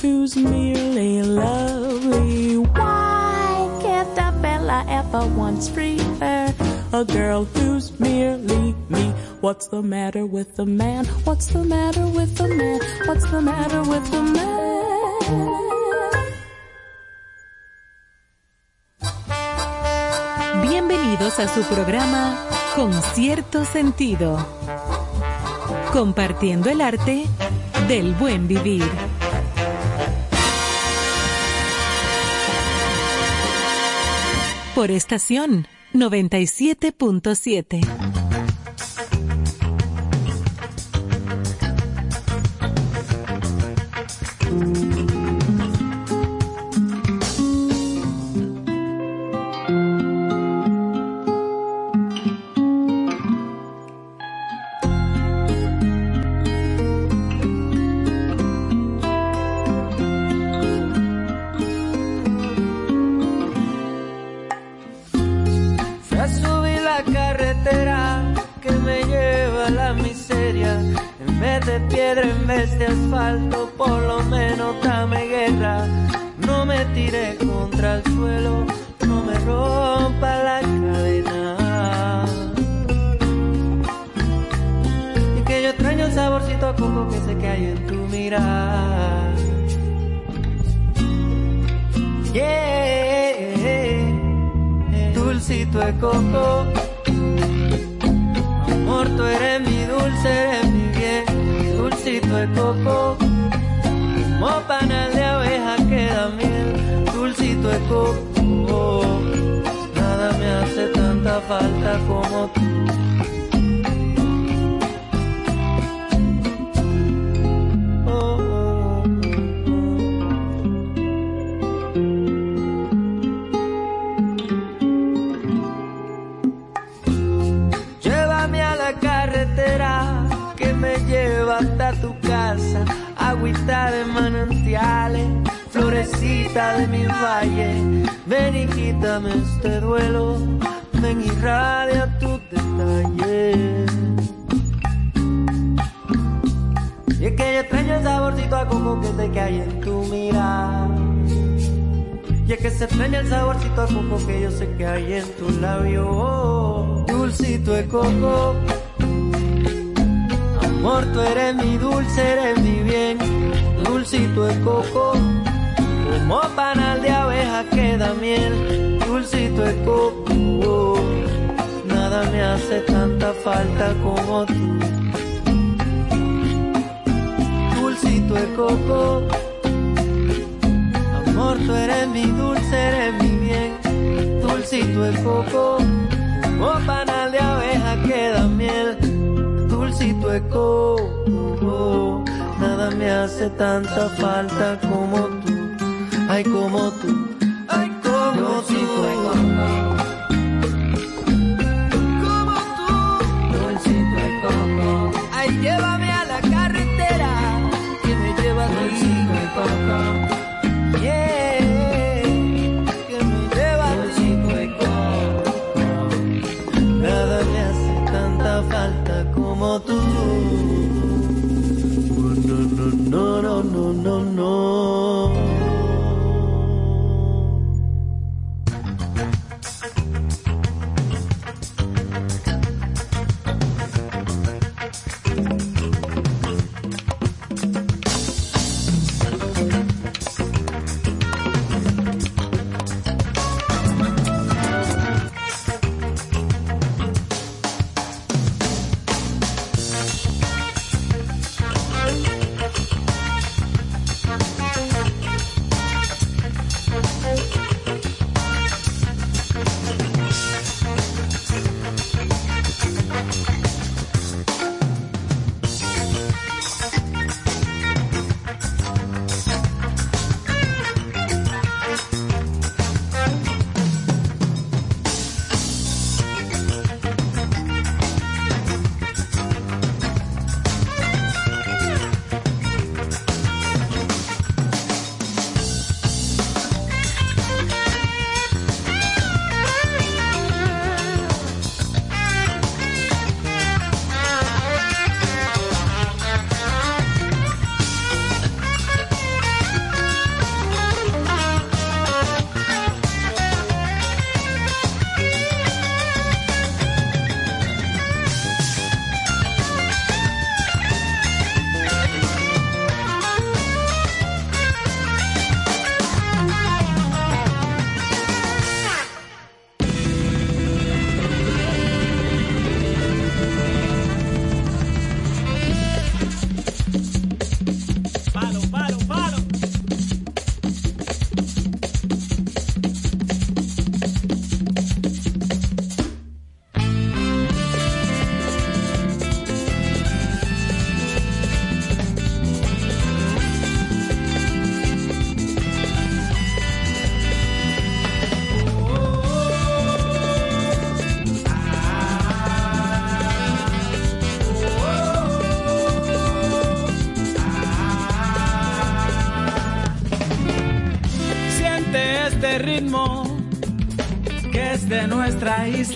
who's merely lovely. Why can't a fella ever once prefer a girl who's merely me? What's the matter with the man? What's the matter with the man? What's the matter with the man? Bienvenidos a su programa Con cierto sentido. Compartiendo el arte del buen vivir. Por estación 97.7.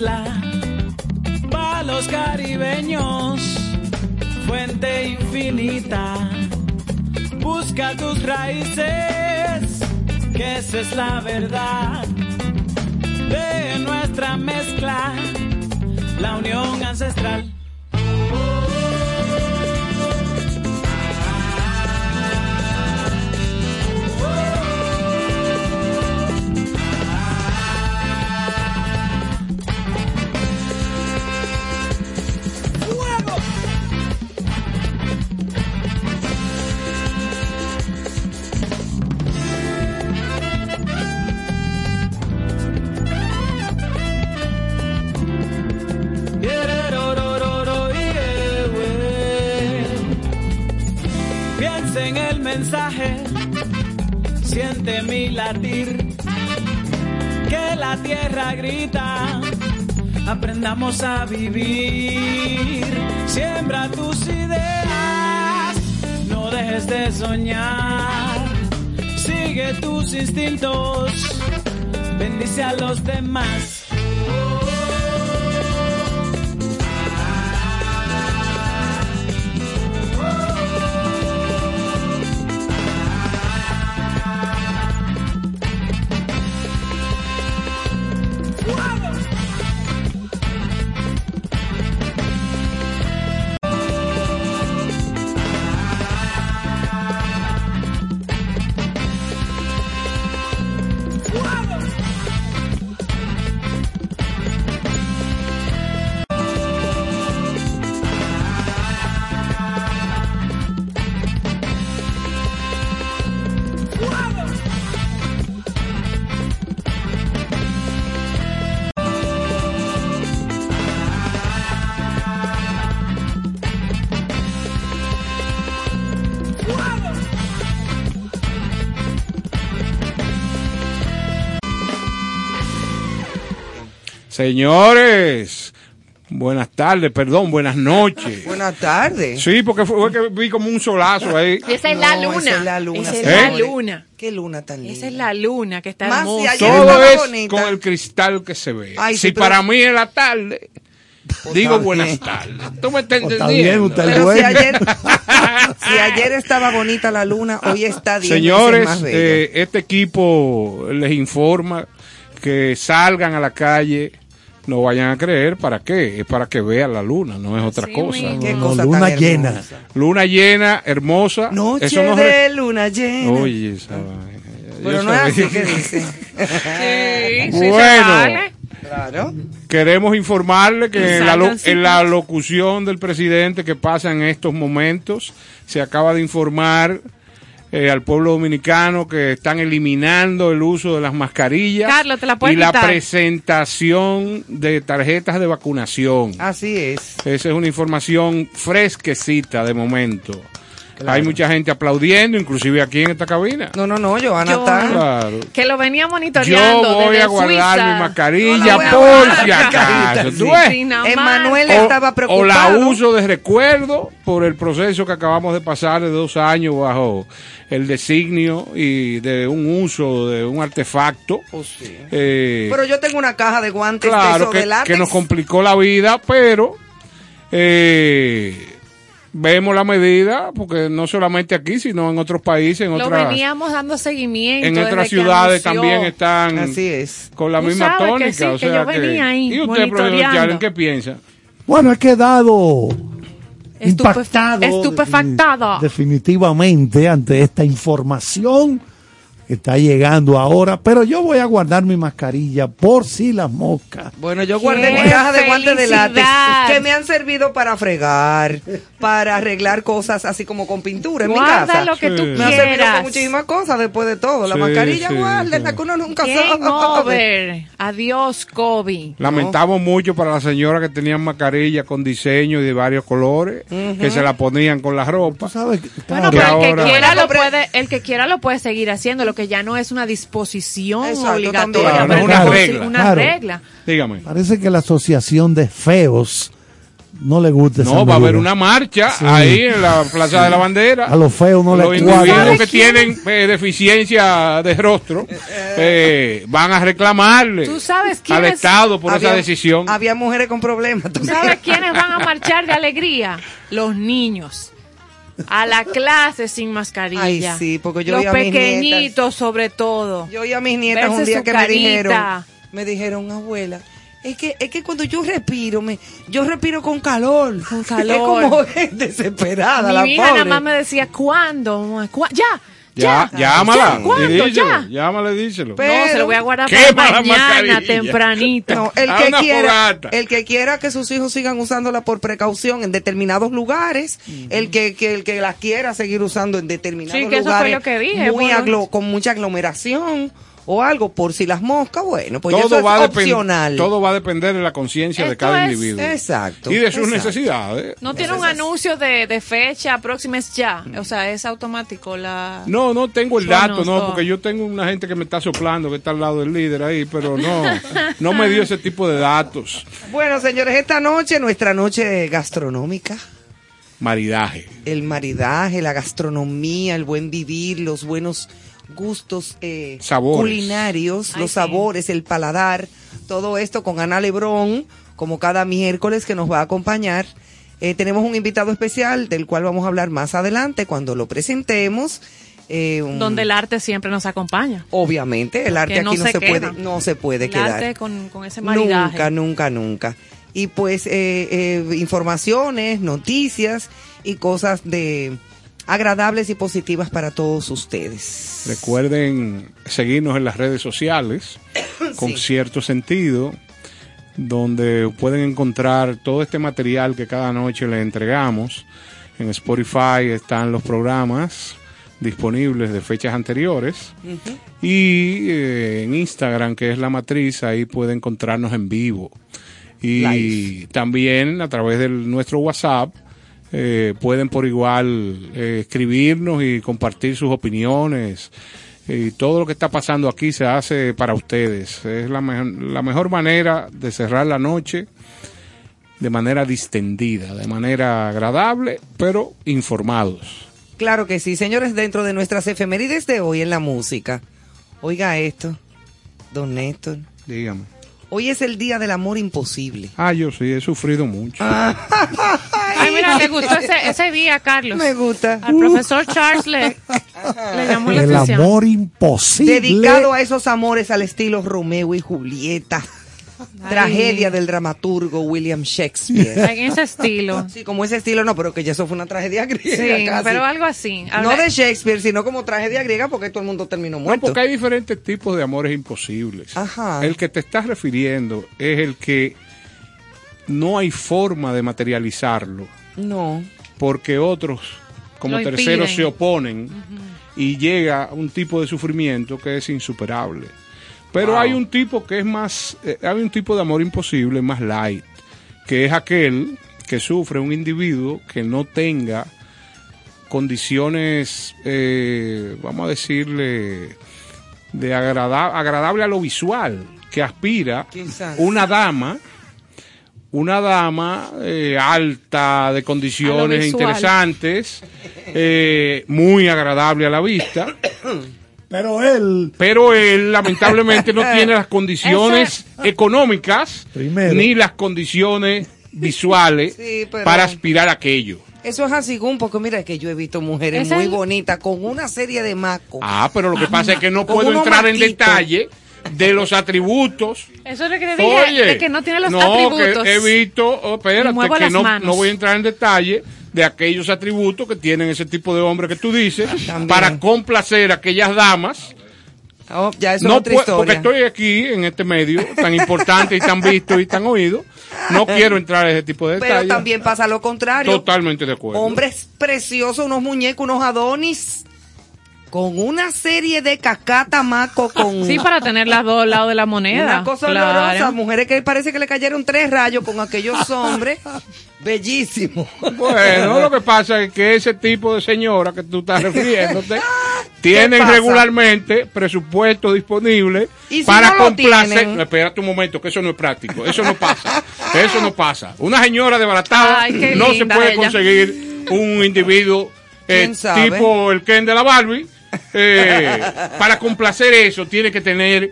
isla. Pa' los caribeños, fuente infinita. Busca tus raíces, que esa es la verdad de nuestra mezcla, la unión ancestral. Aprendamos a vivir, siembra tus ideas, no dejes de soñar, sigue tus instintos, bendice a los demás. Señores, buenas tardes, perdón, buenas noches. Buenas tardes. Sí, porque fue, fue que vi como un solazo ahí. Esa es la No, luna. esa es la luna, Esa es la luna. Qué luna tan linda. Esa es la luna que está Más si hermosa. ayer Todo es bonita. con el cristal que se ve. Ay, si sí, pero- para mí es la tarde, digo está buenas bien. tardes. ¿Tú me estás Está bien, entendiendo? usted Pero si Bueno. ayer, si ayer estaba bonita la luna, hoy está diez veces Señores, más bella. eh, este equipo les informa que salgan a la calle, no vayan a creer, ¿para qué? Es para que vean la luna, no es otra Sí, cosa. Qué No, cosa luna tan llena. hermosa. Luna llena, hermosa. Noche Eso no de luna llena. Oye, esa vaina. Pero Yo no es así que dice. Sí, sí, se Bueno. vale. Claro. Queremos informarle que en la, lo- Salgan en la locución del presidente que pasa en estos momentos se acaba de informar eh, al pueblo dominicano que están eliminando el uso de las mascarillas Carlos, ¿te la puedes y la quitar? presentación de tarjetas de vacunación. Así es. Esa es una información fresquecita de momento. Hay mucha gente aplaudiendo, inclusive aquí en esta cabina. No, no, no, Johanna Yo- está. Claro. Que lo venía Yo monitoreando voy desde a guardar Suiza. mi mascarilla No voy por si acaso. ¿Tú sí. Emanuel o, estaba o preocupado. la uso de recuerdo por el proceso que acabamos de pasar de dos años bajo el designio y de un uso de un artefacto. Oh, sí. eh, Pero yo tengo una caja de guantes de claro eso que, de látex. que nos complicó la vida, pero eh, vemos la medida porque no solamente aquí, sino en otros países, en Lo otras, veníamos dando seguimiento. en otras ciudades también están Así es. con la Tú misma que tónica. sí, o que sea yo venía ahí, ¿Y usted, profesor qué piensa? Bueno, he quedado Estupe- impactado. estupefactado. Definitivamente ante esta información que está llegando ahora. Pero yo voy a guardar mi mascarilla por si las moscas. Bueno, yo ¡Qué guardé mi caja de guantes de látex que me han servido para fregar, para arreglar cosas así como con pintura en mi Guarda casa. lo que tú Sí. Me han servido quieras. muchísimas cosas después de todo. La Sí, mascarilla, sí, sí. que uno nunca Game sabe. over. Adiós, Kobe. Lamentamos mucho para las señoras que tenían mascarilla con diseño y de varios colores, que se la ponían con la Tú ropa. sabes, Bueno, pero el que ahora- quiera lo puede, el que quiera lo puede seguir haciendo, lo que ya no es una disposición Exacto, obligatoria. Claro, pero es una regla. una Claro. regla. Dígame. parece que la Asociación de Feos no le gusta No, va a haber una marcha Sí. ahí en la Plaza de la Bandera. A los feos no Los le individuos cuadra. que tienen eh, deficiencia de rostro eh, van a reclamarle ¿Tú sabes al Estado por esa decisión. Había mujeres con problemas. ¿Tú sabes quiénes van a marchar de alegría? Los niños. A la clase sin mascarilla. Ay, sí, porque yo Los mis pequeñitos, sobre todo. Yo y a mis nietas un día que me dijeron, me dijeron, abuela, es que, es que cuando yo respiro, me, yo respiro con calor. Con calor. Es como desesperada la Mi hija pobre. nada más me decía, ¿cuándo? Ya, Ya, ya. llámala. ya, y díselo, Ya. Llámale, díselo. Pero- no, se lo voy a guardar para la mañana, mascarilla. tempranito. No, el que quiera, fogata. el que quiera que sus hijos sigan usándola por precaución en determinados lugares, el que, que el que la quiera seguir usando en determinados Sí, que eso fue lugares lo que dije, muy bueno. aglo- con mucha aglomeración o algo por si las moscas, bueno, pues todo, es va a depen- opcional. todo va a depender de la conciencia de cada es- individuo. Exacto. Y de sus exacto. necesidades. No tiene un anuncio de, de fecha próxima, es ya. O sea, es automático la... No, no tengo el dato, no porque yo tengo una gente que me está soplando, que está al lado del líder ahí, pero no, no me dio ese tipo de datos. Bueno, señores, esta noche, nuestra noche gastronómica, Maridaje. el maridaje, la gastronomía, el buen vivir, los buenos gustos eh, Sabores. culinarios, Ay, los sí. sabores, el paladar, todo esto con Ana Lebrón, como cada miércoles que nos va a acompañar. Eh, tenemos un invitado especial del cual vamos a hablar más adelante cuando lo presentemos. Eh, un- Donde el arte siempre nos acompaña. Obviamente, el arte Que aquí no se puede, no se puede El quedar. arte con, con ese maridaje. Nunca, nunca, nunca. Y pues eh, eh, informaciones, noticias y cosas de agradables y positivas para todos ustedes. Recuerden seguirnos en las redes sociales con Sí. cierto sentido, donde pueden encontrar todo este material que cada noche les entregamos. En Spotify están los programas disponibles de fechas anteriores. Y eh, en Instagram, que es la matriz, ahí puede encontrarnos en vivo. Y Live. también a través de nuestro WhatsApp eh, pueden por igual eh, escribirnos y compartir sus opiniones. Y todo lo que está pasando aquí se hace para ustedes. Es la, me- la mejor manera de cerrar la noche de manera distendida, de manera agradable, pero informados. Claro que sí, señores, dentro de nuestras efemérides de hoy en la música. Oiga esto, don Néstor. Dígame. Hoy es el Día del Amor Imposible. Ah, yo sí, he sufrido mucho. Ay, mira, le gustó ese, ese día, Carlos. Me gusta. Al profesor Charles le, le llamó la El atención. amor imposible. Dedicado a esos amores al estilo Romeo y Julieta. Tragedia del dramaturgo William Shakespeare. En ese estilo. Sí, como ese estilo, no, pero que ya eso fue una tragedia griega. Sí, casi. pero algo así. No de Shakespeare, sino como tragedia griega porque todo el mundo terminó No, muerto. porque hay diferentes tipos de amores imposibles. Ajá. El que te estás refiriendo es el que no hay forma de materializarlo, No. porque otros, como Lo terceros, impiden. se oponen y llega un tipo de sufrimiento que es insuperable. Pero hay un tipo que es más, eh, hay un tipo de amor imposible más light, que es aquel que sufre un individuo que no tenga condiciones, eh, vamos a decirle, de agrada- agradable a lo visual, que aspira Quizás. una dama, una dama eh, alta, de condiciones interesantes, eh, muy agradable a la vista, Pero él, pero él lamentablemente no tiene las condiciones económicas Primero. ni las condiciones visuales Sí, pero- para aspirar a aquello. Eso es así, Gun, porque mira que yo he visto mujeres muy bonitas con una serie de macos. Ah, pero lo que pasa es que no puedo entrar en detalle de los atributos. Eso es lo que le dije, Oye, de que no tiene los no, atributos. que he visto, oh, espérate, que no, no voy a entrar en detalle de aquellos atributos que tienen ese tipo de hombre que tú dices También. para complacer a aquellas damas. Oh, ya eso no es otra pue- porque historia. estoy aquí en este medio tan importante y tan visto y tan oído. No quiero entrar en ese tipo de Pero detalles. también pasa lo contrario. Totalmente de acuerdo. Hombres preciosos, unos muñecos, unos adonis, con una serie de cacata maco con Sí, para tener las dos lados de la moneda. una cosa Claro. horrorosa. Mujeres que parece que le cayeron tres rayos con aquellos hombres. Bellísimos. Bueno, lo que pasa es que ese tipo de señora que tú estás refiriéndote tienen pasa? regularmente presupuesto disponible ¿Y si para no complacer. tienen? No, espérate un momento, que eso no es práctico, eso no pasa. Eso no pasa. Una señora desbaratada Ay, no se puede ella. conseguir un individuo eh, tipo el Ken de la Barbie. Eh, para complacer eso, tiene que tener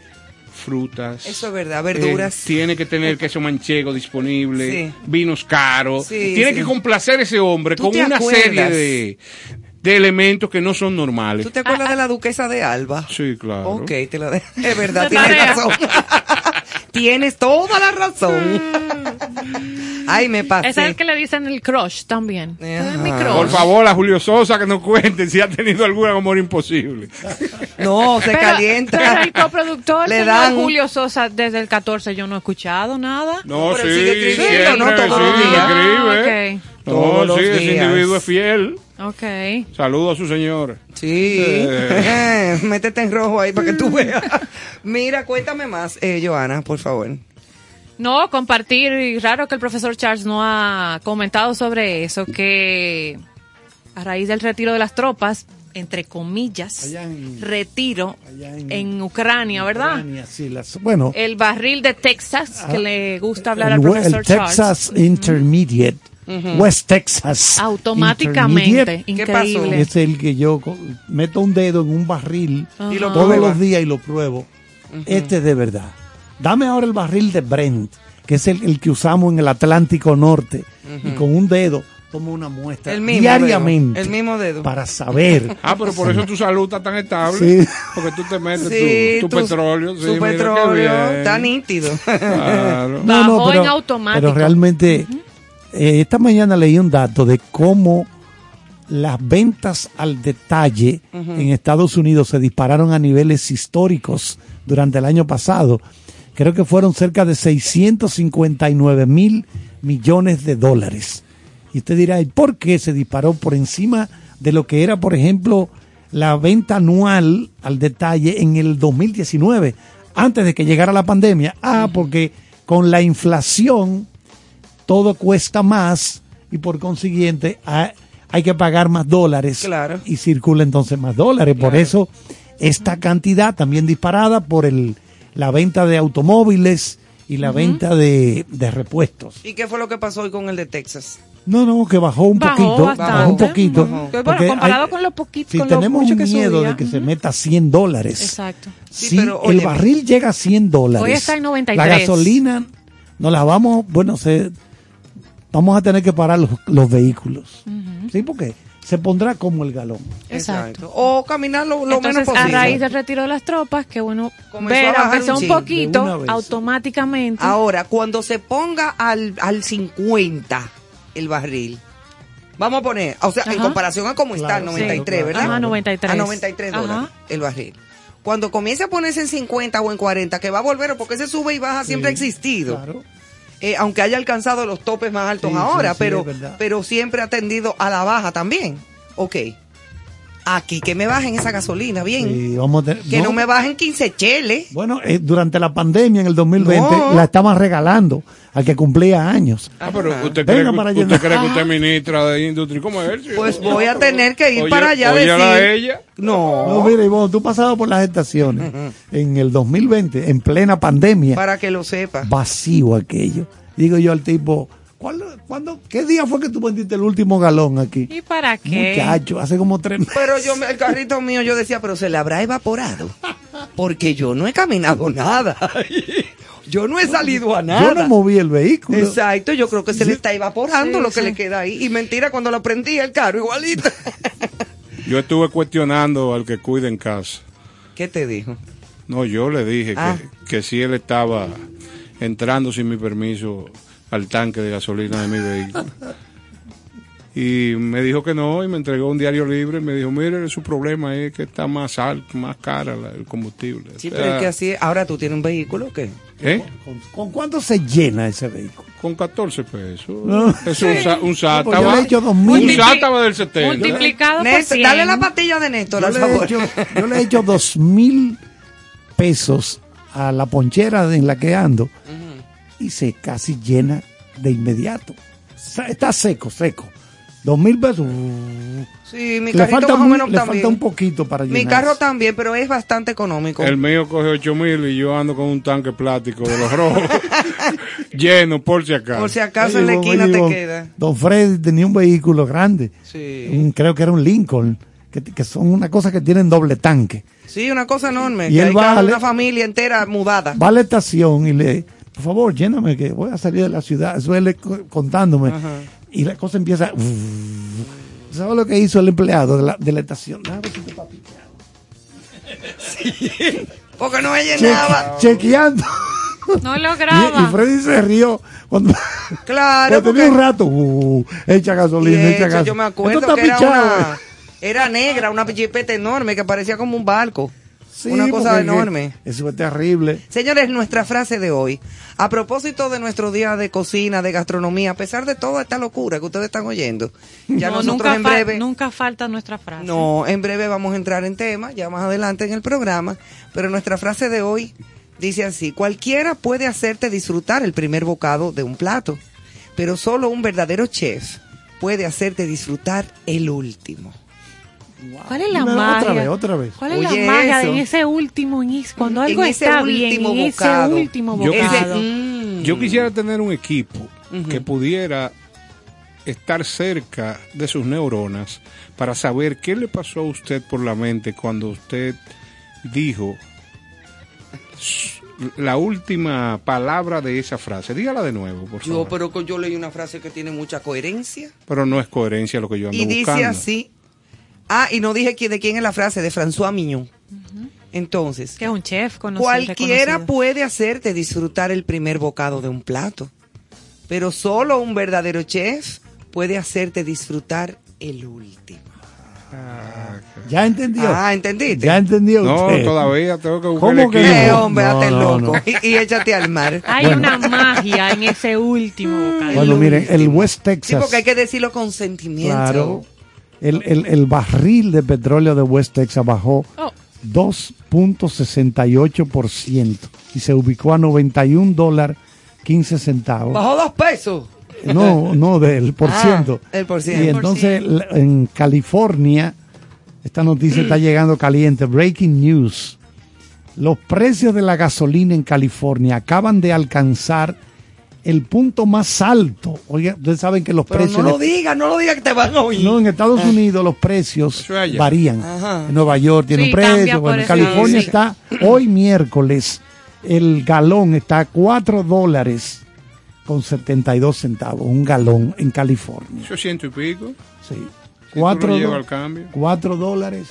frutas. Eso es verdad, verduras. Eh, tiene que tener queso manchego disponible, Sí. vinos caros. Sí, tiene sí. que complacer a ese hombre ¿Tú con una acuerdas? serie de, de elementos que no son normales. ¿Tú te acuerdas de la duquesa de Alba? Sí, claro. Ok, te lo dejo. Es verdad, De tienes razón. tienes toda la razón. Ay, me pasé. Ese es el que le dicen el crush también. Ese Es mi Ajá. crush. Por favor, a Julio Sosa que nos cuente si ha tenido algún amor imposible. No, se Pero- calienta. Pero el coproductor, Le dan- Julio Sosa, desde el 14 yo no he escuchado nada. No, Pero sí, sigue escribiendo, siempre, ¿no? Todos sí, los días. escribe. Ah, No, Todos los sí, ese individuo es fiel. Ok. Saludo a su señora. Sí, Eh. métete en rojo ahí para que tú veas. Mira, cuéntame más, eh, Joana, por favor. No, compartir, y raro que el profesor Charles no ha comentado sobre eso, que a raíz del retiro de las tropas, entre comillas, Allá en- retiro allá en- en, Ucrania, ¿verdad? Ucrania, sí, las- bueno, El barril de Texas, que le gusta hablar al el, profesor el Charles. Texas Intermediate, West Texas. Automáticamente, ¿Qué increíble. Es el que yo meto un dedo en un barril Ajá. Y lo todos prueba. los días y lo pruebo. Este es de verdad. Dame ahora el barril de Brent, que es el, el que usamos en el Atlántico Norte. Y con un dedo tomo una muestra El mismo diariamente. dedo, el mismo dedo. Para saber. Ah, pero por eso tu salud está tan estable. Sí. Porque tú te metes Sí, tu, tu tu- petróleo. Sí, petróleo está nítido. Claro. Bajó en automático. Pero realmente, eh, esta mañana leí un dato de cómo las ventas al detalle en Estados Unidos se dispararon a niveles históricos durante el año pasado. Creo que fueron cerca de 659 mil millones de dólares. Y usted dirá, ¿y por qué se disparó por encima de lo que era, por ejemplo, la venta anual al detalle en el 2019, antes de que llegara la pandemia? Ah, porque con la inflación todo cuesta más y por consiguiente ha- hay que pagar más dólares Claro. y circula entonces más dólares. Por eso esta cantidad también disparada por el, la venta de automóviles y la venta de, de repuestos. ¿Y qué fue lo que pasó hoy con el de Texas? No, no, que bajó un Bajó poquito, bastante. bajó un poquito. Bajó. Que, bueno, porque comparado hay- con lo poquito, si con tenemos mucho miedo subía. de que se meta 100 dólares. Exacto. Sí, si pero, el oye, barril llega a 100 dólares, Hoy está en 93. la gasolina nos la vamos, bueno, se, vamos a tener que parar los, los vehículos. Sí, porque se pondrá como el galón. Exacto. O caminar lo, lo Entonces, menos posible. a raíz del retiro de las tropas, que bueno, Comenzó ver, aunque sea un un poquito, automáticamente. Ahora, cuando se ponga al, al 50 el barril, vamos a poner, o sea, en Ajá. comparación a cómo está el Claro, 93, sí, ¿verdad? Ajá, 93. A 93 Ajá. dólares el barril. Cuando comience a ponerse en 50 o en 40, que va a volver, porque ese sube y baja siempre ha existido. Claro. Eh, aunque haya alcanzado los topes más altos Sí, ahora, sí, pero, pero siempre ha tendido a la baja también. Ok. Aquí que me bajen esa gasolina, bien. Sí, vamos a tener- Que no. me bajen 15 cheles. Bueno, eh, durante la pandemia en el 2020 No. la estaban regalando al que cumplía años. Ah, pero Ajá. usted Venga cree, para que, usted cree que usted es ministra de industria y comercio. Pues voy a tener que ir Oye- para allá a óyela decir. a ella. No. No, mira, Ivonne, tú pasado por las estaciones en el 2020, en plena pandemia, Para que lo sepa. vacío aquello. Digo yo al tipo, ¿cuándo, cuándo, ¿qué día fue que tú vendiste el último galón aquí? ¿Y para qué? Muchacho, hace como tres meses. Pero yo, me- el carrito mío, yo decía, pero se le habrá evaporado. Porque yo no he caminado nada. Yo no he salido a nada. Yo no moví el vehículo. Exacto, yo creo que se le está evaporando Sí, lo que sí. le queda ahí. Y mentira, cuando lo prendí el carro, igualito. Yo estuve cuestionando al que cuida en casa. ¿Qué te dijo? No, yo le dije Ah. que, que si él estaba entrando sin mi permiso al tanque de gasolina de mi vehículo. Y me dijo que no y me entregó un diario libre y me dijo, mire, su problema es que está más alto, más cara la- el combustible. Sí, O pero sea, es que así, ahora tú tienes un vehículo, ¿o ¿qué? ¿eh? ¿Con, con cuánto se llena ese vehículo? Con 14 pesos. No. Es un, sa- un pues yo sátaba. le he hecho dos un mil. sátaba del 70. Multiplicado por Néstor, 100. dale la patilla de Néstor, Yo al le, he favor. hecho, yo le he hecho dos mil pesos a la ponchera en la que ando y se casi llena de inmediato. Está seco, seco. Dos mil pesos. Sí, mi le carrito falta, más o menos le también. falta un poquito para llenar. Mi carro también, pero es bastante económico. El mío coge 8 mil y yo ando con un tanque plástico de los rojos. Lleno, por si acaso. Por si acaso en la esquina oye, te queda. Don Fred tenía un vehículo grande. Sí. Un- creo que era un Lincoln. Que, que son una cosa que tienen doble tanque. Sí, una cosa enorme. Y que él hay va a le- una familia entera mudada. Va a la estación y le, por favor, lléname que voy a salir de la ciudad. Eso él le co- contándome. Ajá. Y la cosa empieza. ¿Sabes lo que hizo el empleado de la, de la estación? Déjame ver si te papi. Porque no me llenaba. chequeando. No Y, y lograba. Freddy se rió cuando, Claro, cuando tenía porque un rato. uh, echa y gasolina, echa eso, gasolina. yo me acuerdo que era una, era negra, una jipeta enorme que parecía como un barco. Sí, una cosa enorme. Eso es terrible. Señores, nuestra frase de hoy, a propósito de nuestro día de cocina, de gastronomía, a pesar de toda esta locura que ustedes están oyendo, ya No, nosotros nunca, en fa- breve, nunca falta nuestra frase. no, en breve vamos a entrar en tema, ya más adelante en el programa, pero nuestra frase de hoy dice así, cualquiera puede hacerte disfrutar el primer bocado de un plato, pero solo un verdadero chef puede hacerte disfrutar el último. ¿Cuál es la Dímelo magia? Otra vez, otra vez. ¿Cuál es Oye, la magia eso. en ese último, cuando algo En está bien, en ese último Yo bocado? Ese, mm, Yo quisiera tener un equipo que pudiera estar cerca de sus neuronas para saber qué le pasó a usted por la mente cuando usted dijo la última palabra de esa frase. Dígala de nuevo, por yo, favor. pero que yo leí una frase que tiene mucha coherencia. Pero no es coherencia lo que yo ando Y dice buscando. así. Ah, y no dije de quién es la frase, de François Mignon. Entonces, Que es un chef conocido. cualquiera reconocido. puede hacerte disfrutar el primer bocado de un plato, pero solo un verdadero chef puede hacerte disfrutar el último. Ya entendió. Ah, ¿entendiste? Ya entendió No, usted. todavía tengo que buscar ¿Cómo que. Eh, no? hombre, No, no, loco no. Y, y échate al mar. Hay Bueno. una magia en ese último bocado. Bueno, miren, el West Sí, Texas. porque hay que decirlo con sentimiento. Claro. El, el, el barril de petróleo de West Texas bajó Oh. 2.68% y se ubicó a 91 dólares 15 centavos. Bajó dos pesos. No, no, del por Ah, ciento. el por ciento. Y entonces en California, esta noticia está llegando caliente. Breaking news. Los precios de la gasolina en California acaban de alcanzar el punto más alto. Oiga, ustedes saben que los Pero precios... no lo digas, no lo digas que te van a oír. no, en Estados Unidos los precios varían. Ajá. En Nueva York tiene Sí, un precio. Bueno, en. California Sí. está hoy miércoles. El galón está a 4 dólares con 72 centavos. Un galón en California. Eso es ciento y pico. Sí. Si tú 4 lo llevas al cambio. dólares.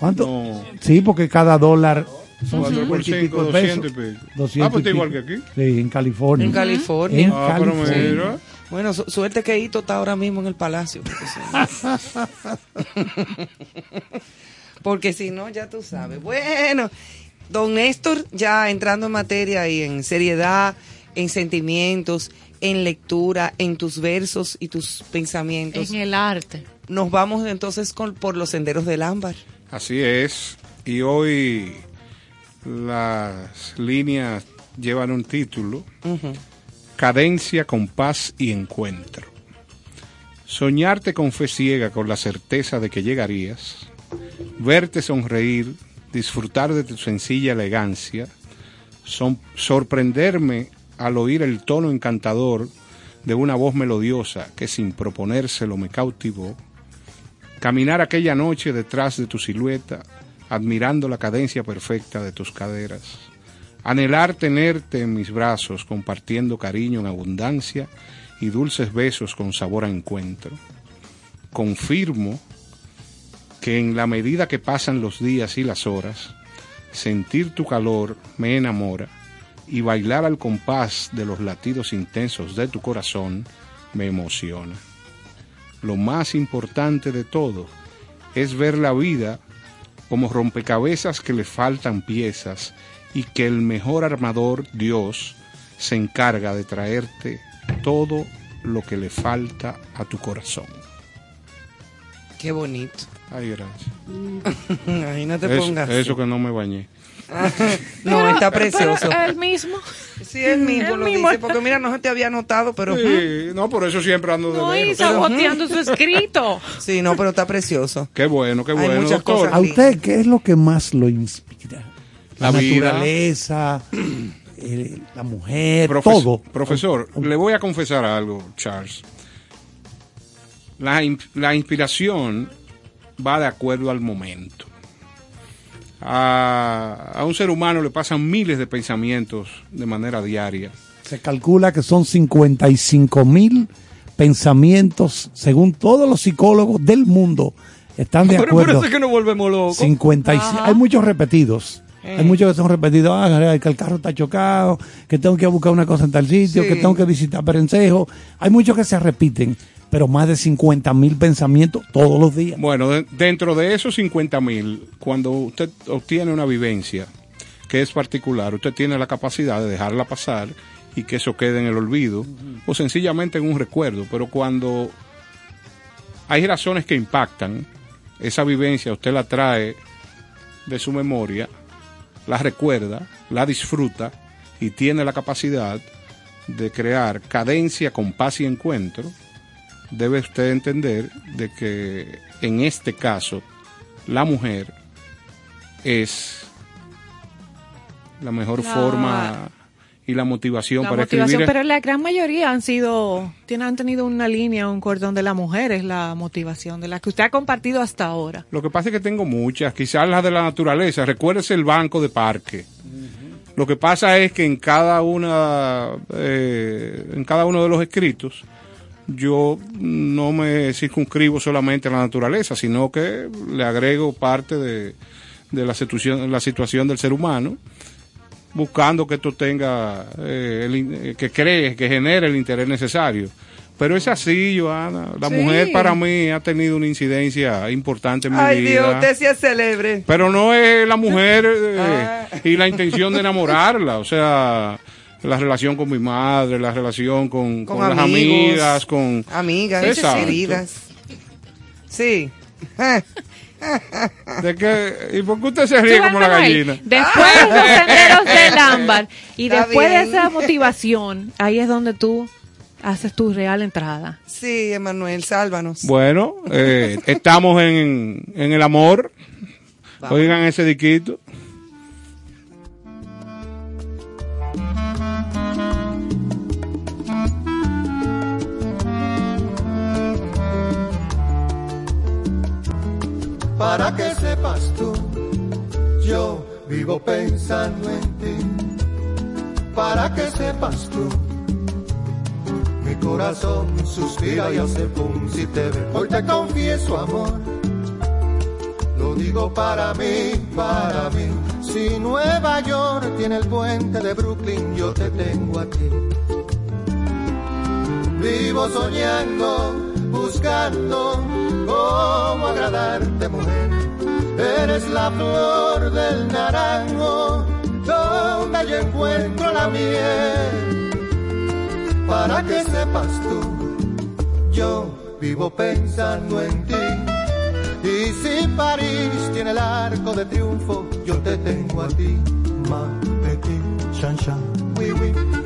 ¿Cuánto? No. Sí, porque cada dólar son Cuatro por 50 y cinco, pico de pesos. 200 y pico. 200 Ah, pues está igual que aquí. Sí, en California. En California. En Ah, pero mira. Bueno, su- suerte que Hito está ahora mismo en el palacio. Porque si, porque si no, ya tú sabes. Bueno, don Néstor, ya entrando en materia y en seriedad, en sentimientos, en lectura, en tus versos y tus pensamientos, En el arte. nos vamos entonces con, por los senderos del ámbar. Así es. Y hoy las líneas llevan un título. Cadencia, compás y encuentro. Soñarte con fe ciega con la certeza de que llegarías, verte sonreír, disfrutar de tu sencilla elegancia, son- sorprenderme al oír el tono encantador de una voz melodiosa que sin proponérselo me cautivó, caminar aquella noche detrás de tu silueta, admirando la cadencia perfecta de tus caderas, anhelar tenerte en mis brazos, compartiendo cariño en abundancia y dulces besos con sabor a encuentro. Confirmo que en la medida que pasan los días y las horas, sentir tu calor me enamora y bailar al compás de los latidos intensos de tu corazón me emociona. Lo más importante de todo es ver la vida como rompecabezas que le faltan piezas y que el mejor armador, Dios, se encarga de traerte todo lo que le falta a tu corazón. Qué bonito. Ay, gracias. Ay, no te pongas. eso que no me bañé. No, está precioso. Pero el mismo. Sí, él mismo Él lo mismo. dice, porque mira, no se te había notado, pero... Sí, no, por eso siempre ando de No, y saboteando su escrito. Sí, no, pero está precioso. Qué bueno, qué bueno, doctor. cosas. ¿A usted qué es lo que más lo inspira? La, naturaleza, eh, la mujer, Profes- todo. Profesor, le voy a confesar algo, Charles. La, la inspiración va de acuerdo al momento. A, a un ser humano le pasan miles de pensamientos de manera diaria. Se calcula que son 55 mil pensamientos, según todos los psicólogos del mundo, están de Pero acuerdo. es que nos volvemos locos. 55, hay muchos repetidos. Hay muchos que son repetidos, ah, que el carro está chocado, que tengo que buscar una cosa en tal sitio, Sí. que tengo que visitar Perencejo. Hay muchos que se repiten, pero más de 50 mil pensamientos todos los días. Bueno, de- dentro de esos 50 mil, cuando usted obtiene una vivencia que es particular, usted tiene la capacidad de dejarla pasar y que eso quede en el olvido o sencillamente en un recuerdo. Pero cuando hay razones que impactan, esa vivencia usted la trae de su memoria, la recuerda, la disfruta y tiene la capacidad de crear cadencia, compás y encuentro, debe usted entender de que en este caso la mujer es la mejor La- forma y la motivación La para motivación, escribir. pero la gran mayoría han sido, tienen, han tenido una línea, un cordón de la mujer, es la motivación de la que usted ha compartido hasta ahora. Lo que pasa es que tengo muchas, quizás las de la naturaleza. Recuérdese el banco de parque. Lo que pasa es que en cada una, eh, en cada uno de los escritos, yo no me circunscribo solamente a la naturaleza, sino que le agrego parte de, de la situación, la situación del ser humano, buscando que esto tenga, eh, el eh, que cree, que genere el interés necesario. Pero es así, Joana. La Sí. mujer para mí ha tenido una incidencia importante en mi Ay, vida. Dios, usted sí es célebre. Pero no es la mujer eh, Ah. y la intención de enamorarla, o sea, la relación con mi madre, la relación con, Con con las amigas, con... Amigas, queridas. Sí. ¿De qué? ¿Y por qué usted se ríe Tú, como la gallina? Después de los senderos del ámbar y Está después de esa motivación, ahí es donde tú haces tu real entrada. Sí, Emanuel, sálvanos. Bueno, eh, estamos en, en el amor. Vamos. Oigan ese diquito. Para que sepas tú, yo vivo pensando en ti, para que sepas tú, mi corazón suspira y hace pum si te ve. Hoy te confieso amor, lo digo para mí, para mí. Si Nueva York tiene el puente de Brooklyn, yo te tengo aquí. Vivo soñando, buscando cómo agradarte, mujer. Eres la flor del naranjo, donde yo encuentro la miel. Para que sepas tú, yo vivo pensando en ti. Y si París tiene el arco de triunfo, yo te tengo a ti. Ma, petit, chan, chan, oui.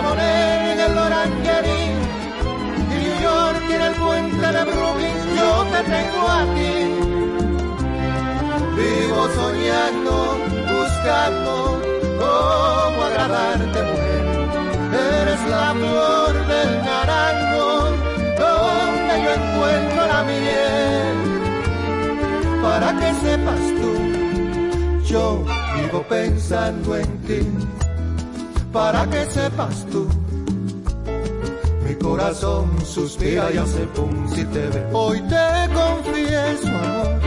En el Orangerie, y New York tiene el puente de Brooklyn, yo te tengo a ti. Vivo soñando, buscando cómo agradarte, mujer. Eres la flor del naranjo, donde yo encuentro la miel. Para que sepas tú, yo vivo pensando en ti. Para que sepas tú, mi corazón suspira y hace pum si te ve. Hoy te confieso, amor,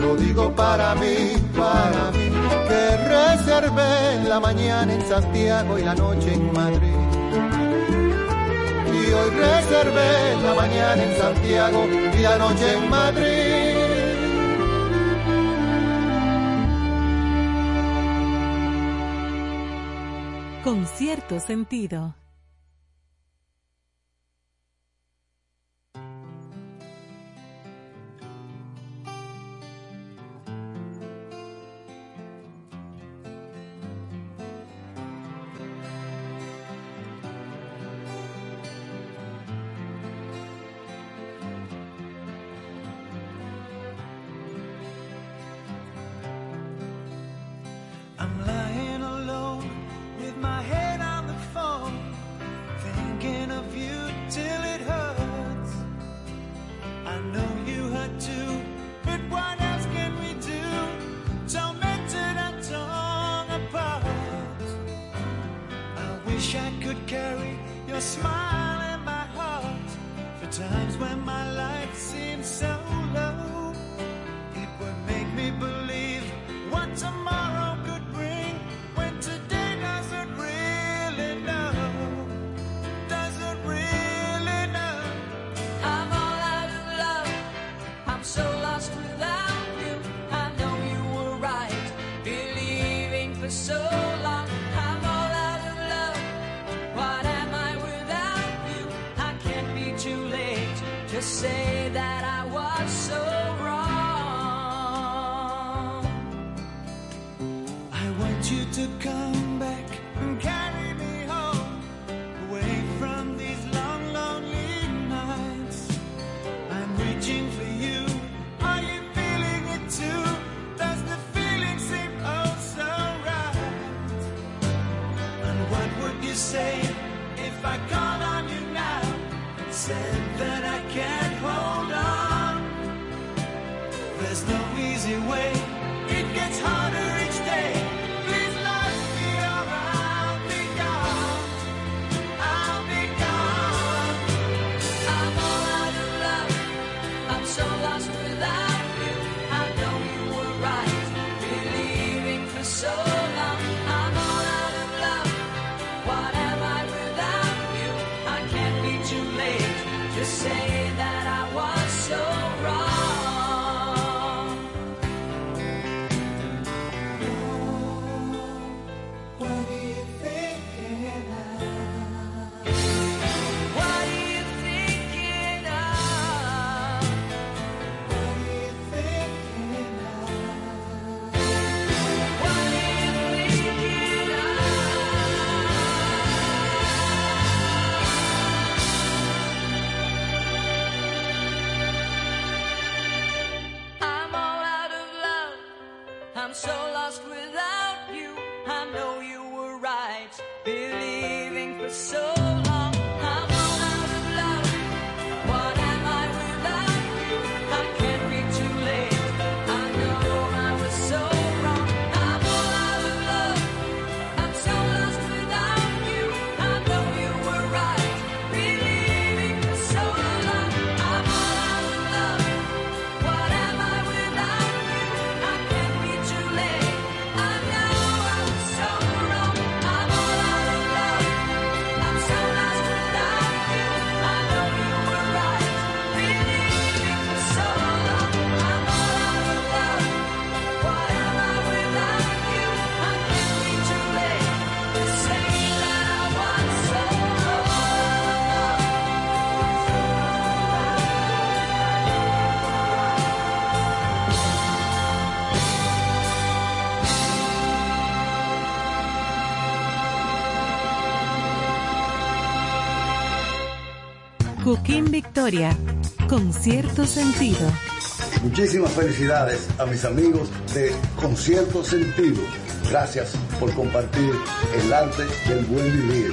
lo digo para mí, para mí, que reservé la mañana en Santiago y la noche en Madrid. Y hoy reservé la mañana en Santiago y la noche en Madrid. Con cierto sentido. Joaquín Victoria, con cierto sentido. Muchísimas felicidades a mis amigos de Concierto Sentido. Gracias por compartir el arte del buen vivir.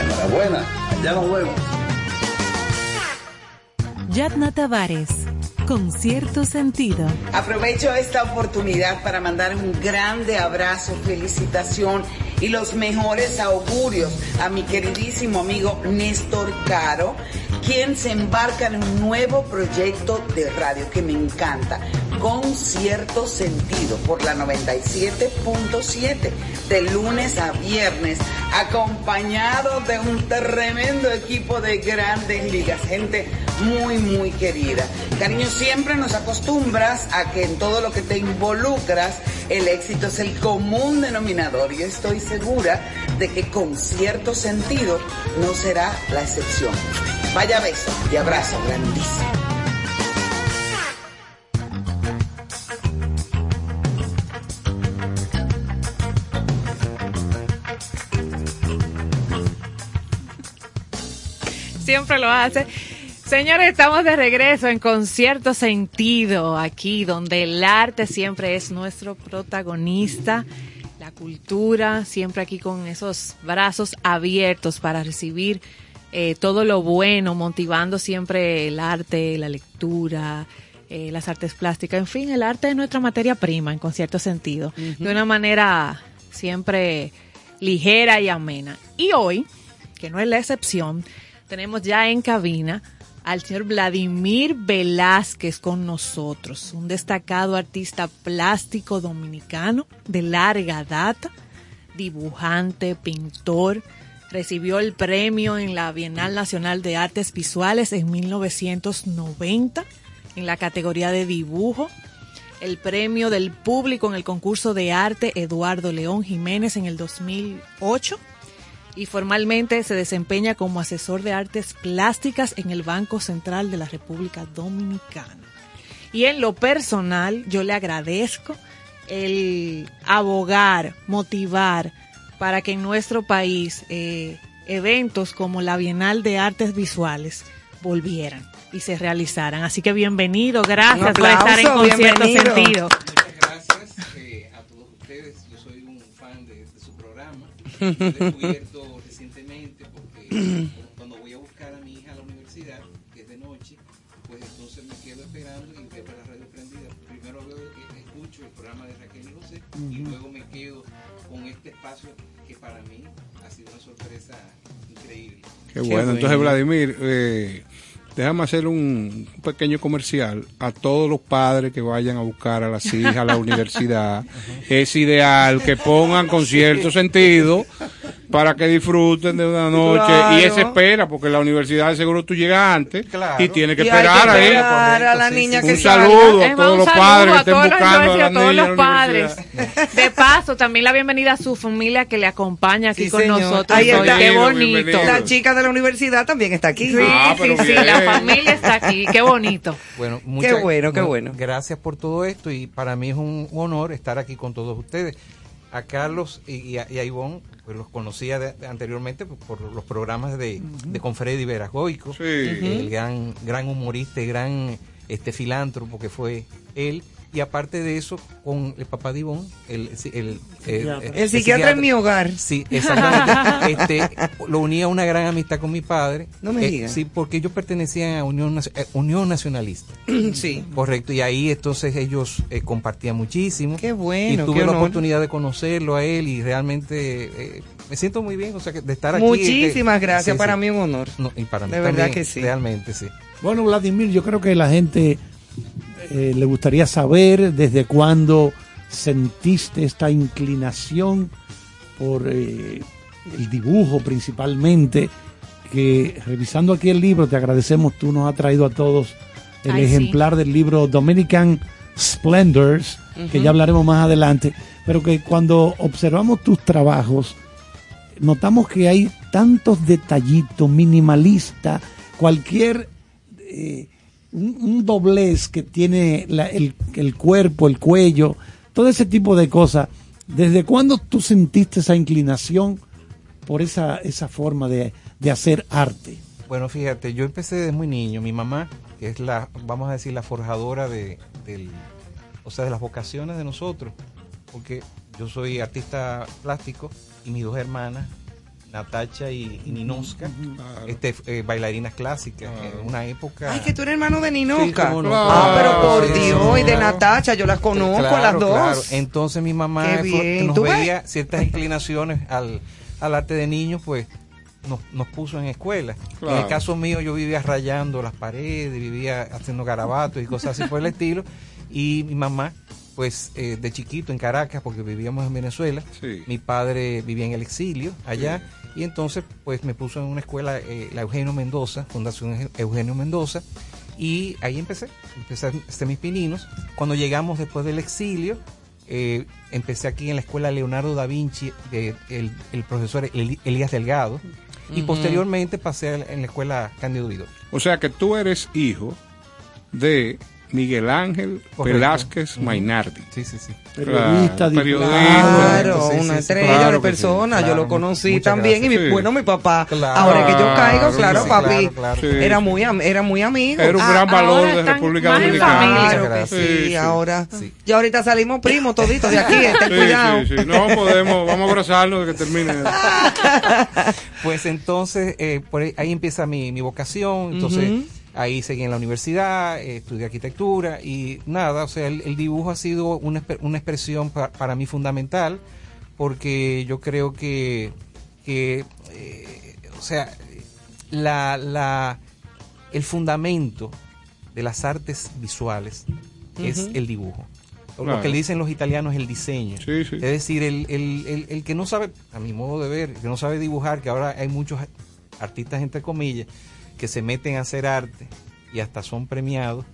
Enhorabuena, allá nos vemos. Yatna Tavares, con cierto sentido. Aprovecho esta oportunidad para mandar un grande abrazo, felicitación y los mejores augurios a mi queridísimo amigo Néstor Caro quien se embarca en un nuevo proyecto de radio que me encanta, con cierto sentido, por la 97.7, de lunes a viernes, acompañado de un tremendo equipo de grandes ligas, gente muy, muy querida. Cariño, siempre nos acostumbras a que en todo lo que te involucras, el éxito es el común denominador. y estoy segura de que con cierto sentido no será la excepción. Vaya beso y abrazo grandísimo. Siempre lo hace. Señores, estamos de regreso en concierto sentido, aquí donde el arte siempre es nuestro protagonista, la cultura, siempre aquí con esos brazos abiertos para recibir eh, todo lo bueno, motivando siempre el arte, la lectura, eh, las artes plásticas, en fin, el arte es nuestra materia prima en con cierto sentido, de una manera siempre ligera y amena. Y hoy, que no es la excepción, tenemos ya en cabina al señor Vladimir Velázquez con nosotros, un destacado artista plástico dominicano de larga data, dibujante, pintor, recibió el premio en la Bienal Nacional de Artes Visuales en 1990 en la categoría de dibujo, el premio del público en el concurso de arte Eduardo León Jiménez en el 2008 y formalmente se desempeña como asesor de artes plásticas en el Banco Central de la República Dominicana. Y en lo personal, yo le agradezco el abogar, motivar para que en nuestro país eh, eventos como la Bienal de Artes Visuales volvieran y se realizaran. Así que bienvenido, gracias Un por estar en aplauso, concierto bienvenido. sentido. gracias eh, a todos ustedes. Yo soy un fan de, de su programa. Lo he descubierto recientemente porque Qué bueno. Entonces, Vladimir, eh, déjame hacer un pequeño comercial a todos los padres que vayan a buscar a las hijas a la universidad. Es ideal que pongan con cierto sentido para que disfruten de una noche Claro. y esa espera, porque la universidad seguro tú llegas antes Claro. y tienes que Y hay que esperar ahí. esperar a la niña que Un salga. saludo a todos un los padres que a estén todos los buscando a influencers, las a todos los la padres. De paso, también la bienvenida a su familia que le acompaña aquí Sí, con señor. nosotros. Ahí está. Qué Bienvenido, bonito. La chica de la universidad también está aquí. Sí, Ah, sí, sí, bien. la familia está aquí. Qué bonito. Bueno, Qué bueno, qué bueno. Gracias por todo esto y para mí es un honor estar aquí con todos ustedes. A Carlos y, y a, y a Ivonne, pues los conocía de- de anteriormente por, por los programas de, de Confredi Veragoico, Sí. el gran, gran humorista y gran este filántropo que fue él. Y aparte de eso, con el papá de Ivonne, el, el, el, El psiquiatra en mi hogar. Sí, exactamente. este, lo unía a una gran amistad con mi padre. No me Eh, digas. Sí, porque ellos pertenecían a Unión, eh, Unión Nacionalista. sí. Correcto, y ahí entonces ellos eh, compartían muchísimo. Qué bueno, Y tuve la honor. oportunidad de conocerlo a él y realmente eh, me siento muy bien, o sea, que de estar aquí. Muchísimas que- gracias, sí, para sí. mí un honor. No, y para mí De verdad que sí. Realmente, sí. Bueno, Vladimir, yo creo que la gente eh, le gustaría saber desde cuándo sentiste esta inclinación por eh, el dibujo principalmente, que revisando aquí el libro, te agradecemos, tú nos has traído a todos el Ay, sí. ejemplar del libro Dominican Splendors, que ya hablaremos más adelante, pero que cuando observamos tus trabajos, notamos que hay tantos detallitos minimalistas, cualquier eh, un, doblez que tiene la- el, el cuerpo, el cuello, todo ese tipo de cosas. ¿Desde cuándo tú sentiste esa inclinación por esa, esa forma de, de hacer arte? Bueno, fíjate, yo empecé desde muy niño. Mi mamá, que es la, vamos a decir, la forjadora de, del, o sea, de las vocaciones de nosotros, porque yo soy artista plástico y mis dos hermanas, Natacha y, y Ninoska, este, eh, bailarinas clásicas, en una época... Ay, que tú eres hermano de. Sí, no, Ah, pero por sí, Dios, sí, y de claro. Natacha, yo las conozco a las dos. claro. Entonces mi mamá nos ¿Tú ves? veía ciertas inclinaciones al, al arte de niños, pues nos, nos puso en escuela. En Claro. el caso mío yo vivía rayando las paredes, vivía haciendo garabatos y cosas así por el estilo. Y mi mamá, pues eh, de chiquito en Caracas, porque vivíamos en Venezuela, Sí. mi padre vivía en el exilio allá. Y entonces, pues me puso en una escuela, eh, la Eugenio Mendoza, Fundación Eugenio Mendoza, y ahí empecé, empecé a hacer mis pininos. Cuando llegamos después del exilio, eh, empecé aquí en la escuela Leonardo da Vinci, de- el, el profesor Elías Delgado, y posteriormente pasé en la escuela Cándido Vidor. O sea que tú eres hijo de Miguel Ángel Correcto. Velázquez. Mainardi. Sí, sí, sí. Periodista, periodista. Claro, Sí, sí, una sí, estrella claro de persona, sí. yo Claro, lo conocí muchas también y mi. Sí. bueno, mi papá, Claro. ahora que yo caigo, Claro, claro, sí, papi, claro, claro. Sí, era sí. muy am- era muy amigo. Era un Ah, gran valor ahora de República Dominicana. Claro que sí. Sí, sí. ahora. Sí. Y ahorita salimos primos toditos de aquí, ten Sí, cuidado. sí, sí. No podemos, vamos a abrazarnos de que termine. Pues entonces, eh, por ahí, ahí empieza mi, mi vocación. Entonces. Ahí seguí en la universidad, eh, estudié arquitectura y nada, o sea, el, el dibujo ha sido una, una expresión pa- para mí fundamental porque yo creo que, que eh, o sea, la, la, el fundamento de las artes visuales es el dibujo. Claro. Lo que le dicen los italianos es el diseño. Sí, sí. Es decir, el, el- el- el que no sabe, a mi modo de ver, el que no sabe dibujar, que ahora hay muchos artistas, entre comillas, que se meten a hacer arte y hasta son premiados,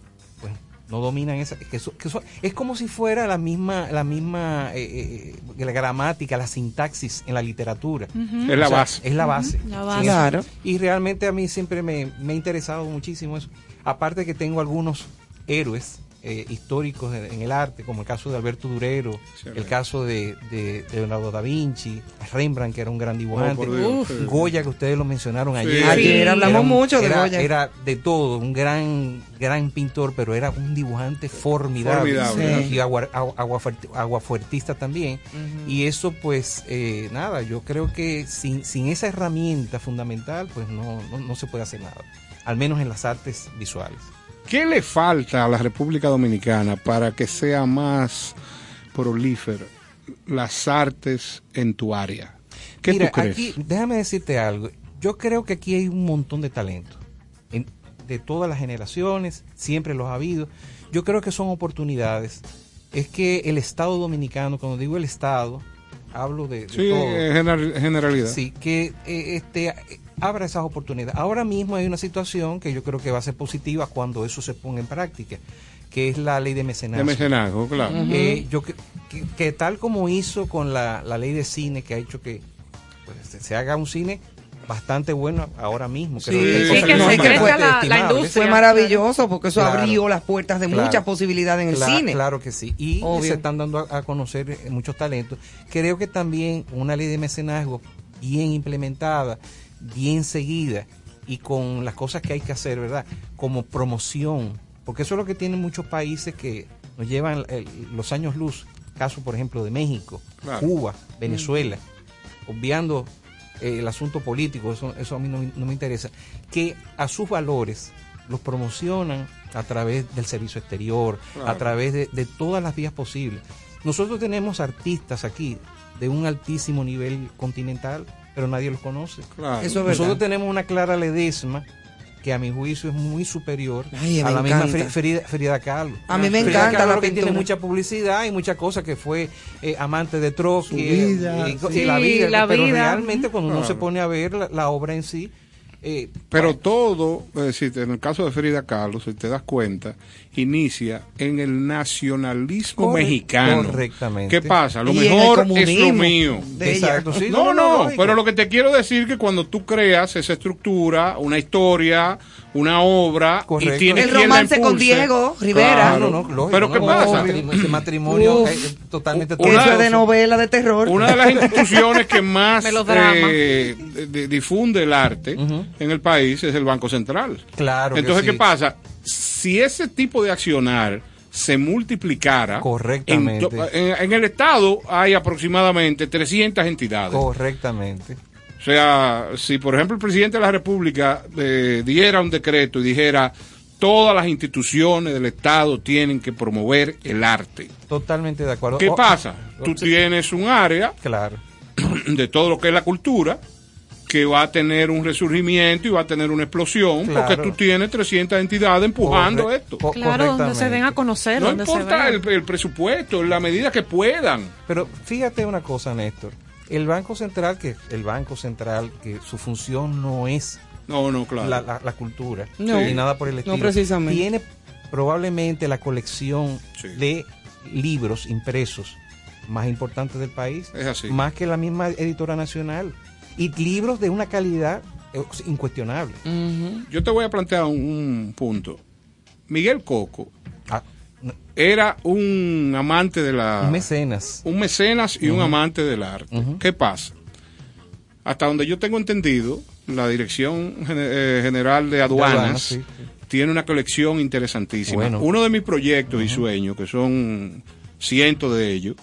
pues no dominan esa. Que eso- que eso- es como si fuera la misma, la misma eh, eh, la gramática, la sintaxis en la literatura. Es la base. Es la base. La base. Claro. Y realmente a mí siempre me, me ha interesado muchísimo eso. Aparte que tengo algunos héroes eh, históricos en, en el arte, como el caso de Alberto Durero, el caso de, de- de Leonardo da Vinci, Rembrandt, que era un gran dibujante, Oh, Dios. Goya, que ustedes lo mencionaron Sí. ayer. Ayer hablamos Era mucho de era- Goya. Era de todo, un gran, gran pintor, pero era un dibujante formidable. Formidable. Y agua, agua- aguafuert- aguafuertista también. Y eso, pues, eh, nada, yo creo que sin, sin esa herramienta fundamental, pues no, no, no se puede hacer nada. Al menos en las artes visuales. ¿Qué le falta a la República Dominicana para que sea más prolífero las artes en tu área? ¿Qué Mira, tú crees? aquí, déjame decirte algo. Yo creo que aquí hay un montón de talento. En- de todas las generaciones, siempre los ha habido. Yo creo que son oportunidades. Es que el Estado dominicano, cuando digo el Estado, hablo de, de Sí, todo. en general- generalidad. Sí, que eh, este, abra esas oportunidades. Ahora mismo hay una situación que yo creo que va a ser positiva cuando eso se ponga en práctica, que es la ley de mecenazgo. De mecenazgo, claro. Eh, yo que, que- que tal como hizo con la, la ley de cine, que ha hecho que pues, se, haga un cine bastante bueno ahora mismo. Sí, Creo hay sí, que no se crezca la- la industria. Fue maravilloso porque eso Claro. abrió las puertas de Claro. mucha posibilidad en el Claro, cine. Claro que sí. Y Obvio. se están dando a, a conocer eh, muchos talentos. Creo que también una ley de mecenazgo bien implementada, bien seguida y con las cosas que hay que hacer, ¿verdad? Como promoción. Porque eso es lo que tienen muchos países que nos llevan los años luz. Caso, por ejemplo, de México, Claro. Cuba, Venezuela. Obviando eh, el asunto político, eso, eso a mí no, me- no me interesa. Que a sus valores los promocionan a través del servicio exterior, Claro. a través de, de todas las vías posibles. Nosotros tenemos artistas aquí de un altísimo nivel continental, pero nadie los conoce. Claro. Eso es Nosotros verdad. tenemos una Clara Ledesma que a mi juicio es muy superior Ay, a la misma encanta. Frida, Frida Kahlo. A mí me Frida encanta Kahlo la que tiene mucha publicidad y muchas cosas que fue eh, amante de Trotsky eh, vida, y, sí. y la vida, la pero vida. realmente cuando uno se pone a ver la, la obra en sí eh, Pero todo, es decir, en el caso de Frida Kahlo, si te das cuenta, inicia en el nacionalismo Corre- mexicano. correctamente. ¿Qué pasa? Lo Y mejor es lo mío. Exacto, sí, no, no, lógico. pero lo que te quiero decir que cuando tú creas esa estructura, una historia, una obra, Correcto. y tienes El quien la romance con Diego Rivera. claro. no, no, lógico, pero no, ¿qué no, pasa? ese- matrimonio Uf. eh, totalmente es de novela de terror. Una de las instituciones que más eh, de- de- difunde el arte. En el país es el Banco Central. Claro que Entonces, ¿qué sí. pasa? Si ese tipo de accionar se multiplicara, Correctamente. En, to- en- en el Estado hay aproximadamente 300 entidades. Correctamente. O sea, si por ejemplo el presidente de la República eh, diera un decreto y dijera todas las instituciones del Estado tienen que promover el arte. Totalmente de acuerdo. ¿Qué Oh, pasa? Tú sí, tienes un área Claro. de todo lo que es la cultura que va a tener un resurgimiento y va a tener una explosión Claro. porque tú tienes 300 entidades empujando Corre- esto. Claro, donde se den a conocer, No donde importa el, el presupuesto, en la medida que puedan. Pero fíjate una cosa, Néstor. El Banco Central, que el Banco Central, que su función no es No, no, claro. la, la- la cultura, No. ni nada por el No, estilo. precisamente. Tiene probablemente la colección Sí. de libros impresos más importante del país, Es así. más que la misma editora nacional. Y libros de una calidad eh, incuestionable. Yo te voy a plantear un, un punto. Miguel Coco Ah, no, era un amante de la... un mecenas. un mecenas y un amante del arte. ¿Qué pasa? Hasta donde yo tengo entendido, la Dirección eh, General de Aduanas, aduanas, sí, sí. tiene una colección interesantísima. Bueno. Uno de mis proyectos y sueños, que son cientos de ellos,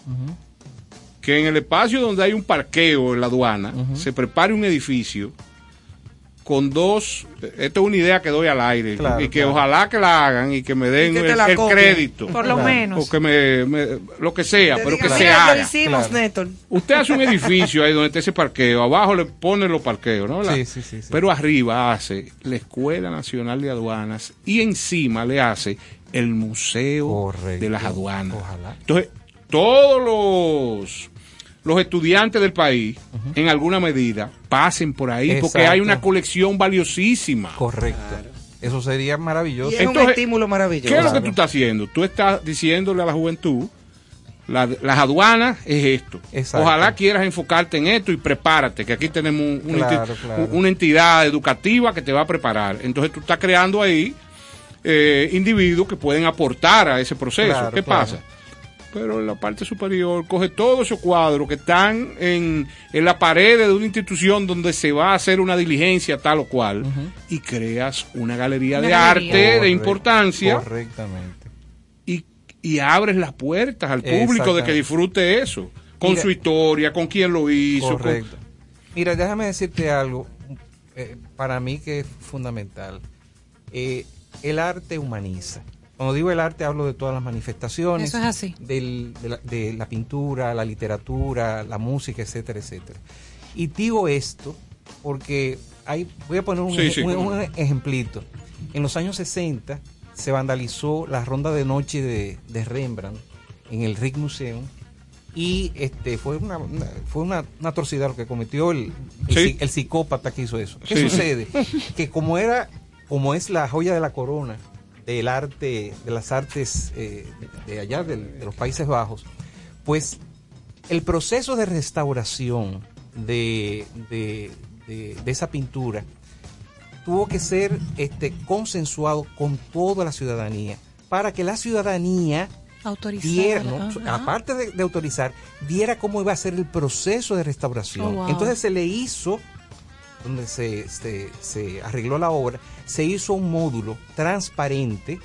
que en el espacio donde hay un parqueo en la aduana, se prepare un edificio con dos, esto es una idea que doy al aire Claro, y que claro. ojalá que la hagan y que me den que el, crédito. Por lo Claro. menos. O que me, me- lo que sea, Te pero diga, que se "Mira, haga. lo hicimos, Claro. Néstor. Usted hace un edificio ahí donde está ese parqueo, abajo le pone los parqueos, ¿no? La- Sí, sí, sí, sí. Pero arriba hace la Escuela Nacional de Aduanas y encima le hace el Museo Correcto. de las Aduanas. Ojalá. Entonces, todos los, los estudiantes del país, en alguna medida, pasen por ahí porque hay una colección valiosísima. Correcto. Eso sería maravilloso. Y es un estímulo ¿Qué maravilloso. es lo que tú estás haciendo? Tú estás diciéndole a la juventud, la- las aduanas es esto. Exacto. Ojalá quieras enfocarte en esto y prepárate, que aquí tenemos un- una, Claro, enti- claro. una entidad educativa que te va a preparar. Entonces tú estás creando ahí eh, individuos que pueden aportar a ese proceso. Claro, ¿Qué claro. pasa? Pero en la parte superior coge todos esos cuadros que están en, en la pared de una institución donde se va a hacer una diligencia tal o cual y creas una galería Una de galería. arte de importancia Correctamente. y, y abres las puertas al público de que disfrute eso, con Mira- su historia, con quién lo hizo. con- Correcto. Mira, déjame decirte algo, eh, para mí que es fundamental. Eh, el arte humaniza. Cuando digo el arte hablo de todas las manifestaciones. Eso es así. del- de, la, de la pintura, la literatura, la música, etcétera, etcétera. Y digo esto porque hay, voy a poner un, Sí, ej- sí, un- cómo un no. ejemplito. En los años 60 se vandalizó la ronda de noche de, de Rembrandt en el Rijksmuseum y este fue una, una- fue una, una atrocidad lo que cometió el, el, Sí. psi- el psicópata que hizo eso. ¿Qué Sí. sucede? que como era como es la joya de la corona del arte de las artes eh, de, allá de los Países Bajos, pues el proceso de restauración de, de- de- de esa pintura tuvo que ser este, consensuado con toda la ciudadanía para que la ciudadanía diera, no, aparte de, autorizar, viera cómo iba a ser el proceso de restauración. Oh, wow. Entonces se le hizo, donde se, se- se arregló la obra, se hizo un módulo transparente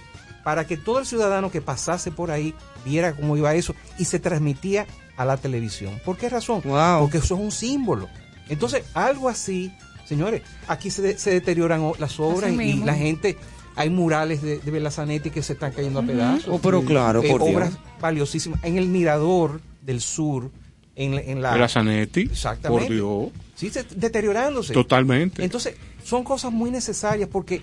para que todo el ciudadano que pasase por ahí viera cómo iba eso y se transmitía a la televisión. ¿Por qué razón? Wow. Porque eso es un símbolo. Entonces, algo así, señores, aquí se, de- se deterioran las obras y, la gente, hay murales de, de Belazanetti que se están cayendo a pedazos. Oh, pero claro, Eh, por Dios. obras valiosísimas. En el Mirador del Sur, en, la- en la... De la Zanetti, Exactamente. por Dios, Sí, se- deteriorándose. totalmente. Entonces, son cosas muy necesarias porque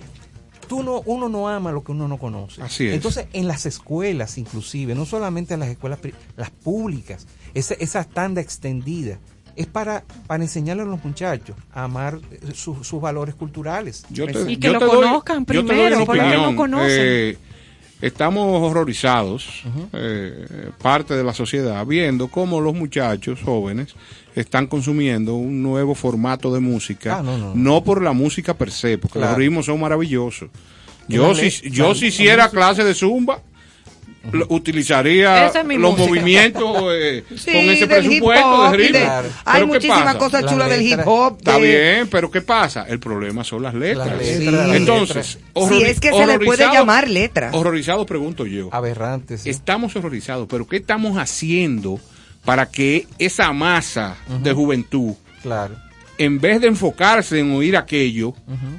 tú no, uno no ama lo que uno no conoce. Así es. Entonces, en las escuelas, inclusive, no solamente en las escuelas, las públicas, esa, esa tanda extendida, es para, para enseñarle a los muchachos a amar eh, sus- sus valores culturales. Yo te- Y que yo lo te doy- conozcan yo te doy primero, no conocen. Eh, estamos horrorizados, eh, parte de la sociedad, viendo cómo los muchachos jóvenes están consumiendo un nuevo formato de música, Ah, no, no, no. por la música per se, porque Claro. los ritmos son maravillosos. Yo si, yo si hiciera clase de zumba, lo- utilizaría es los música. movimientos eh, Sí, con ese presupuesto hop de ritmo. de- Claro. Hay Pero ¿qué muchísimas pasa? cosas Las chulas del hip letras- hop. Está bien, pero ¿qué pasa? El problema son las letras. Las letras, Entonces, letras Si es que se le puede llamar letra. Horrorizado, pregunto yo. aberrantes. sí. Estamos horrorizados, pero ¿qué estamos haciendo para que esa masa de juventud, Claro. En vez de enfocarse en oír aquello,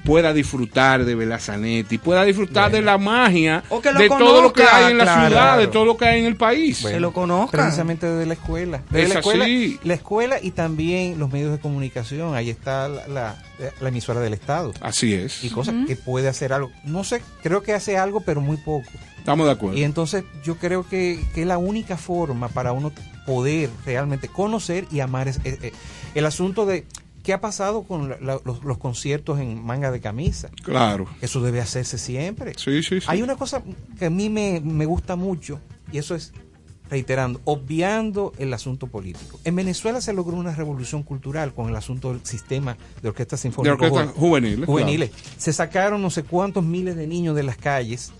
pueda disfrutar de Belazanetti, pueda disfrutar de la magia, O que lo de todo lo que conozca, hay en la claro. ciudad, de todo lo que hay en el país? Se lo conozcan. Precisamente desde la escuela. Desde Es la escuela, así. la escuela y también los medios de comunicación. Ahí está la, la- la emisora del Estado. Así es. Y cosas que puede hacer algo. No sé, creo que hace algo, pero muy poco. Estamos de acuerdo. Y entonces yo creo que, que es la única forma para uno poder realmente conocer y amar es- es- es- el asunto de qué ha pasado con la- la- los, los conciertos en manga de camisa. Claro. Eso debe hacerse siempre. Sí, sí, sí. Hay una cosa que a mí me, me gusta mucho y eso es, reiterando, obviando el asunto político. En Venezuela se logró una revolución cultural con el asunto del sistema de orquestas De sinfónicas orquestas juveniles. juveniles. Se sacaron no sé cuántos miles de niños de las calles,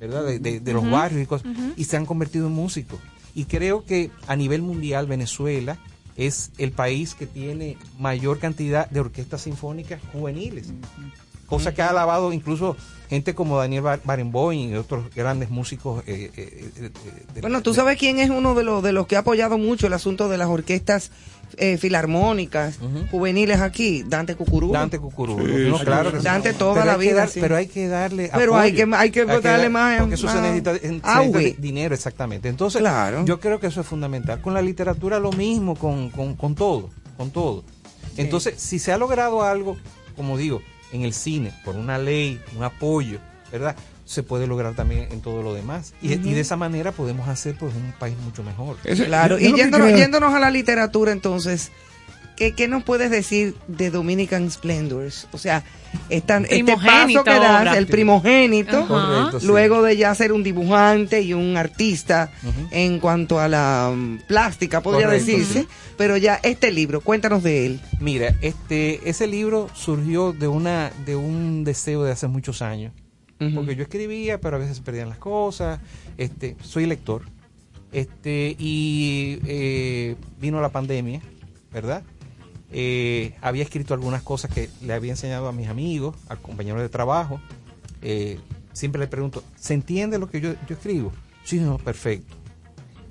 ¿verdad? De, de- de los barrios y cosas, y se han convertido en músicos. Y creo que a nivel mundial Venezuela es el país que tiene mayor cantidad de orquestas sinfónicas juveniles. Cosa que ha alabado incluso gente como Daniel Bar- Barenboim y otros grandes músicos. eh, eh, eh, de- Bueno, tú sabes quién es uno de los, de los que ha apoyado mucho el asunto de las orquestas eh, filarmónicas, juveniles aquí, Dante Cucurú. Dante Cucurú. Sí, no, sí. claro que sí. Dante toda la hay que vida, dar- sí. Pero hay que darle Pero hay apoyo. que- hay que darle dar- más- Porque eso se necesita, se necesita dinero, exactamente. Entonces, Claro. yo creo que eso es fundamental. Con la literatura lo mismo, con, con, con todo, con todo. Entonces, si se ha logrado algo, como digo, en el cine, por una ley, un apoyo, ¿verdad? Se puede lograr también en todo lo demás. Y, de esa manera podemos hacer pues un país mucho mejor. Claro, y yéndonos, yéndonos a la literatura entonces, ¿qué, qué nos puedes decir de Dominican Splendors? O sea, esta- este paso que das, ahora. el primogénito, Ajá. Correcto, sí. luego de ya ser un dibujante y un artista en cuanto a la mm, plástica, podría Correcto, decirse, sí. pero ya este libro, cuéntanos de él. Mira, este, ese libro surgió de una, de un deseo de hace muchos años. Porque yo escribía, pero a veces se perdían las cosas. Este, soy lector. Este, y eh, vino la pandemia, ¿verdad? Eh, había escrito algunas cosas que le había enseñado a mis amigos, a compañeros de trabajo. Eh, siempre le pregunto, ¿se entiende lo que yo, yo escribo? Sí, no, perfecto.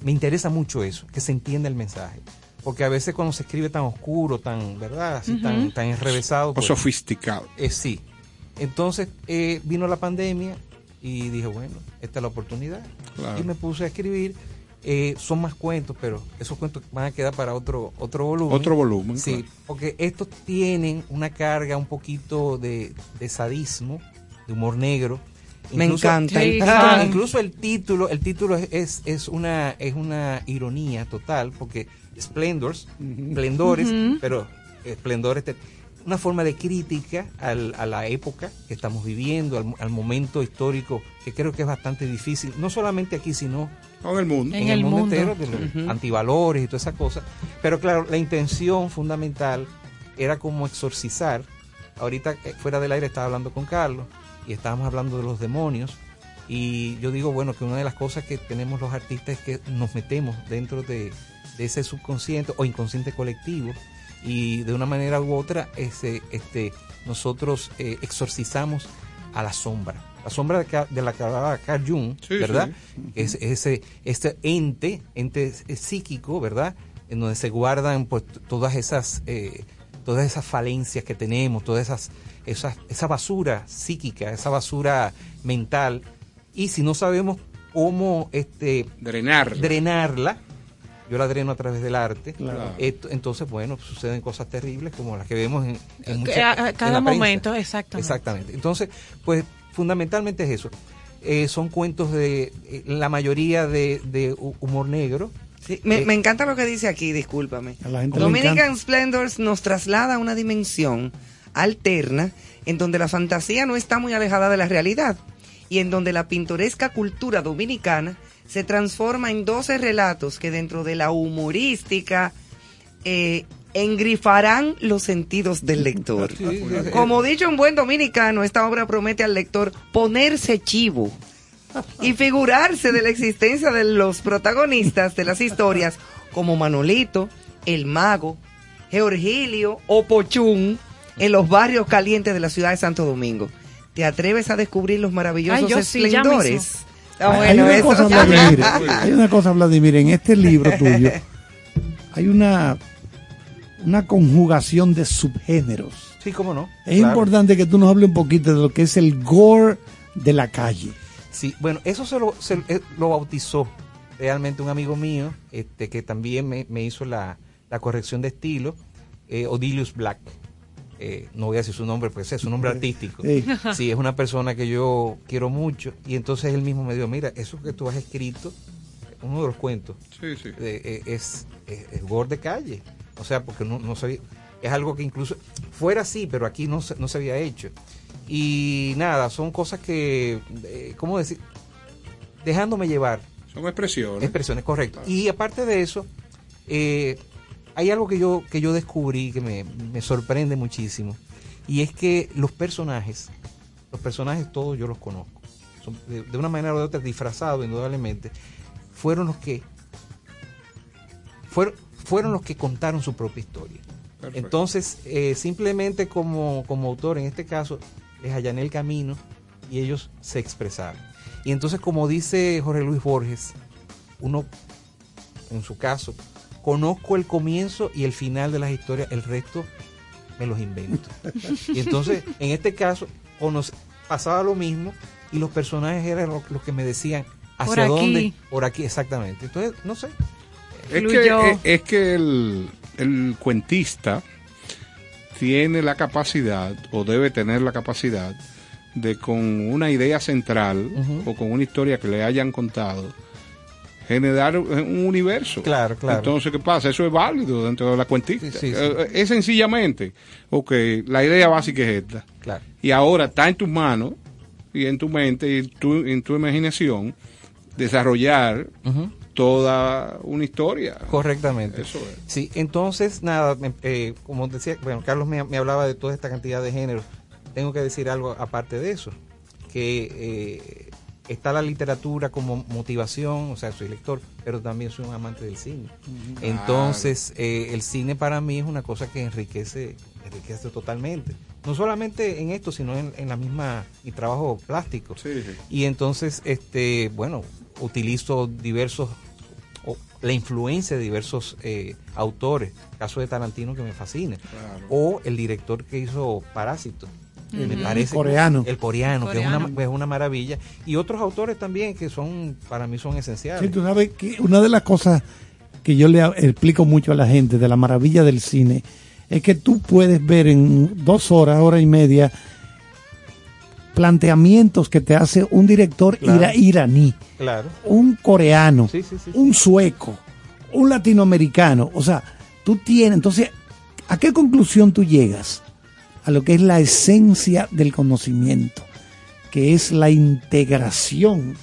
Me interesa mucho eso, que se entienda el mensaje. Porque a veces cuando se escribe tan oscuro, tan, ¿verdad? Así, tan, tan enrevesado. O sofisticado. Eh, sí. Entonces eh, vino la pandemia y dije, bueno, esta es la oportunidad. Claro. Y me puse a escribir. Eh, son más cuentos, pero esos cuentos van a quedar para otro otro volumen. Otro volumen, Sí, claro. porque estos tienen una carga un poquito de, de sadismo, de humor negro. Me encanta. Sí, incluso el título, el título es, es, es una es una ironía total, porque Splendors, esplendores, Ujú. pero esplendores te- una forma de crítica al- a la época que estamos viviendo, al, al momento histórico, que creo que es bastante difícil, no solamente aquí, sino en el mundo, en, el, mundo, entero, de los antivalores y todas esas cosas. Pero claro, la intención fundamental era como exorcizar. Ahorita eh, fuera del aire estaba hablando con Carlos y estábamos hablando de los demonios. Y yo digo, bueno, que una de las cosas que tenemos los artistas es que nos metemos dentro de, de ese subconsciente o inconsciente colectivo y de una manera u otra ese, este, nosotros eh, exorcizamos a la sombra. La sombra de, ca- de la que hablaba Carl Jung, Sí, ¿verdad? sí. Es, ese, este ente, ente eh, psíquico, ¿verdad? En donde se guardan pues todas esas, eh, todas esas falencias que tenemos, todas esas, esas, esa basura psíquica, esa basura mental. Y si no sabemos cómo este, Drenarla. drenarla, yo la dreno a través del arte, Claro. esto- entonces, bueno, suceden cosas terribles como las que vemos en, en mucha- a- a en cada la prensa. momento, exactamente. Exactamente. Entonces, pues fundamentalmente es eso. Eh, son cuentos de eh, la mayoría de, de hu- humor negro. Me, Eh, me encanta lo que dice aquí, discúlpame. A la gente le Dominican. Splendors nos traslada a una dimensión alterna en donde la fantasía no está muy alejada de la realidad y en donde la pintoresca cultura dominicana se transforma en 12 relatos que dentro de la humorística eh, engrifarán los sentidos del lector. Como dicho un buen dominicano, esta obra promete al lector ponerse chivo y figurarse de la existencia de los protagonistas de las historias como Manolito, el mago, Georgilio o Pochún en los barrios calientes de la ciudad de Santo Domingo. ¿Te atreves a descubrir los maravillosos Ay, yo sí, Está hay, una eso. cosa, Vladimir, hay una cosa, Vladimir, en este libro tuyo hay una, una conjugación de subgéneros. Sí, cómo no. Es Claro. importante que tú nos hables un poquito de lo que es el gore de la calle. Sí, bueno, eso se lo, se- eh, lo bautizó realmente un amigo mío, este, que también me, me hizo la, la corrección de estilo, eh, Odilius Black. Eh, no voy a decir su nombre, porque ese es su nombre artístico. Sí. Sí, es una persona que yo quiero mucho. Y entonces él mismo me dijo, mira, eso que tú has escrito, uno de los cuentos, Sí, sí. eh, eh, es, es, es gore de calle. O sea, porque no, no sabía, es algo que incluso fuera así, pero aquí no se, no se había hecho. Y nada, son cosas que, eh, ¿cómo decir? Dejándome llevar. Son expresiones. Expresiones, correcto. Y aparte de eso, eh, hay algo que yo, que yo descubrí que me, me sorprende muchísimo. Y es que los personajes, los personajes todos yo los conozco. Son de, de una manera u otra disfrazados, indudablemente, fueron los que fueron, fueron los que contaron su propia historia. Perfecto. Entonces, eh, simplemente como, como autor, en este caso, les allané el camino y ellos se expresaron. Y entonces, como dice Jorge Luis Borges, uno, en su caso, conozco el comienzo y el final de las historias, el resto me los invento. y entonces, en este caso, conoce- pasaba lo mismo y los personajes eran lo- los que me decían Por hacia aquí. dónde, por aquí, exactamente. Entonces, no sé. Es que, Fluyó. es, es que el, el cuentista tiene la capacidad, o debe tener la capacidad, de con una idea central o con una historia que le hayan contado, generar un universo. Claro, claro. Entonces, ¿qué pasa? Eso es válido dentro de la cuentista. Sí, sí, sí. Eh, Es sencillamente, ok, la idea básica es esta. Claro. Y ahora está en tus manos y en tu mente y tu, en tu imaginación desarrollar toda una historia. Correctamente. Eso es. Sí, entonces, nada, eh, como decía, bueno, Carlos me, me hablaba de toda esta cantidad de géneros. Tengo que decir algo aparte de eso, que eh, está la literatura como motivación, o sea, soy lector, pero también soy un amante del cine. Entonces, eh, el cine para mí es una cosa que enriquece, enriquece totalmente. No solamente en esto, sino en, en la misma, mi trabajo plástico. Sí. Y entonces, este, bueno, utilizo diversos, o la influencia de diversos eh, autores, caso de Tarantino que me fascina, Claro. o el director que hizo Parásito. Me parece Coreano. el coreano, que es una, es una maravilla y otros autores también que son para mí son esenciales Sí, tú sabes que una de las cosas que yo le explico mucho a la gente de la maravilla del cine es que tú puedes ver en dos horas, hora y media, planteamientos que te hace un director Claro. ira- iraní, claro un coreano, Sí, sí, sí, sí. un sueco, un latinoamericano. O sea, tú tienes, entonces, ¿a qué conclusión tú llegas? A lo que es la esencia del conocimiento, que es la integración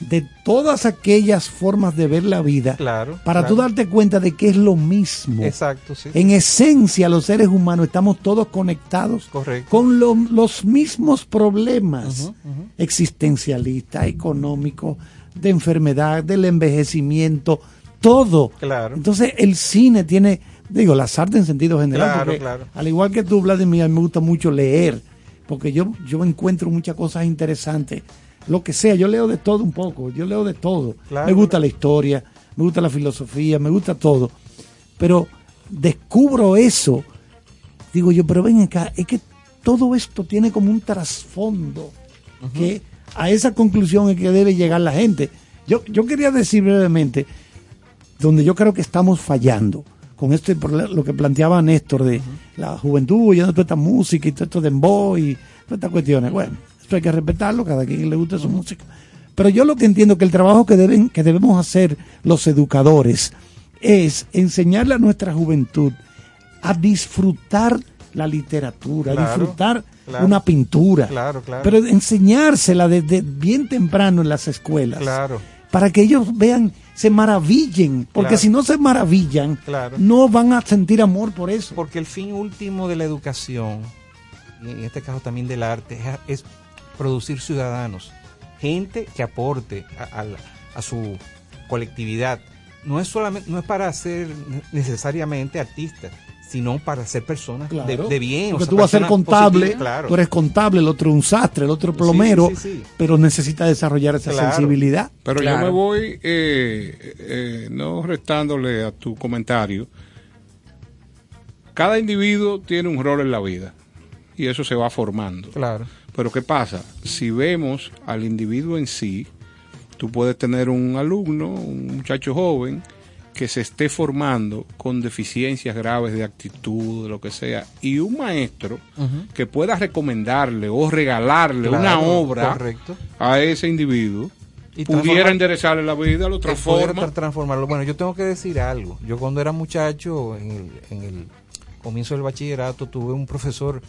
de todas aquellas formas de ver la vida Claro, para claro. tú darte cuenta de que es lo mismo. exacto sí En esencia, los seres humanos estamos todos conectados correcto con lo- los mismos problemas existencialistas, económicos, de enfermedad, del envejecimiento, todo. claro Entonces el cine tiene, digo, las artes en sentido general, Claro, porque claro. al igual que tú, Vladimir, a mí me gusta mucho leer, porque yo, yo encuentro muchas cosas interesantes. Lo que sea, yo leo de todo un poco, yo leo de todo. Claro, me gusta la historia, me gusta la filosofía, me gusta todo. Pero descubro eso, digo yo, pero ven acá, es que todo esto tiene como un trasfondo que a esa conclusión es que debe llegar la gente. Yo, yo quería decir brevemente, donde yo creo que estamos fallando, con este proble- lo que planteaba Néstor de la juventud oyendo toda esta música y todo esto de embo y todas estas cuestiones. Bueno, esto hay que respetarlo, cada quien le gusta su música. Pero yo lo que entiendo que el trabajo que deben, que debemos hacer los educadores es enseñarle a nuestra juventud a disfrutar la literatura, a disfrutar claro. una pintura, Claro, claro. pero enseñársela desde bien temprano en las escuelas claro para que ellos vean, se maravillen, porque Claro. si no se maravillan, Claro. no van a sentir amor por eso. Porque el fin último de la educación, y en este caso también del arte, es, producir ciudadanos, gente que aporte a, a la- a su colectividad. No es solamente, no es para ser necesariamente artistas, sino para ser personas de- Claro. de, bien. o Porque sea, tú vas a ser contable, claro. tú eres contable, el otro un sastre, el otro plomero, Sí, sí, sí. pero necesita desarrollar esa Claro. sensibilidad. Pero Claro. yo me voy, eh, eh, no restándole a tu comentario. Cada individuo tiene un rol en la vida y eso se va formando. Claro. Pero ¿qué pasa? Si vemos al individuo en sí, tú puedes tener un alumno, un muchacho joven, que se esté formando con deficiencias graves de actitud, de lo que sea, y un maestro que pueda recomendarle o regalarle Claro, una obra Correcto. a ese individuo, Y pudiera enderezarle la vida, lo transforma. tra- transformarlo. Bueno, yo tengo que decir algo. Yo cuando era muchacho, en el, en el comienzo del bachillerato, tuve un profesor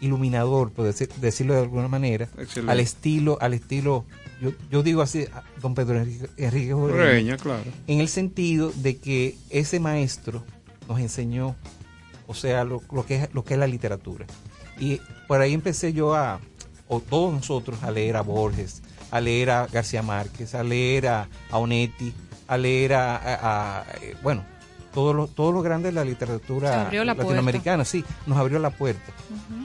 iluminador, por decir- decirlo de alguna manera, Excelente. al estilo, al estilo, yo, yo digo así, a don Pedro Enrique, Enrique Jorge, Reña, claro. en el sentido de que ese maestro nos enseñó, o sea, lo, lo que, es, lo que es la literatura. Y por ahí empecé yo a, o todos nosotros, a leer a Borges, a leer a García Márquez, a leer a, a Onetti, a leer a, a- a, eh, bueno, todos los todos los grandes de la literatura la latinoamericana, sí, nos abrió la puerta.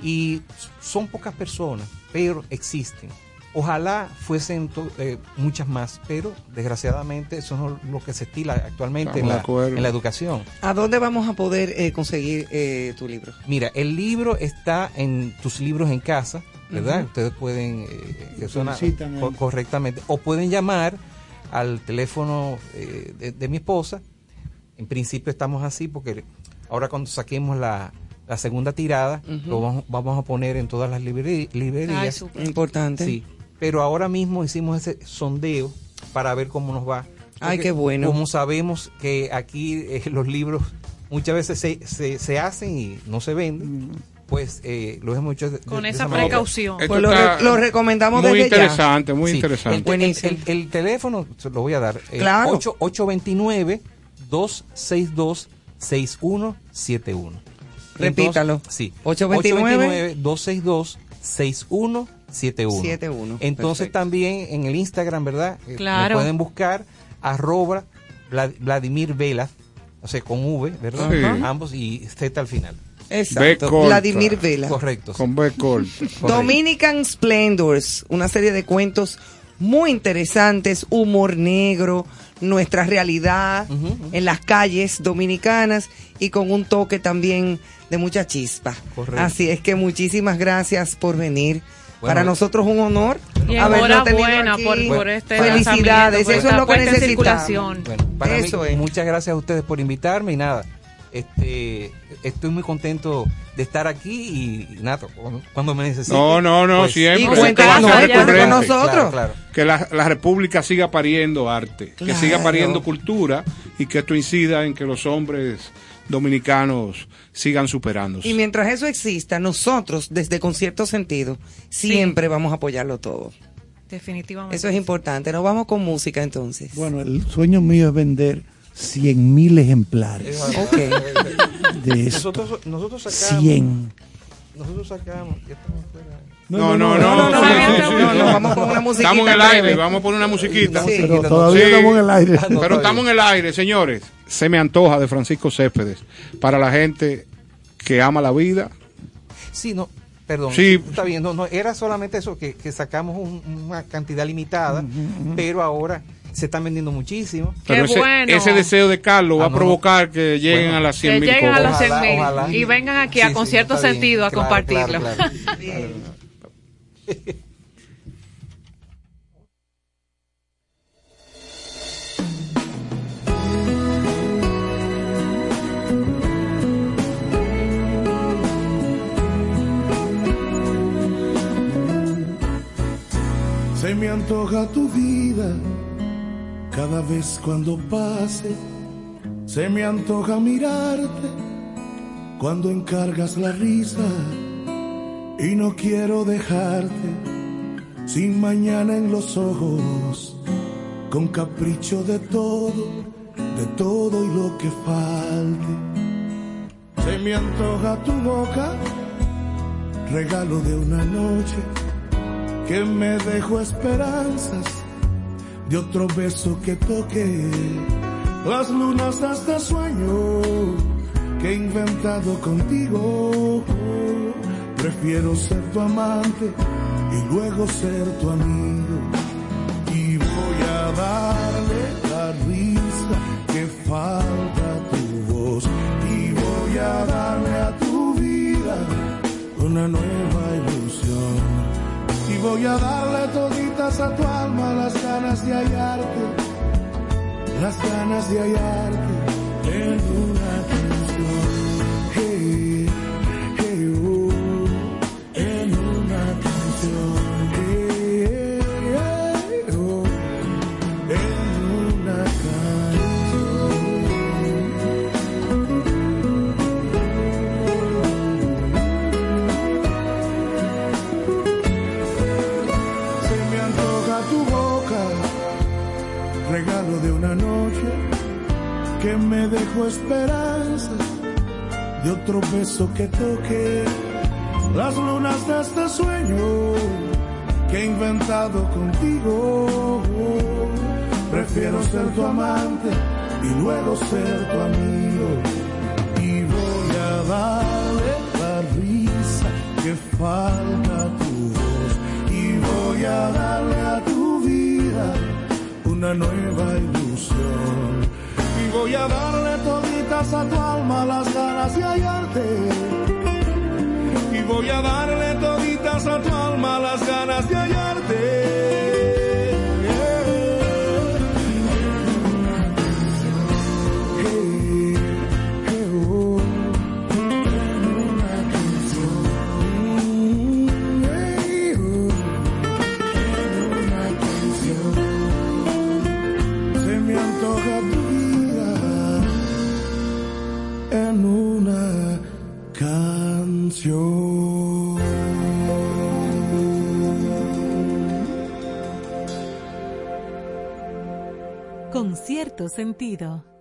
Y son pocas personas, pero existen. Ojalá fuesen to- eh, muchas más, pero desgraciadamente eso no es lo que se estila actualmente en la, acuerdo. en la educación. ¿A dónde vamos a poder eh, conseguir eh, tu libro? Mira, el libro está en tus libros en casa, ¿verdad? Ustedes pueden, eh, que suena solicitan co- correctamente, o pueden llamar al teléfono eh, de, de mi esposa. En principio estamos así porque ahora cuando saquemos la, la segunda tirada, lo vamos, vamos a poner en todas las librerí- librerías. Ay, súper. Importante. Sí, pero ahora mismo hicimos ese sondeo para ver cómo nos va. Ay, qué bueno. Como sabemos que aquí eh, los libros muchas veces se, se, se hacen y no se venden, pues eh, los hemos hecho de- Con de- esa manera. precaución. Pues lo, re- lo recomendamos muy desde ya. interesante, muy Sí, interesante. El, el- Buenísimo. el- el teléfono, se lo voy a dar. eh, Claro. 8- 829-262-6171. Repítalo. Entonces, sí. 829 829-262-6171. 71. Entonces Perfecto. también en el Instagram, ¿verdad? Eh, Claro. Me pueden buscar arroba Vlad- Vladimir Velas, o sea, con V, ¿verdad? Sí. Ambos y Z al final. Exacto. corta. Vladimir Vela. Correcto. sí. Con B corta. Dominican Splendors, una serie de cuentos muy interesantes, humor negro, nuestra realidad en las calles dominicanas y con un toque también de mucha chispa. Correcto. Así es que muchísimas gracias por venir. Bueno, Para nosotros un honor Y haberlo tenido enhorabuena aquí. por, por este Felicidades, por eso es lo que necesitamos. Bueno, para Eso mí, es. muchas gracias a ustedes por invitarme y nada. Este, estoy muy contento de estar aquí y nada, cuando, cuando me necesiten. No, no, no, pues, siempre. Y con nosotros, recurrente. con nosotros. Claro, claro. Que la, la República siga pariendo arte, que siga pariendo cultura y que esto incida en que los hombres dominicanos sigan superándose. Y mientras eso exista, nosotros, desde Concierto Sentido, siempre vamos a apoyarlo todo. Definitivamente. Eso es importante. Nos vamos con música entonces. Bueno, el sueño mío es vender 100 mil ejemplares Ok. de. Nosotros, nosotros sacamos. 100. Nosotros sacamos. Ya estamos fuera. No, no, no, no, no, sí, no, sí, no, sí, no, sí. no, vamos con una musiquita Estamos en el aire, vamos a poner una musiquita. Sí. Pero no, todavía Sí. estamos en el aire. Ah, no. Pero estamos en el aire, señores. Se me antoja de Francisco Céspedes para la gente que ama la vida. Sí, no, perdón. Sí. Está bien, no, no, era solamente eso, que, que sacamos un- una cantidad limitada, pero ahora se están vendiendo muchísimo. Pero Qué ese, bueno. ese deseo de Carlos va Ah, a no, provocar que lleguen Bueno. a las 100 que mil lleguen a cosas. 100 mil Ojalá, y vengan aquí Sí, a sí, con cierto está bien, sentido a claro, compartirlo. claro, claro. Se me antoja tu vida cada vez cuando pase. Se me antoja mirarte cuando encargas la risa. Y no quiero dejarte sin mañana en los ojos. Con capricho de todo, de todo y lo que falte. Se me antoja tu boca, regalo de una noche que me dejó esperanzas de otro beso que toque las lunas este sueño que he inventado contigo. Prefiero ser tu amante y luego ser tu amigo. Y voy a darle la risa que falta tu voz. Y voy a darle a tu vida una nueva ilusión. Y voy a darle toditas a tu alma las ganas de hallarte, las ganas de hallarte en una que me dejó esperanzas de otro beso que toque las lunas de este sueño que he inventado contigo. Prefiero ser tu amante y luego ser tu amigo. Y voy a darle la risa que falta tu voz. Y voy a darle a tu vida una nueva ilusión Voy a darle toditas a tu alma las ganas de hallarte. Y voy a darle toditas a tu alma las ganas de hallarte. cierto sentido.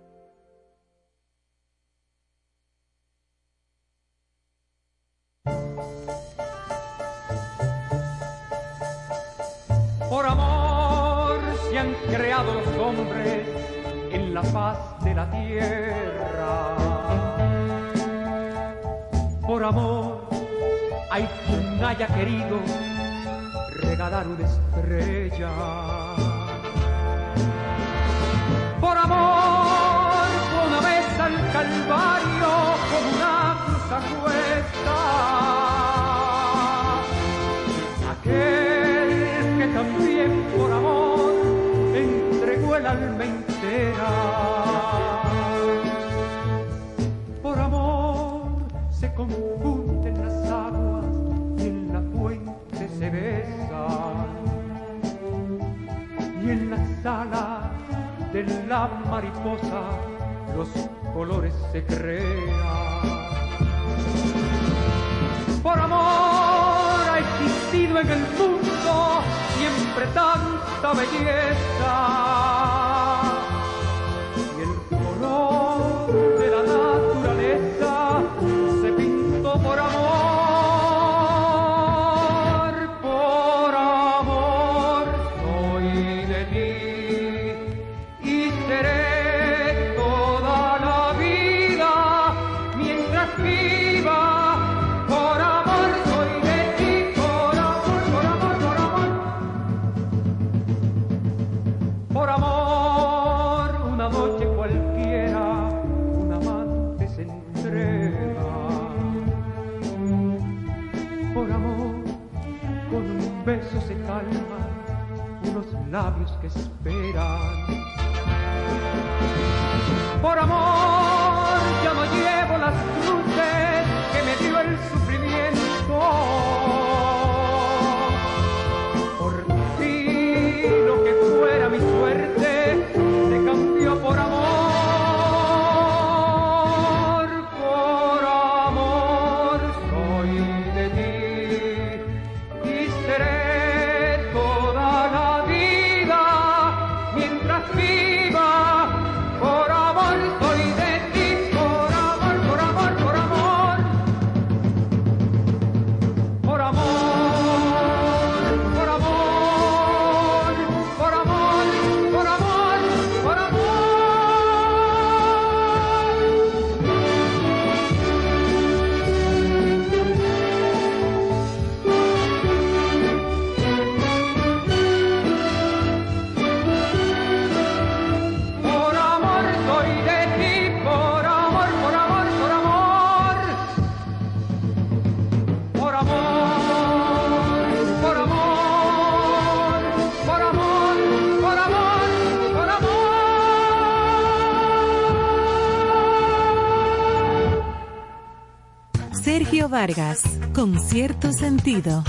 Vargas, con cierto sentido.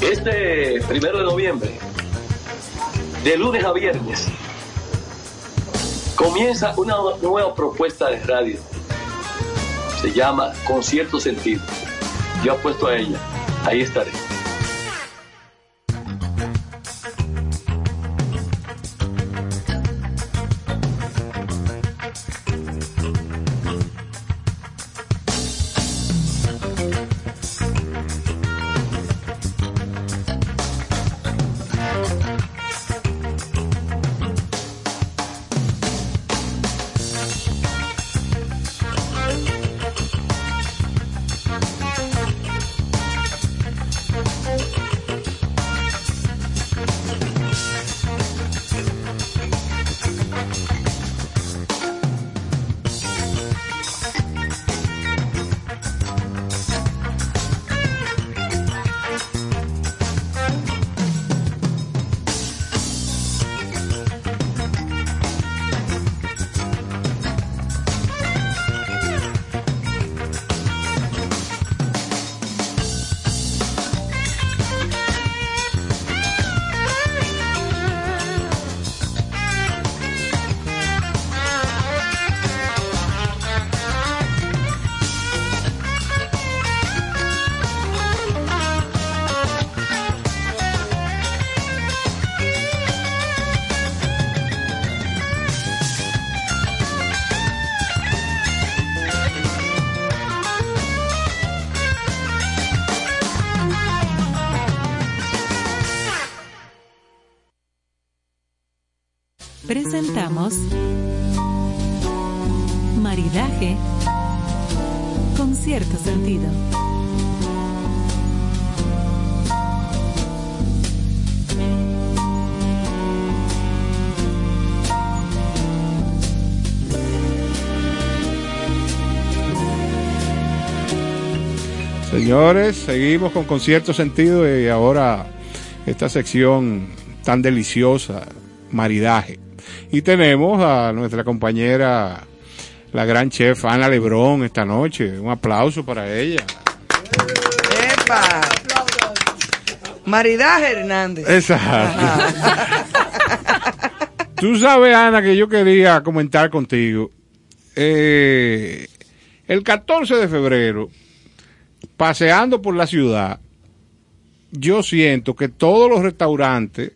Este primero de noviembre, de lunes a viernes, comienza una nueva propuesta de radio. Se llama Con cierto sentido. Yo apuesto a ella. Ahí estaré. Señores, seguimos con Concierto Sentido y ahora esta sección tan deliciosa, maridaje. Y tenemos a nuestra compañera, la gran chef Ana Lebrón esta noche. Un aplauso para ella. ¡Epa! Maridaje Hernández. Exacto. Tú sabes, Ana, que yo quería comentar contigo. Eh, el 14 de febrero, paseando por la ciudad, yo siento que todos los restaurantes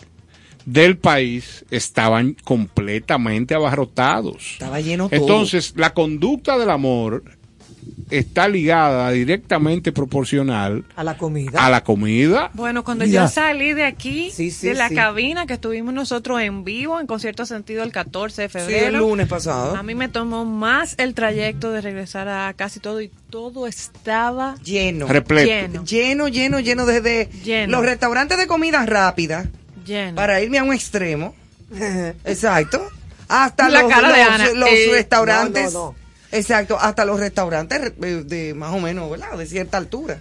del país estaban completamente abarrotados. Estaba lleno todo. Entonces, la conducta del amor está ligada directamente proporcional A la comida. a la comida. Bueno, cuando Ya. yo salí de aquí, sí, de la sí. cabina que estuvimos nosotros en vivo, en concierto sentido el 14 de Sí, febrero. el lunes pasado. A mí me tomó más el trayecto de regresar a casi todo y todo estaba Lleno. Lleno. Lleno, lleno, lleno desde Lleno. los restaurantes de comida rápida. Lleno. Para irme a un extremo. Exacto. Hasta La los, cara de los- Ana. los Eh, restaurantes. no, no. Exacto, hasta los restaurantes eh, de más o menos, ¿verdad? De cierta altura.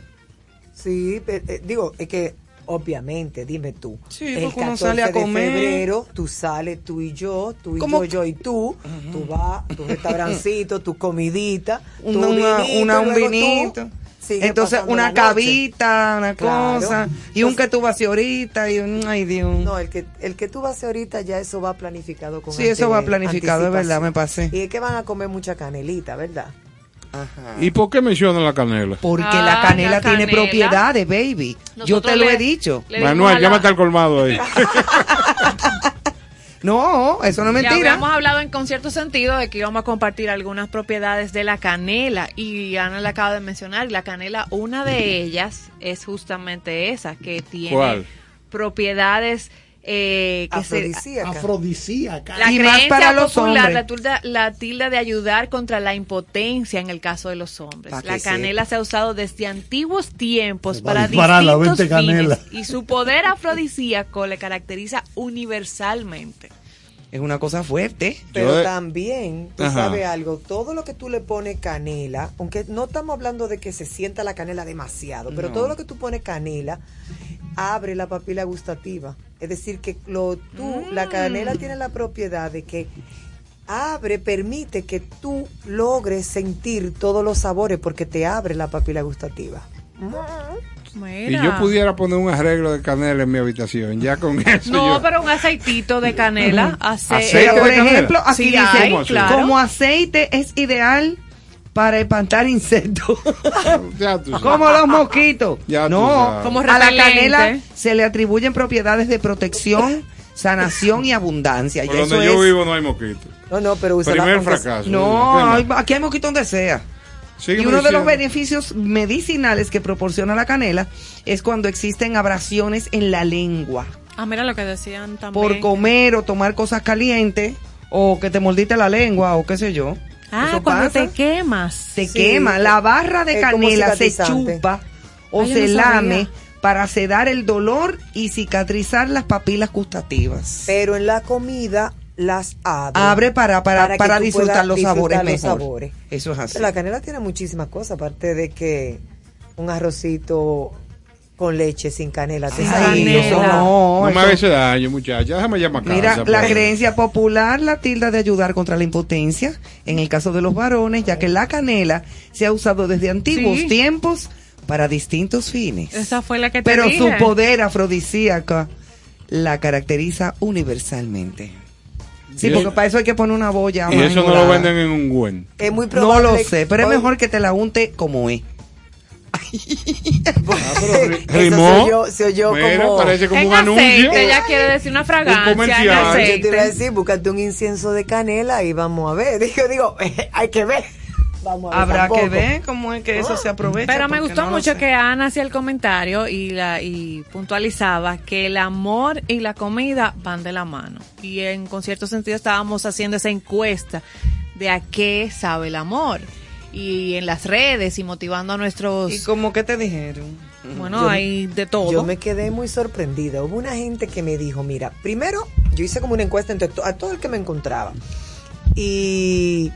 Sí, eh, digo, es que obviamente, dime tú. Sí, el porque uno 14 sale a de comer. febrero, tú sales, tú y yo, tú y ¿Cómo? yo, yo y tú, tú vas, tu restaurancito, tu comidita, tu Una, vinito, una- un tú Entonces, una cabita, una Claro. cosa. Y un que tú vas ahorita. Y un, ay, Dios. No, el que, el que tú vas ahorita ya eso va planificado con Sí, eso va planificado, es verdad, me pasé. Y es que van a comer mucha canelita, ¿verdad? ¿Y por qué mencionan la canela? Porque Ah, la canela la tiene propiedades, baby. Yo te lo he dicho. Manuel, llámate al colmado ahí. No, eso no es Ya mentira. habíamos hablado en concierto sentido de que íbamos a compartir algunas propiedades de la canela y Ana le acaba de mencionar la canela, una de ellas es justamente esa que tiene ¿Cuál? propiedades eh, que se, Afrodisíaca. la Y más creencia para los popular, hombres. la tilda, la tilda de ayudar contra la impotencia en el caso de los hombres. Pa' La canela se ha usado desde antiguos tiempos para disparar la distintos 20 canela. fines y su poder afrodisíaco le caracteriza universalmente. Es una cosa fuerte. Pero también, tú Ajá. sabes algo, todo lo que tú le pones canela, aunque no estamos hablando de que se sienta la canela demasiado, pero No. todo lo que tú pones canela abre la papila gustativa. Es decir, que lo, tú, la canela tiene la propiedad de que abre, permite que tú logres sentir todos los sabores porque te abre la papila gustativa. Y yo pudiera poner un arreglo de canela en mi habitación, ya con eso No, yo... pero un aceitito de canela. ace- ¿Aceite Pero, por de canela? ejemplo, aquí Sí, dice, como aceite es ideal para espantar insectos. Ya tú sabes. como los mosquitos. Ya tú no, sabes. Como a la canela se le atribuyen propiedades de protección, sanación y abundancia. Por y eso donde yo es- vivo no hay mosquitos. No, no, pero usa Primer la fracaso. No, aquí hay mosquito donde sea. Sígueme y uno de los beneficios medicinales que proporciona la canela es cuando existen abrasiones en la lengua. Ah, mira lo que decían también. Por comer o tomar cosas calientes o que te mordiste la lengua o qué sé yo. Ah, Eso cuando pasa. te quemas. Se Sí, quema. La barra de es canela se chupa o se no lame para sedar el dolor y cicatrizar las papilas gustativas. Pero en la comida las abre. Abre para, para, para tú disfrutar los disfrutar sabores los mejor. sabores. Eso es así. La canela tiene muchísimas cosas, aparte de que un arrocito con leche sin canela te Ay, bien. no, No me hagas ese daño, muchacha. Déjame llamar a Mira, casa. la pues. creencia popular la tilda de ayudar contra la impotencia en el caso de los varones, ya que la canela se ha usado desde antiguos Sí. tiempos para distintos fines. Esa fue la que te Pero dije. su poder afrodisíaco la caracteriza universalmente. Sí, Y porque eso- para eso hay que poner una boya. Y eso no lo venden en un buen. Es muy No probable. lo sé, pero es mejor que te la unte como es. Rimó. se oyó, se oyó Mira, como... parece como en un anuncio. ella quiere decir una fragancia. comercial. en Yo te iba a decir, búscate un incienso de canela y vamos a ver. Digo, digo, hay que ver. Vamos a ver, Habrá que ver cómo es que eso se aprovecha. Pero me gustó no mucho que Ana hacía el comentario y, la, y puntualizaba que el amor y la comida van de la mano. Y en con cierto sentido estábamos haciendo esa encuesta de a qué sabe el amor. Y en las redes y motivando a nuestros... ¿Y cómo que te dijeron? Bueno, Yo- hay de todo. Yo me quedé muy sorprendida. Hubo una gente que me dijo, mira, primero yo hice como una encuesta entre to- a todo el que me encontraba. Y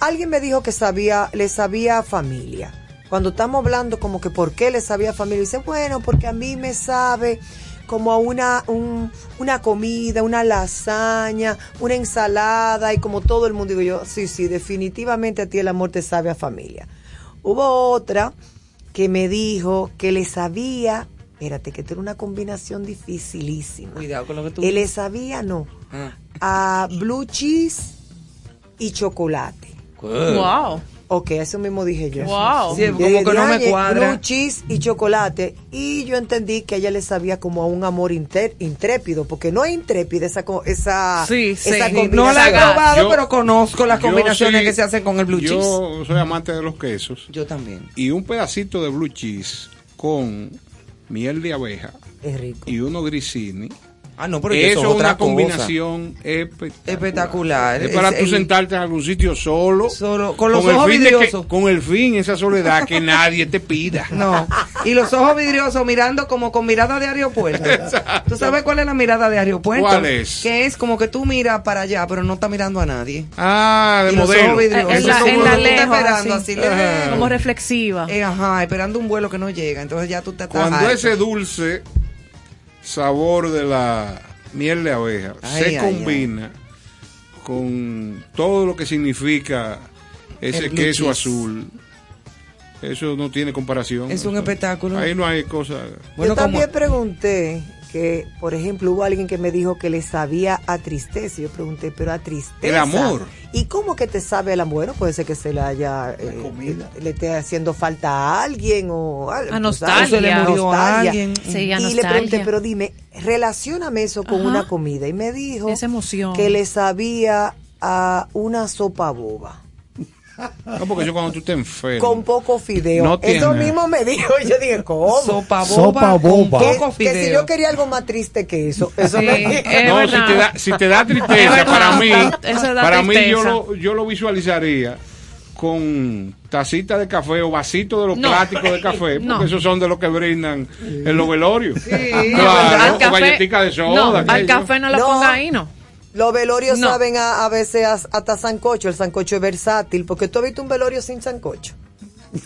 alguien me dijo que sabía, le sabía familia. Cuando estamos hablando como que por qué le sabía familia, dice, bueno, porque a mí me sabe como a una, un- una comida, una lasaña, una ensalada y como todo el mundo. Digo yo, sí, sí, definitivamente a ti el amor te sabe a familia. Hubo otra que me dijo que le sabía, espérate, que esto era una combinación dificilísima. Cuidado con lo que tú Que le sabía, no, a blue cheese y chocolate. Wow. Ok, eso mismo dije yo. Wow. Sí, como que no me "Diañe, cuadra". Blue cheese y chocolate. Y yo entendí que ella le sabía como a un amor inter- intrépido, porque no es intrépida esa, esa, Sí, sí. esa No la he combinación. probado, Yo- pero conozco las combinaciones sí- que se hacen con el blue cheese. Yo soy amante de los quesos. Yo también. Y un pedacito de blue cheese con miel de abeja Es rico. y uno grissini. Ah, no, pero eso eso es otra una combinación espectacular. Espectacular. Es para Es tú el- sentarte en algún sitio solo, con los ojos fin de que- vidriosos. con el fin, esa soledad que nadie te pida. No. Y los ojos vidriosos mirando como con mirada de aeropuerto. ¿Tú sabes cuál es la mirada de aeropuerto? ¿Cuál es? Que es como que tú miras para allá, pero no estás mirando a nadie. Ah, de Y los modelo. ojos vidriosos. En la- en la lejos, esperando así. Como reflexiva. Eh, ajá, esperando un vuelo que no llega. Entonces ya tú te estás Cuando ese dulce sabor de la miel de abeja Ay, se ay, combina con todo lo que significa ese queso cheese. azul, eso no tiene comparación. Es un espectáculo. Ahí no hay cosa. Yo también pregunté que, por ejemplo, hubo alguien que me dijo que le sabía a tristeza. Yo pregunté, pero a tristeza. El amor. ¿Y cómo que te sabe el amor? Bueno, puede ser que se le haya, eh, le esté haciendo falta a alguien o algo. A nostalgia. sabes, Se le murió a alguien. Sí, a y le pregunté, pero dime, relacioname eso con Ajá. una comida. Y me dijo Esa emoción. que le sabía a una sopa boba. No, porque yo cuando tú te enfermas. Con poco fideo. No Eso mismo me dijo. Yo dije, ¿cómo? Sopa Sopa boba. Que, Poco que si yo quería algo más triste que eso. Eso Sí, me dijo. es no, si te, da, si te da tristeza, para mí, Eso da para mí yo tristeza. lo, yo lo visualizaría con tacita de café o vasito de los No. plásticos de café, porque No. esos son de los que brindan en los velorios. Al Claro, o galletica de soda. No, al café no lo No. ponga ahí, no. Los velorios No. saben a, a veces hasta sancocho. El sancocho es versátil. Porque tú has visto un velorio sin sancocho.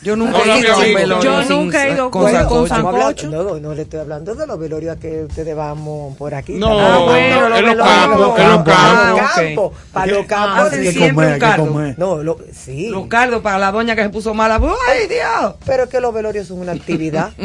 Yo nunca No, he ido a un velorio Yo sin- nunca he ido con con- con no, no le estoy hablando de los velorios a que ustedes vamos por aquí. No, Estamos hablando de en los velorios campos, en los los campos. campos. Para los campos. Hacen sí. que siempre un. No, lo, sí. Los cardos para la doña que se puso mala. ¡Ay, Dios! Pero es que los velorios son una actividad.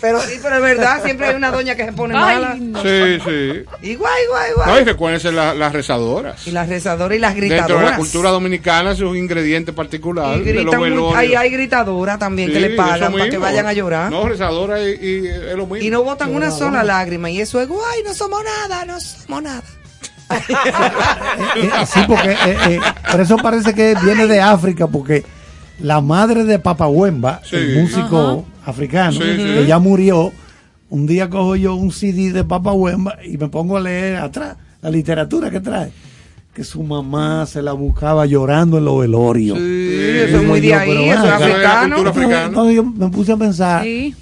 Pero sí, pero es verdad, siempre hay una doña que se pone mala. Sí, sí. Igual, igual, No, y igual. recuérdense la- las rezadoras. Y las rezadoras y las Dentro de gritadoras. la cultura dominicana, es un ingrediente particular de los velorios. Hay, hay gritadoras también que le pagan para que vayan a llorar. No, rezadora y, y es lo mismo. y no botan una sola lágrima. Y eso es, guay, no somos nada, no somos nada. Sí, porque eh, eh, por eso parece que viene de África, porque la madre de Papa Wemba, Sí. el músico africano, Sí, sí. que ya murió, un día cojo yo un CD de Papa Wemba y me pongo a leer atrás la literatura que trae. Que su mamá se la buscaba llorando en los velorios. Sí, eso es muy de ahí, pero eso es africano. cultura africana. No, yo me puse a pensar, Sí.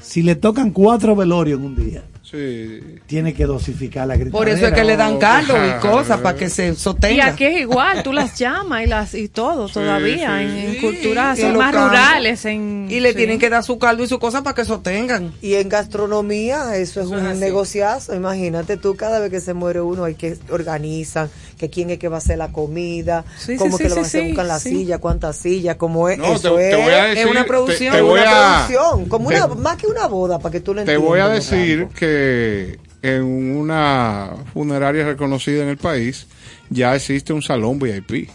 si le tocan cuatro velorios en un día, Sí. tiene que dosificar la gritadera. Por eso es que le dan caldo y cosas para que se Y sostenga. aquí es igual, tú las llamas y las y todo todavía sí. en, culturas y en más campos. rurales en Y le sí. tienen que dar su caldo y su cosa para que sostengan. Y en gastronomía eso es un negociazo. Imagínate tú, cada vez que se muere uno hay que organizan, que quién es que va a hacer la comida, Sí, cómo sí, que sí, lo van a hacer, buscan la silla, cuántas sillas, cómo es. No, te, eso te es, voy a es decir. una te- producción, Te, es voy una a, producción, como te- una, más que una boda, para que tú lo te entiendas. voy a decir que en una funeraria reconocida en el país ya existe un salón VIP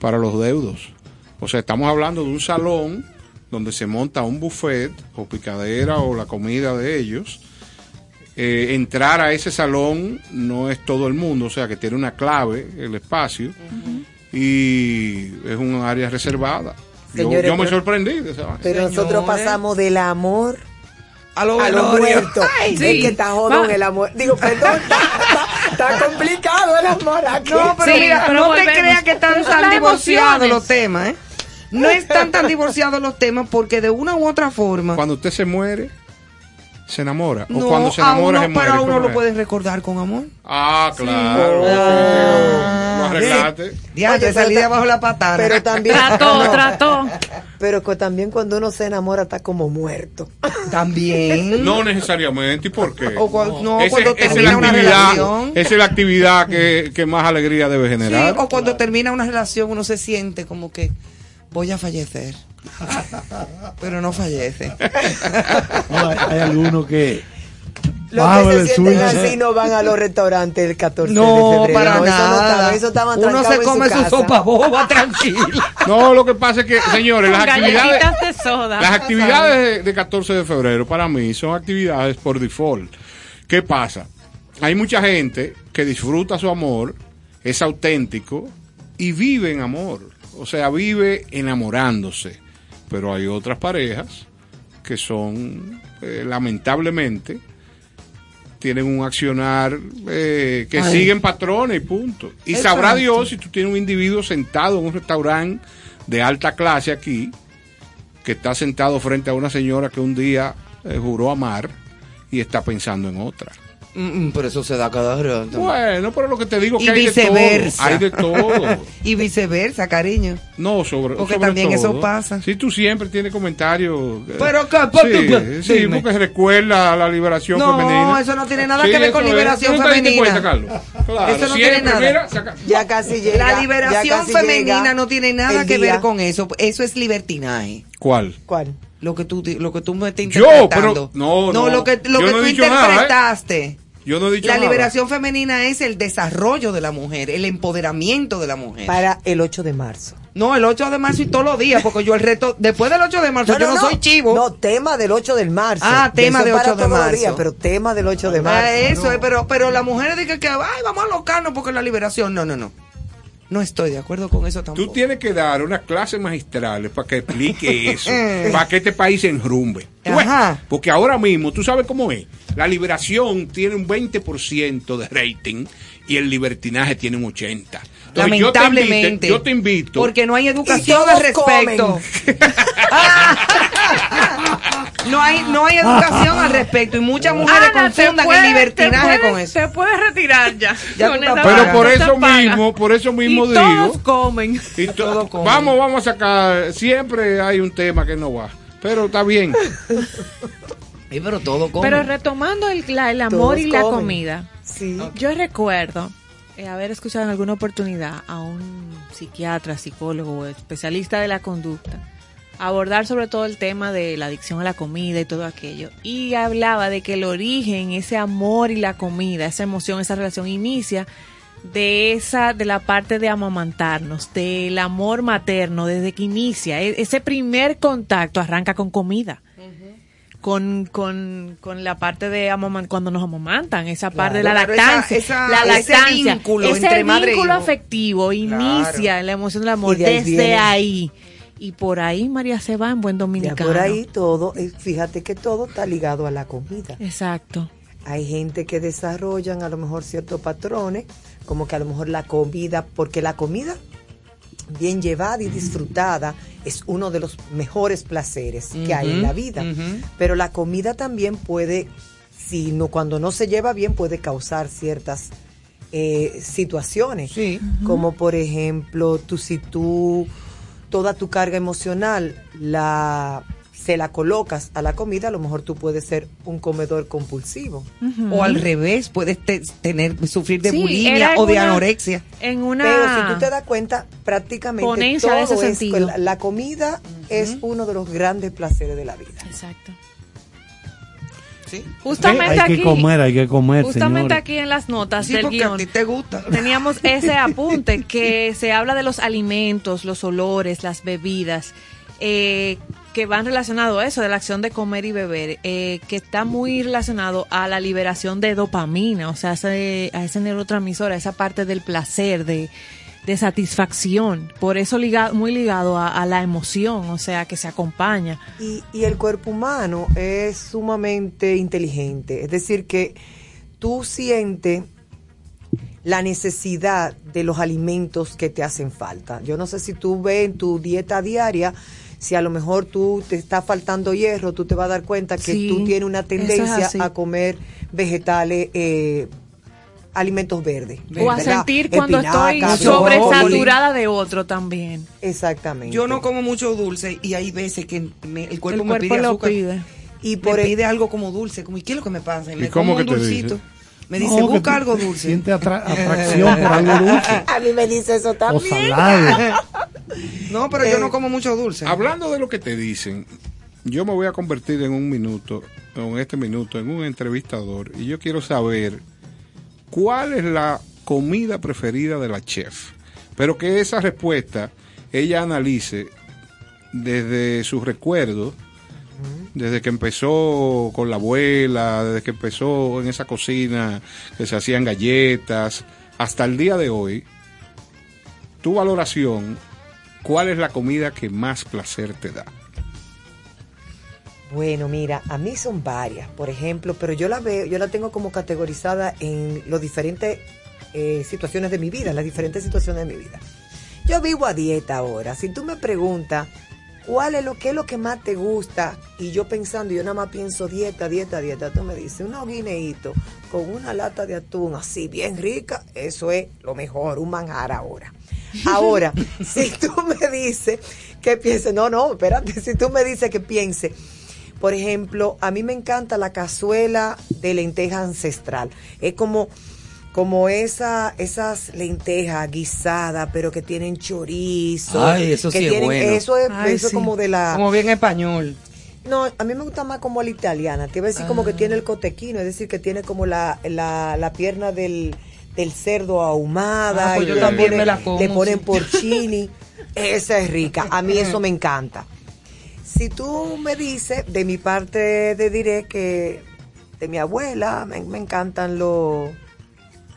para los deudos. O sea, estamos hablando de un salón donde se monta un buffet o picadera o la comida de ellos. Eh, entrar a ese salón no es todo el mundo, o sea que tiene una clave el espacio. y es un área reservada. Yo, Señores, yo me pero- sorprendí de esa. Pero nosotros pasamos del amor a lo, a lo muerto. Ay, Es sí. que está jodón Va. el amor. Digo, perdón, está, complicado el amor aquí. No, pero mira, no te creas que están tan divorciados los temas, ¿eh? No están tan divorciados los temas porque de una u otra forma. Cuando usted se muere, se enamora. o No, cuando se a enamora, uno- se muere. pero uno ¿cómo lo es? puedes recordar con amor. Ah, claro. Ah. Lo arreglaste. Salí de abajo la patada. Pero también. Trató, No. trató. Pero que también cuando uno se enamora está como muerto. También. No necesariamente. ¿Y por qué? O cuando, no, Ese- cuando es termina una relación. esa es la actividad que, que más alegría debe Sí, generar. o cuando termina una relación uno se siente como que voy a fallecer. Pero no fallece. No, hay, hay algunos que Los que se sienten así no van a los restaurantes el 14 de No, febrero. para No, eso no nada. estaba, eso estaban Uno se en come su, casa. sopa boba tranquilo. No, lo que pasa es que, señores, las actividades, de soda. las actividades de, de 14 de febrero para mí son actividades por default. ¿Qué pasa? Hay mucha gente que disfruta su amor, es auténtico y vive en amor. O sea, vive enamorándose. Pero hay otras parejas que son, eh, lamentablemente, tienen un accionar eh, que Ay. siguen patrones y punto. Y sabrá. Dios si tú tienes un individuo sentado en un restaurante de alta clase aquí, que está sentado frente a una señora que un día eh, juró amar y está pensando en otra. Mm, mm, pero eso se da cada rato. Bueno, pero lo que te digo Y que hay de viceversa. todo. Hay de todo. Y viceversa, cariño. No, sobre Porque sobre también eso pasa. Si tú siempre tienes comentarios. eh, Pero que- sí, sí, dime. porque recuerda a la liberación No, femenina. eso no tiene nada Sí, que ver con es. liberación ¿Tú no femenina. cuenta, Carlos? Claro, Eso no tiene nada. mira, saca- Ya casi llega. La liberación femenina llega no tiene nada que ver con eso. Eso es libertinaje. ¿Cuál? ¿Cuál? Lo que tú, lo que tú me estás Yo, interpretando. pero- no, no. lo que, lo Yo que no tú dicho nada, ¿eh? interpretaste. Yo no he dicho La nada. liberación femenina es el desarrollo de la mujer, el empoderamiento de la mujer. Para el 8 de marzo. No, el 8 de marzo y todos los días, porque yo el reto, después del 8 de marzo, yo no, soy chivo. No, tema del 8 del marzo. Ah, tema Eso de para 8 de todos los marzo. días, pero tema del 8 de marzo. Ah, eso no. es, pero, pero las mujeres dicen que, ay, vamos a locarnos porque la liberación. No, no, no. No estoy de acuerdo con eso tampoco. Tú tienes que dar unas clases magistrales para que explique eso, para que este país se enrumbe. Ajá. Porque ahora mismo, tú sabes cómo es. La liberación tiene un 20% de rating y el libertinaje tiene un 80%. Entonces, yo te invito- Lamentablemente. Yo te invito. Porque no hay educación todos al respecto. no hay, no hay educación al respecto y muchas mujeres Ana, confundan puedes- el libertinaje te puedes- con eso. Te puedes retirar ya. Ya Pero vaina. por eso paga. mismo, por eso mismo y digo. todos comen. y to- todo comen. vamos, vamos a sacar. Siempre hay un tema que no va. Pero está bien. Sí, pero todo come. Pero retomando el, la- el amor Todos y la comen. comida, Sí. yo recuerdo eh, haber escuchado en alguna oportunidad a un psiquiatra, psicólogo especialista de la conducta abordar sobre todo el tema de la adicción a la comida y todo aquello. Y hablaba de que el origen, ese amor y la comida, esa emoción, esa relación inicia de esa de la parte de amamantarnos, del amor materno desde que inicia. E- Ese primer contacto arranca con comida con, con, con la parte de amaman- cuando nos amamantan, esa parte de la lactancia, esa- esa- la ese lactancia, vínculo ese entre madre vínculo hijo. afectivo inicia la emoción del amor de ahí desde viene. ahí. Y por ahí María se va en buen Ya dominicano. por ahí todo, eh, fíjate que todo está ligado a la comida. Exacto. Hay gente que desarrollan a lo mejor ciertos patrones, como que a lo mejor la comida, porque la comida bien llevada y disfrutada es uno de los mejores placeres que hay en la vida. Pero la comida también puede, si no, cuando no se lleva bien, puede causar ciertas eh, situaciones. Sí. Como por ejemplo, tú si tú toda tu carga emocional la se la colocas a la comida, a lo mejor tú puedes ser un comedor compulsivo. O al revés, puedes te- tener, sufrir de Sí, bulimia o de una- anorexia. En una Pero si tú te das cuenta, prácticamente de todo ese es- sentido. la, la comida es uno de los grandes placeres de la vida. Exacto. Sí. Justamente hay que comer, hay que comer, justamente señores. aquí en las notas Sí, del porque a guion ti te gusta. teníamos ese apunte que se habla de los alimentos, los olores, las bebidas, eh, que van relacionados a eso, de la acción de comer y beber, eh, que está muy relacionado a la liberación de dopamina, o sea, a ese neurotransmisor, a esa parte del placer, de, de satisfacción. Por eso liga- muy ligado a, a la emoción, o sea, que se acompaña. Y, y el cuerpo humano es sumamente inteligente. Es decir, que tú sientes la necesidad de los alimentos que te hacen falta. Yo no sé si tú ves en tu dieta diaria, si a lo mejor tú te está faltando hierro, tú te vas a dar cuenta que Sí, tú tienes una es tendencia a comer vegetales, eh, alimentos verdes. O a sentir cuando Espinaca, estoy sobresaturada de otro también. Exactamente. Yo no como mucho dulce y hay veces que me- el cuerpo El me cuerpo pide lo azúcar. pide. Y por me el- pide algo como dulce, como ¿y qué es lo que me pasa? Y me ¿Y cómo como un dulcito. dice? Me dice, No, busca algo dulce. Siente atra- atracción por algo dulce. A mí me dice eso O también. salado. No, pero yo no como mucho dulce. Hablando de lo que te dicen, yo me voy a convertir en un minuto, en este minuto, en un entrevistador y yo quiero saber cuál es la comida preferida de la chef. Pero que esa respuesta ella analice desde sus recuerdos, desde que empezó con la abuela, desde que empezó en esa cocina que se hacían galletas, hasta el día de hoy, tu valoración, ¿cuál es la comida que más placer te da? Bueno, mira, a mí son varias, por ejemplo, pero yo la veo, yo la tengo como categorizada en los diferentes eh, situaciones de mi vida, las diferentes situaciones de mi vida. Yo vivo a dieta ahora. Si tú me preguntas cuál es lo que es lo que más te gusta y yo pensando, yo nada más pienso dieta, dieta, dieta, tú me dices unos guineitos con una lata de atún así bien rica, eso es lo mejor, un manjar ahora. Ahora, si tú me dices que piense, no, no, espérate, si tú me dices que piense, por ejemplo, a mí me encanta la cazuela de lenteja ancestral. Es como, como esa, esas lentejas guisadas, pero que tienen chorizo. Ay, eso que sí es tienen- bueno. Eso es, Ay, eso es sí. como de la... Como bien español. No, a mí me gusta más como la italiana. Te iba a decir como que Ah. tiene el cotequino, es decir, que tiene como la, la, la pierna del, del cerdo ahumada. Ah, pues y yo le también ponen- me la como, Le ponen sí. porcini. Esa es rica. A mí eso me encanta. Si tú me dices, de mi parte te diré que de mi abuela me, me encantan los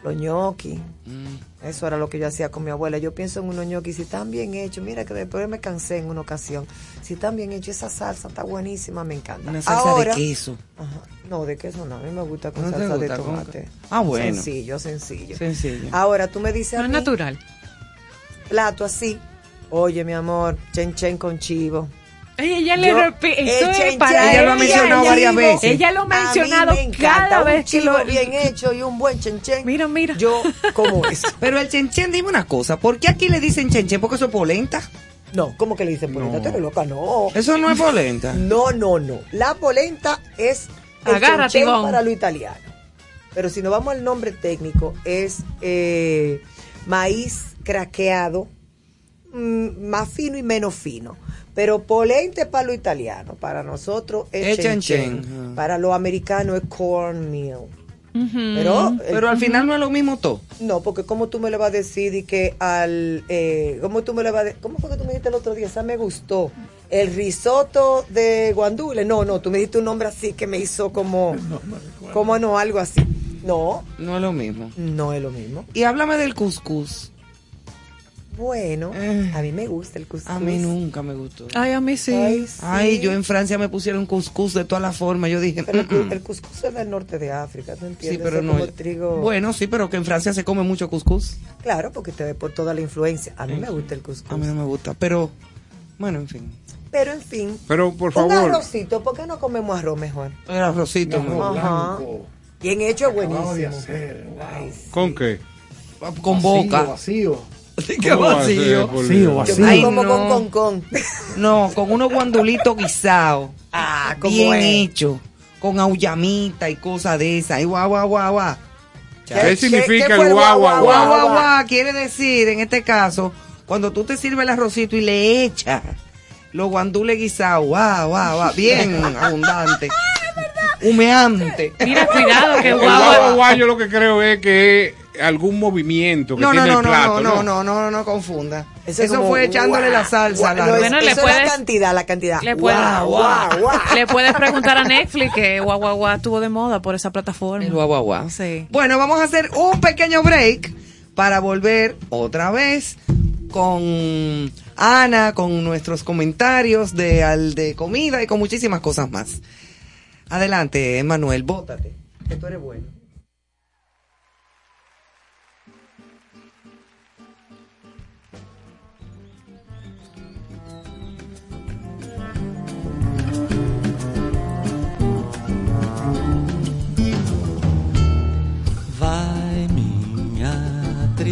los ñoquis. Mm. Eso era lo que yo hacía con mi abuela. Yo pienso en unos ñoquis, si están bien hechos, mira que después me cansé en una ocasión. Si están bien hechos, esa salsa está buenísima, me encanta. Una salsa Ahora- de queso. Ajá. No, de queso no, a mí me gusta con ¿No te salsa de con- tomate. Ah, bueno. Sencillo, sencillo. Sencillo. Ahora tú me dices a No es mí, natural. plato así. Oye, mi amor, chen chen con chivo. Ella, ella le Yo- repite, el eso es chen para chen, Ella lo ha mencionado chivo. varias veces. Ella lo ha A mí mencionado me encanta, cada un vez que chivo lo... bien hecho y un buen chen chen. Mira, mira. Yo como eso. Pero el chenchen, dime una cosa, ¿por qué aquí le dicen chenchen? Porque eso es polenta. No, ¿cómo que le dicen polenta? Tú eres loca, no. Eso no es polenta. No, no, no. La polenta es el Agárrate, chen chen Ivonne. para lo italiano. Pero si nos vamos al nombre técnico, es eh, maíz craqueado, mm, más fino y menos fino. Pero polenta es para lo italiano. Para nosotros es chen chen-chen. chen. Para los americanos es cornmeal. Pero, Pero al final no es lo mismo todo. No, porque como tú me le vas a decir y que al... Eh, ¿Cómo tú me le vas a de- ¿Cómo fue que tú me dijiste el otro día? Esa me gustó. El risotto de guandule. No, no, tú me dijiste un nombre así que me hizo como... como no, algo así. No, No es lo mismo. no es lo mismo. Y háblame del cuscús. Bueno, Eh. a mí me gusta el cuscús. A mí nunca me gustó. Ay, a mí sí. Ay, sí. Ay, yo en Francia me pusieron cuscús de todas las formas. Yo dije, Pero el, cu- "Mm, el cuscús es del norte de África, ¿tú entiendes? sí, pero Es no. como trigo... Bueno, sí, pero que en Francia se come mucho cuscús. Claro, porque te ve por toda la influencia. A mí me gusta el cuscús. A mí no me gusta, pero bueno, en fin. Pero en fin, Pero por un favor, arrocito, ¿por qué no comemos arroz mejor? El arrocito. Ajá. Bien hecho, es buenísimo. ¿con qué? Con boca. Vacío. Qué ¿Cómo va a ser, vacío. por Vacío, Ay, como no. con con con. No, con unos guandulitos guisados. Ah, ¿cómo bien es? hecho. Con aullamita y cosas de esas. Y guau, guau, guau, guau. ¿Qué significa qué el guau, guau, guau, Guau, guau? quiere decir, en este caso, cuando tú te sirves el arrocito y le echas los guandules guisados, guau, guau, guau, bien abundante, humeante. Mira, cuidado, que guau, guau, guau. guau, yo lo que creo es que es algún movimiento que No, no, tiene no, el no, plato, no, no, no, no, no confunda. Eso, Eso, es como, fue echándole guau, la salsa. la- no, es- Bueno, le eso la cantidad, la cantidad. le puedes- guau. Le puedes preguntar a Netflix que Guau Guau estuvo de moda por esa plataforma. El guau, guau, guau. Sí. Bueno, vamos a hacer un pequeño break para volver otra vez con Ana, con nuestros comentarios de, al de comida y con muchísimas cosas más. Adelante, Manuel, bótate, que tú eres bueno.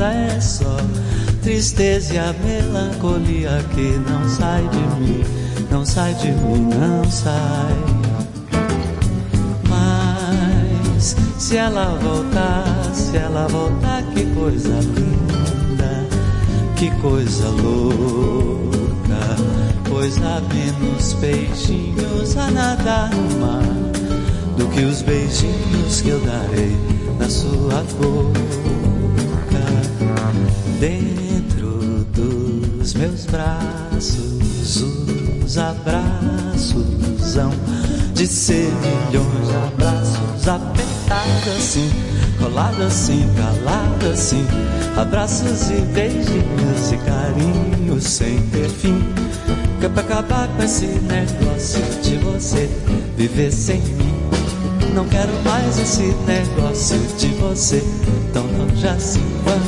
é só tristeza e a melancolia que não sai de mim, não sai de mim, não sai. Mas se ela voltar, se ela voltar, que coisa linda, que coisa louca, pois há menos beijinhos a nadar no mar do que os beijinhos que eu darei na sua boca. Dentro dos meus braços, os abraços de ser milhões de abraços apertados assim, colados assim, calados assim, abraços e beijinhos e carinhos sem ter fim. Que é pra acabar com esse negócio de você viver sem mim. Não quero mais esse negócio de você tão longe assim. Vamos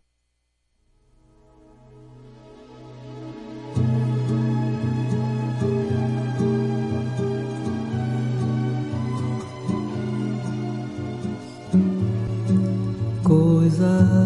desire.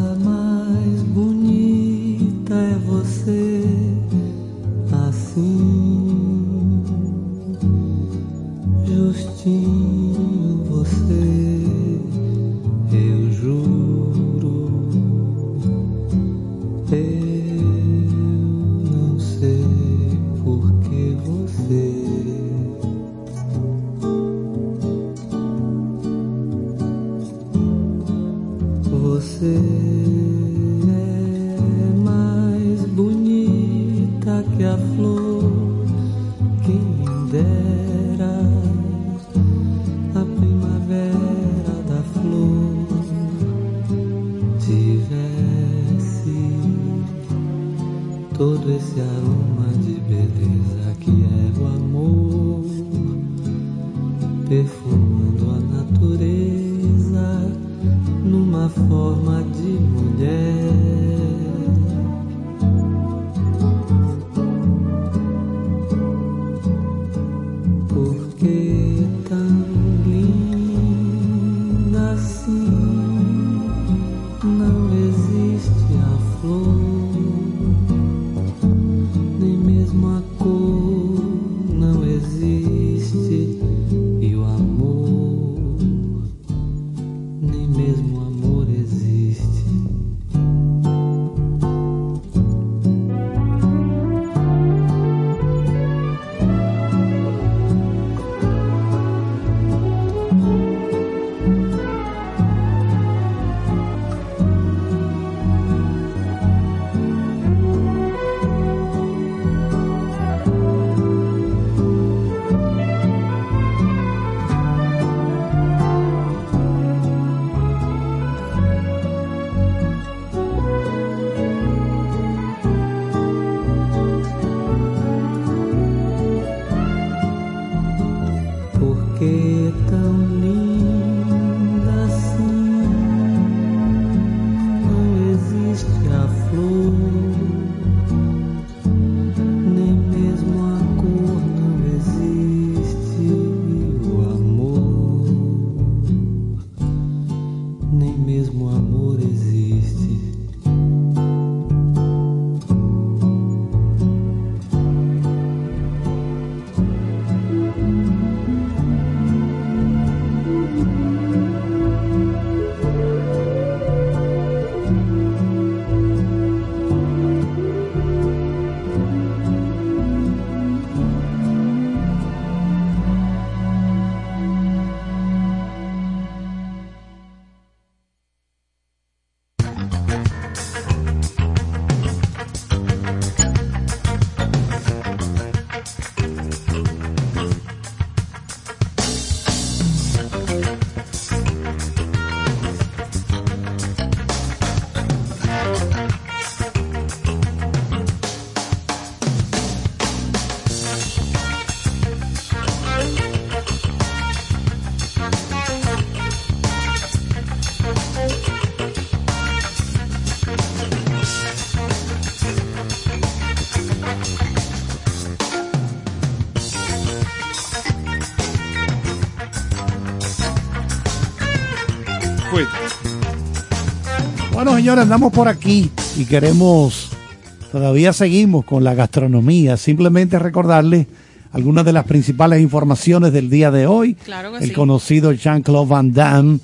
Señores, andamos por aquí y queremos, todavía seguimos con la gastronomía. Simplemente recordarles algunas de las principales informaciones del día de hoy. Claro que El sí. conocido Jean-Claude Van Damme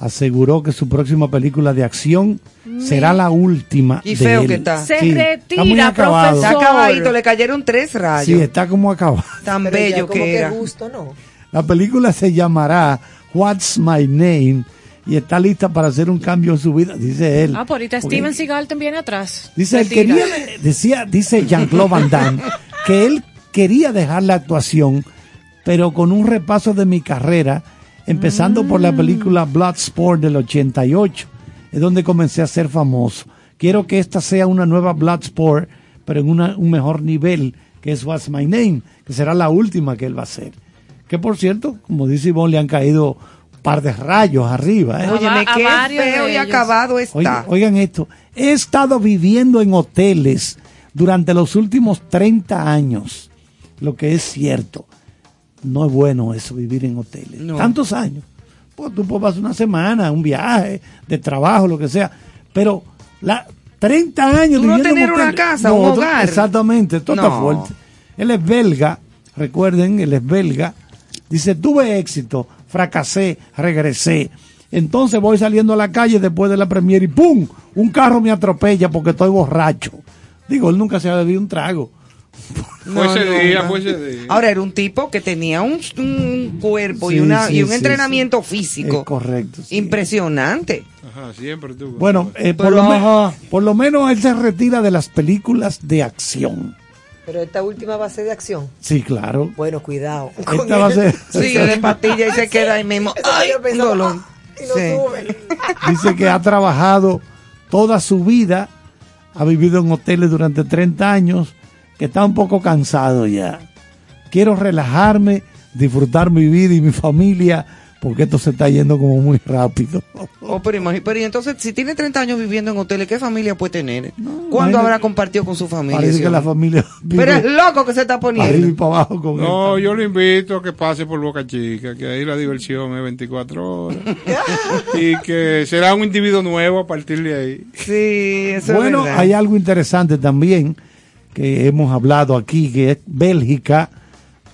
aseguró que su próxima película de acción será la última. Y de feo él. que está. Se Sí, retira, está muy acabado. Está acabadito, le cayeron tres rayos. Sí, está como acabado. Tan Pero ya bello como que era. gusto, ¿no? La película se llamará What's My Name y está lista para hacer un cambio en su vida, dice él. Ah, por ahorita Porque Steven Seagal también atrás. Dice, él quería, decía, dice Jean-Claude Van Damme que él quería dejar la actuación, pero con un repaso de mi carrera, empezando por la película Bloodsport del 88, es donde comencé a ser famoso. Quiero que esta sea una nueva Bloodsport, pero en una- un mejor nivel, que es What's My Name, que será la última que él va a hacer. Que por cierto, como dice Ivonne, le han caído par de rayos arriba. ¿eh? Óyeme, qué feo y acabado está. Oigan, oigan esto, he estado viviendo en hoteles durante los últimos 30 años, lo que es cierto. No es bueno eso, vivir en hoteles. No. Tantos años. Pues tú puedes pasar una semana, un viaje, de trabajo, lo que sea. Pero la 30 años Tú no tener una casa, un tú- hogar. Exactamente, esto está No. fuerte. Él es belga, recuerden, él es belga. Dice, tuve éxito, fracasé, regresé. Entonces voy saliendo a la calle después de la premiere y ¡pum! Un carro me atropella porque estoy borracho. Digo, él nunca se ha bebido un trago. Fue ese día, no. fue ese día. Ahora era un tipo que tenía un, un cuerpo y, una, sí, y un sí, entrenamiento Es físico correcto. sí. impresionante. Ajá, siempre tú. Bueno, eh, por, lo ajá. por lo menos él se retira de las películas de acción. Pero esta última va a ser de acción. Sí, claro. Bueno, cuidado. Esta va a ser, Sí, de patilla y se queda ahí mismo. Ay, dolor. "Ah", y no Sí. sube. dice que ha trabajado toda su vida, ha vivido en hoteles durante 30 años, que está un poco cansado ya. Quiero relajarme, disfrutar mi vida y mi familia, porque esto se está yendo como muy rápido. Oh, pero, imagi- pero y entonces, si tiene 30 años viviendo en hoteles, ¿qué familia puede tener? ¿Cuándo imagínate. habrá compartido con su familia? Parece que la familia vive Pero es loco que se está para poniendo. para abajo con No, él. yo le invito a que pase por Boca Chica, que ahí la diversión es 24 horas. y que será un individuo nuevo a partir de ahí. Sí, eso Bueno, es verdad. hay algo interesante también que hemos hablado aquí, que es Bélgica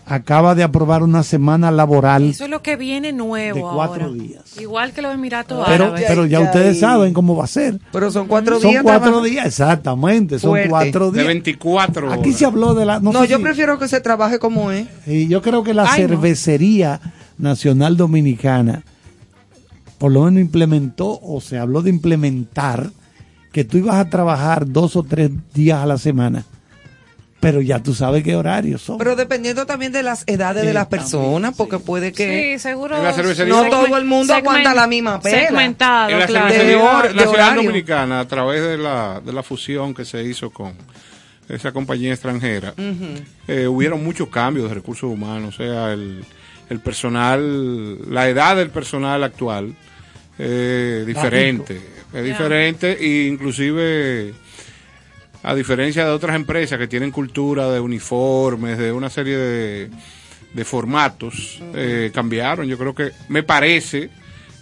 acaba de aprobar una semana laboral, Eso es lo que viene nuevo De cuatro ahora. días. Igual que los Emiratos pero, Árabes. pero ya ya ustedes ahí. saben cómo va a ser. Pero son cuatro Son días. cuatro trabajando. días, exactamente, son Fuerte. cuatro De días. 24 horas. Aquí se habló de la... No, sé yo si- prefiero que se trabaje como es. y yo creo que la Ay, no. cervecería nacional dominicana por lo menos implementó o se habló de implementar que tú ibas a trabajar dos o tres días a la semana, pero ya tú sabes qué horarios son. Pero dependiendo también de las edades de las personas, porque puede que Sí, seguro. En la cervecería- no todo el mundo aguanta la misma pela. Segmentado, En la claro. De hor- de nacional dominicana, a través de la, de la fusión que se hizo con esa compañía extranjera, eh, hubieron muchos cambios de recursos humanos, o sea, el, el personal, la edad del personal actual eh, diferente, es diferente e inclusive a diferencia de otras empresas que tienen cultura de uniformes, de una serie de, de formatos, eh, cambiaron. Yo creo que me parece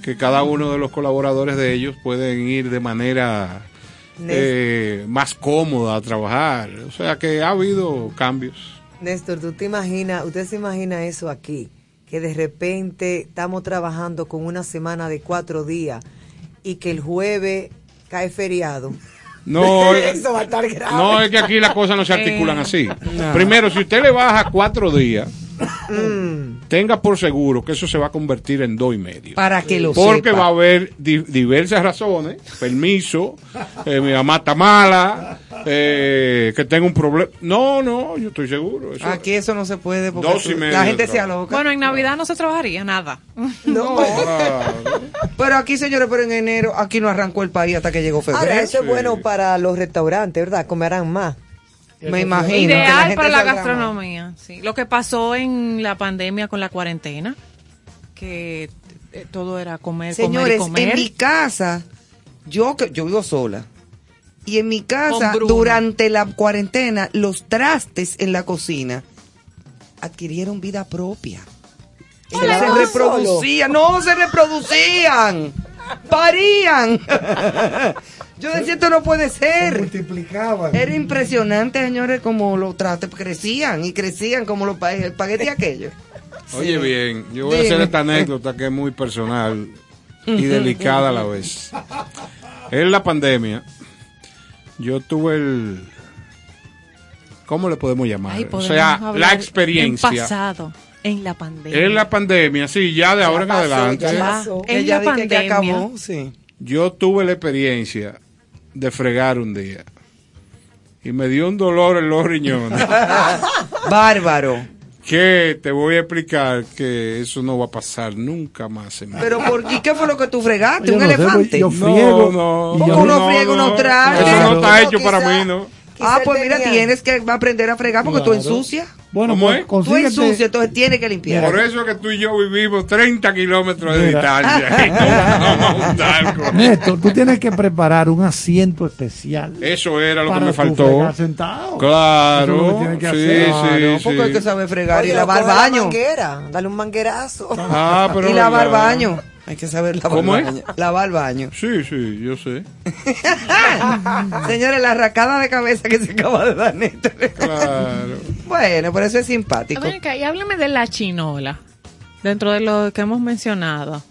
que cada uno de los colaboradores de ellos pueden ir de manera eh, más cómoda a trabajar. O sea que ha habido cambios. Néstor, ¿tú te imaginas, usted se imagina eso aquí? Que de repente estamos trabajando con una semana de cuatro días y que el jueves cae feriado. No, Eso va a estar grave. no es que aquí las cosas no se articulan así. Primero, si usted le baja cuatro días, tenga por seguro que eso se va a convertir en dos y medio. para que lo Porque sepa. va a haber di- diversas razones, permiso, eh, mi mamá está mala, eh, que tenga un problema. No, no, yo estoy seguro. Eso- Aquí eso no se puede porque Dos y medio la gente se aloca. Bueno, en Navidad no se trabajaría nada. No. Pero aquí, señores, pero en enero, aquí no arrancó el país hasta que llegó febrero. Ahora, eso es bueno para los restaurantes, ¿verdad? Comerán más. Me imagino. la Ideal para la gastronomía. Sí. Lo que pasó en la pandemia con la cuarentena, que eh, todo era comer, Señores, comer y comer. en mi casa, yo que yo vivo sola. Y en mi casa, durante la cuarentena, los trastes en la cocina adquirieron vida propia. ¿Se reproducían, no se reproducían. parían. Yo decía, esto no puede ser. multiplicaban. Era impresionante, señores, como los trates crecían y crecían como los el espagueti aquellos. Oye, bien, yo voy a hacer esta anécdota que es muy personal y delicada a la vez. En la pandemia, yo tuve el. ¿Cómo le podemos llamar? Ay, o sea, la En experiencia. pasado, en la pandemia. En la pandemia, sí, ya de Ya ahora en adelante. ya pasó. En Ella la dice que pandemia. acabó, sí. Yo tuve la experiencia de fregar un día. Y me dio un dolor en los riñones. Bárbaro. Que te voy a explicar que eso no va a pasar nunca más en mi Pero vida. ¿por qué? ¿Qué fue lo que tú fregaste? Yo ¿Un no sé, elefante? yo friego, No, no, ¿Cómo yo- uno no, friega no, unos trastes? eso no está hecho para mí, ¿no? Ah, pues mira, tenía- tienes que aprender a fregar porque tú Claro. ensucias. Bueno, ¿Cómo pues, es? Tú ensucias, entonces tienes que limpiar. Por eso es que tú y yo vivimos 30 kilómetros de Mira. distancia. Néstor, tú tienes que preparar un asiento especial. Eso era lo que me tú faltó. fregar sentado. Eso es lo Claro. que tienes que Sí, hacer. sí, porque sí. hay que saber fregar Oye, y lavar coge la baño. manguera, dale un manguerazo. Ah, pero y lavar baño. Hay que saber lavar ¿Cómo es? baño. Lavar baño. Sí, sí, yo sé. Señores, la racada de cabeza que se acaba de dar Néstor. Claro. Bueno, pero eso es simpático. Ven acá, y háblame de la chinola. Dentro de lo que hemos mencionado.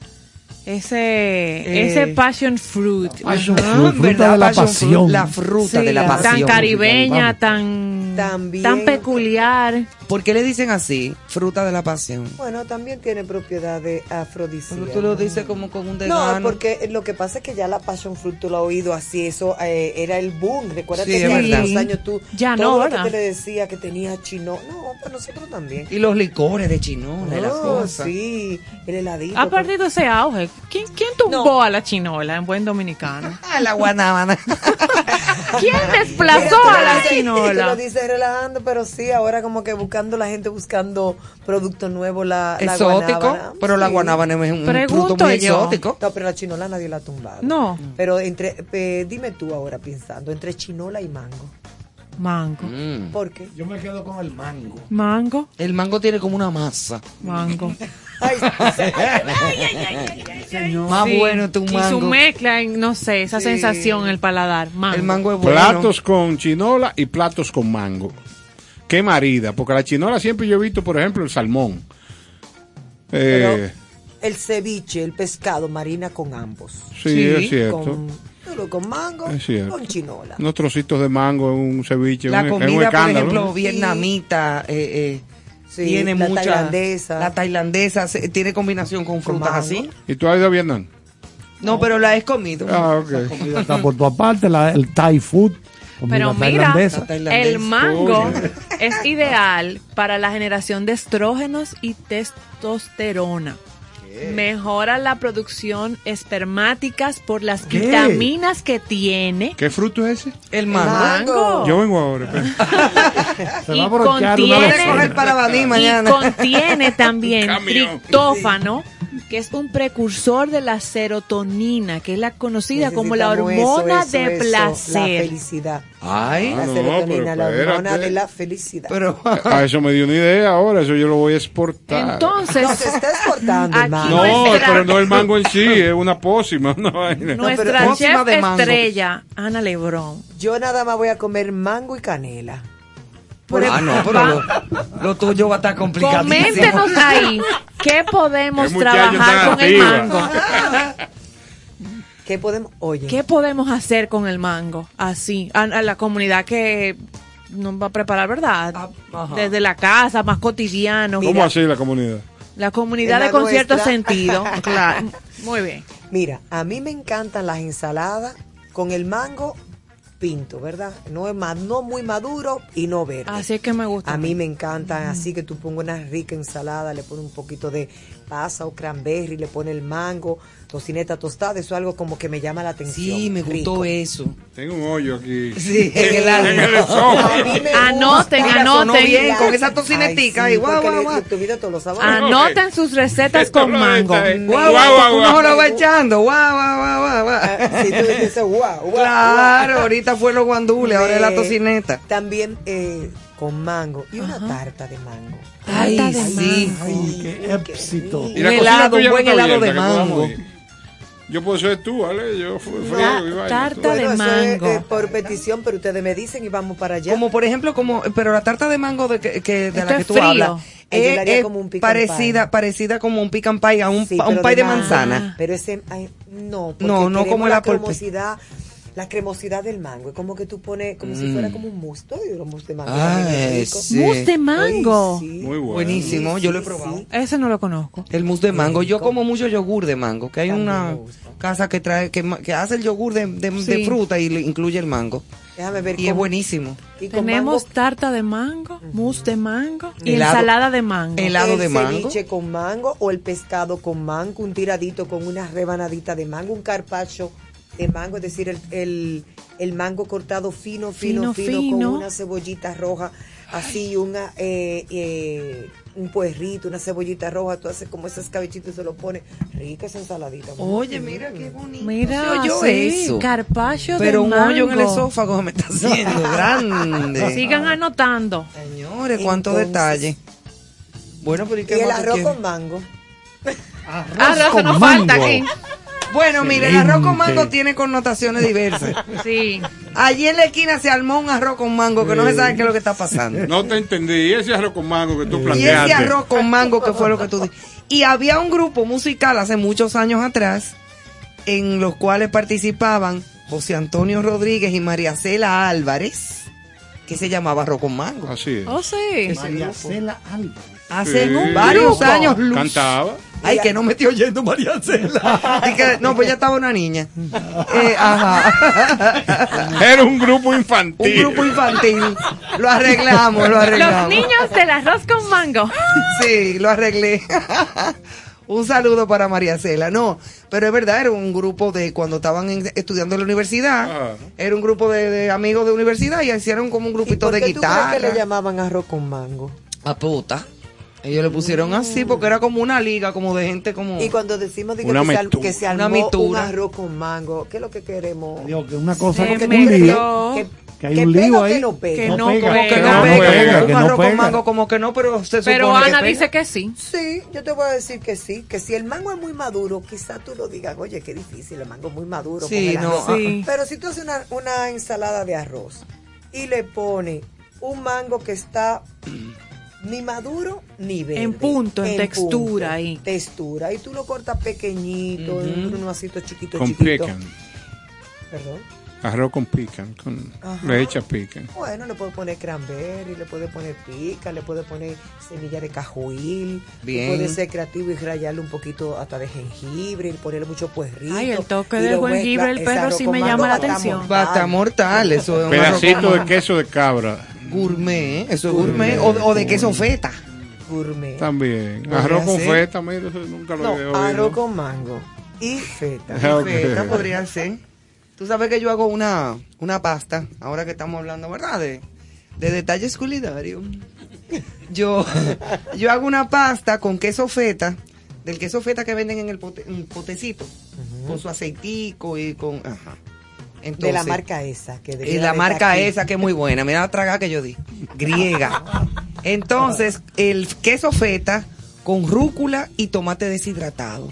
Ese, Eh, ese passion fruit. Passion Ajá. fruit, fruta ¿Verdad? de la Passion pasión. fruit, la fruta Sí, de la Tan pasión. caribeña, tan, También. tan peculiar. ¿Por qué le dicen así? Fruta de la pasión. Bueno, también tiene propiedades afrodisíacas. Pero tú lo dices como con un No, desgano. porque lo que pasa es que ya la passion fruit tú lo has oído así, eso eh, era el boom. Recuerda Sí, que verdad. unos años tú Ya no, todo lo que te le decía que tenía chino. No, pues nosotros también. Y los licores de chinola la cosa. sí, el heladito. Ha perdido ese auge. ¿Quién, quién tumbó a la chinola en buen dominicano? Ah, la guanábana. ¿Quién desplazó a la Tú chinola? lo dices relajando, pero sí, ahora como que buscando la gente buscando productos nuevos, la, la Exótico, guanábana. pero la guanábana es un Pregunto fruto muy yo. exótico. No, pero la chinola nadie la ha tumbado. No. Pero entre, eh, dime tú ahora pensando, entre chinola y mango. Mango. Mm. ¿Por qué? Yo me quedo con el mango. Mango. El mango tiene como una masa. Mango. Ay, Más Sí. bueno tu Y su mango. mezcla, en, no sé, esa Sí. sensación en el paladar. Mango. El mango es bueno. Platos con chinola y platos con mango. Qué marida, porque la chinola siempre yo he visto, por ejemplo, el salmón. Eh, el ceviche, el pescado, marina con ambos. sí, sí, es cierto. Con, con mango, con chinola. Unos trocitos de mango en un ceviche, La un- comida, por ejemplo, vietnamita, eh, eh, Sí, tiene la mucha. tailandesa. La tailandesa se- tiene combinación con frutas mango. así. ¿Y tú has ido a Vietnam? No, pero la he comido. Ah, ok. Comida está por tu aparte, la- el Thai food. Pero mira, el mango es ideal para la generación de estrógenos y testosterona. Mejora la producción espermáticas por las ¿Qué? vitaminas que tiene. ¿Qué fruto es ese? El mango. Mango. Yo vengo ahora. Se y va a una contiene, Voy a coger para mañana. y contiene también triptófano, que es un precursor de la serotonina, que es la conocida como la hormona eso, de eso, placer. La felicidad. Ay, La no, serotonina, la hormona espérate. de la felicidad. pero. A eso me dio una idea ahora, eso yo lo voy a exportar. Entonces, no, se está exportando, Aquí hermano. no, nuestra- pero no el mango en sí, es una pócima. Una vaina. nuestra chef de mango. estrella, Ana Lebrón, Yo nada más voy a comer mango y canela. Ah, no, pero lo, lo tuyo va a estar complicadísimo. coméntenos ahí qué podemos Qué trabajar con el mango. ¿Qué podemos? Oye, ¿Qué podemos hacer con el mango? Así, a, a la comunidad que nos va a preparar, ¿verdad? Ah. Desde la casa, más cotidiano. ¿Cómo así la comunidad? La comunidad de la con cierto nuestra. sentido. Claro. Muy bien. mira, a mí me encantan las ensaladas con el mango pinto, ¿verdad? No es ma- no muy maduro y no verde. Así es que me gusta. A mí me encantan así que tú pongas una rica ensalada, le pones un poquito de pasa o cranberry, le pones el mango, tocineta tostada, eso es algo como que me llama la atención. Sí, me gustó rico. eso. Tengo un hoyo aquí. Sí, en el en el esófago. A mí me Anoten, anoten. bien, con esa tocinetica Ay, ahí, sí, guau, porque guau, le- guau. sabores. Anoten sus recetas con mango. Guau, Guau, guau, guau, uno guau. lo va echando. Guau, guau, guau, guau, guau. Sí, tú dices, guau, guau, Claro, ahorita fue los guandules, ahora es la tocineta. También eh, con mango y una tarta de mango. Ay, de sí. Ay, qué éxito. Y la Un helado, un buen helado de mango. Yo puedo ser tú, ¿vale? Yo fui vaina. tarta de Bueno, eso es, mango. eh, por petición, pero ustedes me dicen y vamos para allá. Como por ejemplo, como, pero la tarta de mango de, que, que- de la que tú frío. hablas es, es como un pecan parecida, pie. parecida como un pican pie a un, Sí, a un pie de mango. manzana. Pero ese, ay, no, porque No, no como la cremosidad, la cremosidad del mango. Es como que tú pones, como si Mm. fuera como un mousse. Todo digo mousse de mango. Sí. Mousse de mango. Ay, sí. Muy bueno. Buenísimo, yo lo he probado. sí. Ese no lo conozco. El mousse de mango. Yo como mucho yogur de mango, que hay También una casa que trae, que, hace el yogur de, de- de fruta y le incluye el mango. Déjame ver Y es buenísimo. y Tenemos mango, tarta de mango, mousse de mango y Helado. ensalada de mango. Helado el de mango. ceviche con mango o el pescado con mango, un tiradito con una rebanadita de mango, un carpacho de mango, es decir, el, el, el mango cortado fino, fino, Fino, con una cebollita roja, así, una, eh, eh, un puerrito, una cebollita roja, tú haces como ese escabechito y se lo pones. Rica esa ensaladita. Oye, mira qué bonito. Mira, oyó sí, eso. carpaccio Pero de un mango. hoyo en el esófago me está haciendo grande. Sigan anotando. Señores, cuánto Entonces- detalle. Bueno, pero ¿y el arroz con mango. Arroz con nos mango. falta aquí. Bueno, mire, el arroz con mango tiene connotaciones diversas. Sí. Allí en la esquina se armó un arroz con mango que no se sabe qué es lo que está pasando. No te entendí. ¿Y ese arroz con mango que tú Y planteaste? ese arroz con mango que fue lo que tú dijiste. Y había un grupo musical hace muchos años atrás en los cuales participaban José Antonio Rodríguez y María Cela Álvarez, que se llamaba Arroz con Mango. Así es. Oh, sí. María. Cela Álvarez. Hace Sí. varios años luz. Cantaba. Ay, que no me estoy oyendo María Cela. Y que- no, pues ya estaba una niña. Eh, ajá. Era un grupo Un infantil. grupo infantil. Lo arreglamos, lo Los arreglamos. niños del arroz con mango. Sí, lo arreglé. un saludo para María Cela. No, pero es verdad, era un grupo de cuando estaban en- estudiando en la universidad. Ah. Era un grupo de, de amigos de universidad y hicieron como un ¿Y grupito por de qué tú crees que le guitarra. llamaban arroz con mango? A puta. Ellos le pusieron así porque era como una liga, como de gente como... Y cuando decimos de que, se, que Una armó un arroz con mango, ¿qué es lo que queremos? Digo que una cosa Se que. Que, que hay un lío ahí. que no pega. Que no no pega, como que no pega, un arroz con mango como que no, pero se Pero supone Ana que dice que sí. Sí, yo te voy a decir que sí, que si el mango es muy maduro, quizá tú lo digas, oye, qué difícil, el mango es muy maduro. Sí, con el no, arroz". Sí. Pero si tú haces una, una ensalada de arroz y le pones un mango que está ni maduro ni verde. En punto, en textura ahí. Textura. Y tú lo cortas pequeñito, en un vasito chiquito, Con chiquito. Perdón. Arroz con pican. Con Ajá. le echa pican. Bueno, le puedes poner cranberry, le puedes poner pica, le puedes poner semilla de cajuil. Bien. Puede ser creativo y rayarle un poquito hasta de jengibre y ponerle mucho puerrito. Ay, el toque Y del lo jengibre, el perro sí me llama la atención. mortal. Va a estar mortal, eso es un Pedacito de queso de cabra. Gourmet, eso es gourmet. O, o de queso feta. Gourmet. También. Arroz con ser. feta, mira, eso nunca lo había No, oído. arroz con mango y feta. Ah, ok. Feta podría ser. Tú sabes que yo hago una, una pasta, ahora que estamos hablando, ¿verdad? De, de detalles culinarios. Yo, yo hago una pasta con queso feta, del queso feta que venden en el pote- en potecito, con su aceitico y con... Ajá. de la Entonces, marca esa. Que y debiera la de marca aquí. esa que es muy buena, mira la traga que yo di, griega. Entonces, el queso feta con rúcula y tomate deshidratado.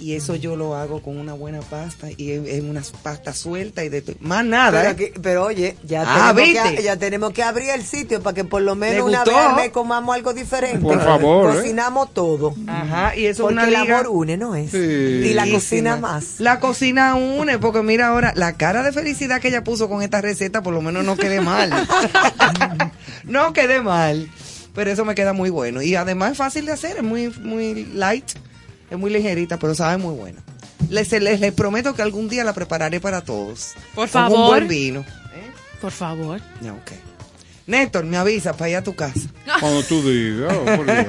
Y eso yo lo hago con una buena pasta y en, unas pastas sueltas y de to- más nada. Pero, ¿eh? aquí- pero oye, ya, Ah, tenemos ¿viste? que, ya tenemos que abrir el sitio para que por lo menos ¿Le una vez al mes comamos algo diferente. Por favor, ¿eh? Cocinamos todo. Ajá, y eso es Porque una el amor une, ¿no es? Sí. Y la cocina más. La cocina une, porque mira ahora, la cara de felicidad que ella puso con esta receta, por lo menos no quede mal. no quede mal. Pero eso me queda muy bueno. Y además es fácil de hacer, es muy, muy light, es muy ligerita, pero sabe muy buena. Les, les, les prometo que algún día la prepararé para todos. Por Con un favor. buen vino. Por favor. Ya, ok. Néstor, me avisa para ir a tu casa. Cuando tú digas, oh, por Dios.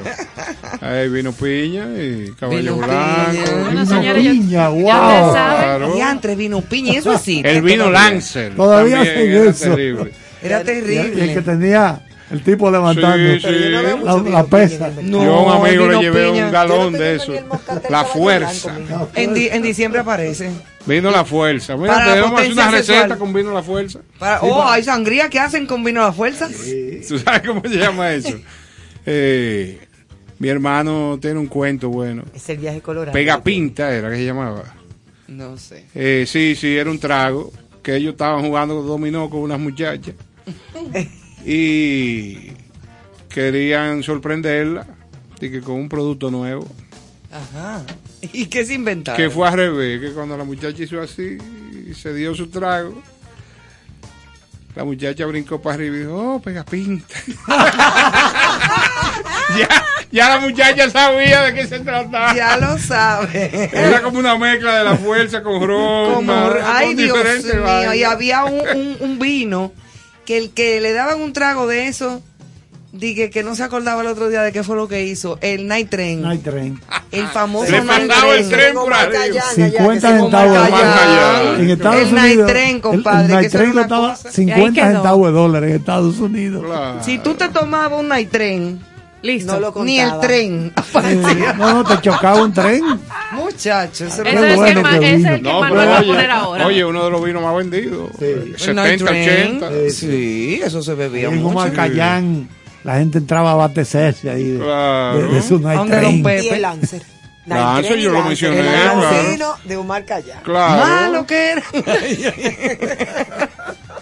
Ahí vino piña y caballo Vino blanco. piña. Bueno, ya- piña, wow. Claro. Y antes vino piña y eso así. El vino Lancer. Todavía hacen era eso. terrible. Era Y el, y el terrible. que tenía el tipo levantando Sí, sí. La, la vino pesa. No, Yo a un amigo le llevé piña. un galón de eso. La fuerza. En, di- en diciembre aparece. Vino la fuerza. Mira, Para la tenemos que hacer una receta sexual. con vino la fuerza. Para, oh, hay sangría que hacen con vino a la fuerza. ¿Tú sabes cómo se llama eso? Eh, Mi hermano tiene un cuento bueno. Es el viaje colorado. Pega pinta era que se llamaba. No sé. Eh, sí, sí, era un trago. Que ellos estaban jugando dominó con unas muchachas. y querían sorprenderla. Y que con un producto nuevo. Ajá. ¿Y qué se inventaron? Que fue al revés. Que cuando la muchacha hizo así y se dio su trago. La muchacha brincó para arriba y dijo, oh, pega pinta. ya, ya la muchacha sabía de qué se trataba. Ya lo sabe. Era como una mezcla de la fuerza con ron. Como, con ay Dios diferentes mío, y había un, un- un vino que el que le daban un trago de eso, dije que no se acordaba el otro día de qué fue lo que hizo, el Night Train. Night Train. El famoso Le Night mandaba el Train. tren por arriba. 50 Como centavos de Marcayán. dólar. En Estados El Night Unidos. Train, el- compadre, El, que Night Train lo una estaba cosa. 50 quedó. centavos de dólar en Estados Unidos. Si tú te tomabas un Night Train, Listo. no lo ni el contaba. tren Eh, no, no, te chocaba un tren. Muchachos, eso Ese es bueno que, que es vino. el que No, Manuel va a oye, poner ahora. oye, uno de los vinos más vendidos. El 70, Night Train. 80. Sí, eso se bebía En mucho. Marcayán, la gente entraba a abastecerse ahí de, Claro. de- de su Night ¿Dónde Train. don Pepe? Y el Lancer. Lancer, yo lo mencioné, El claro. De Omar Callá. Claro. Malo que era.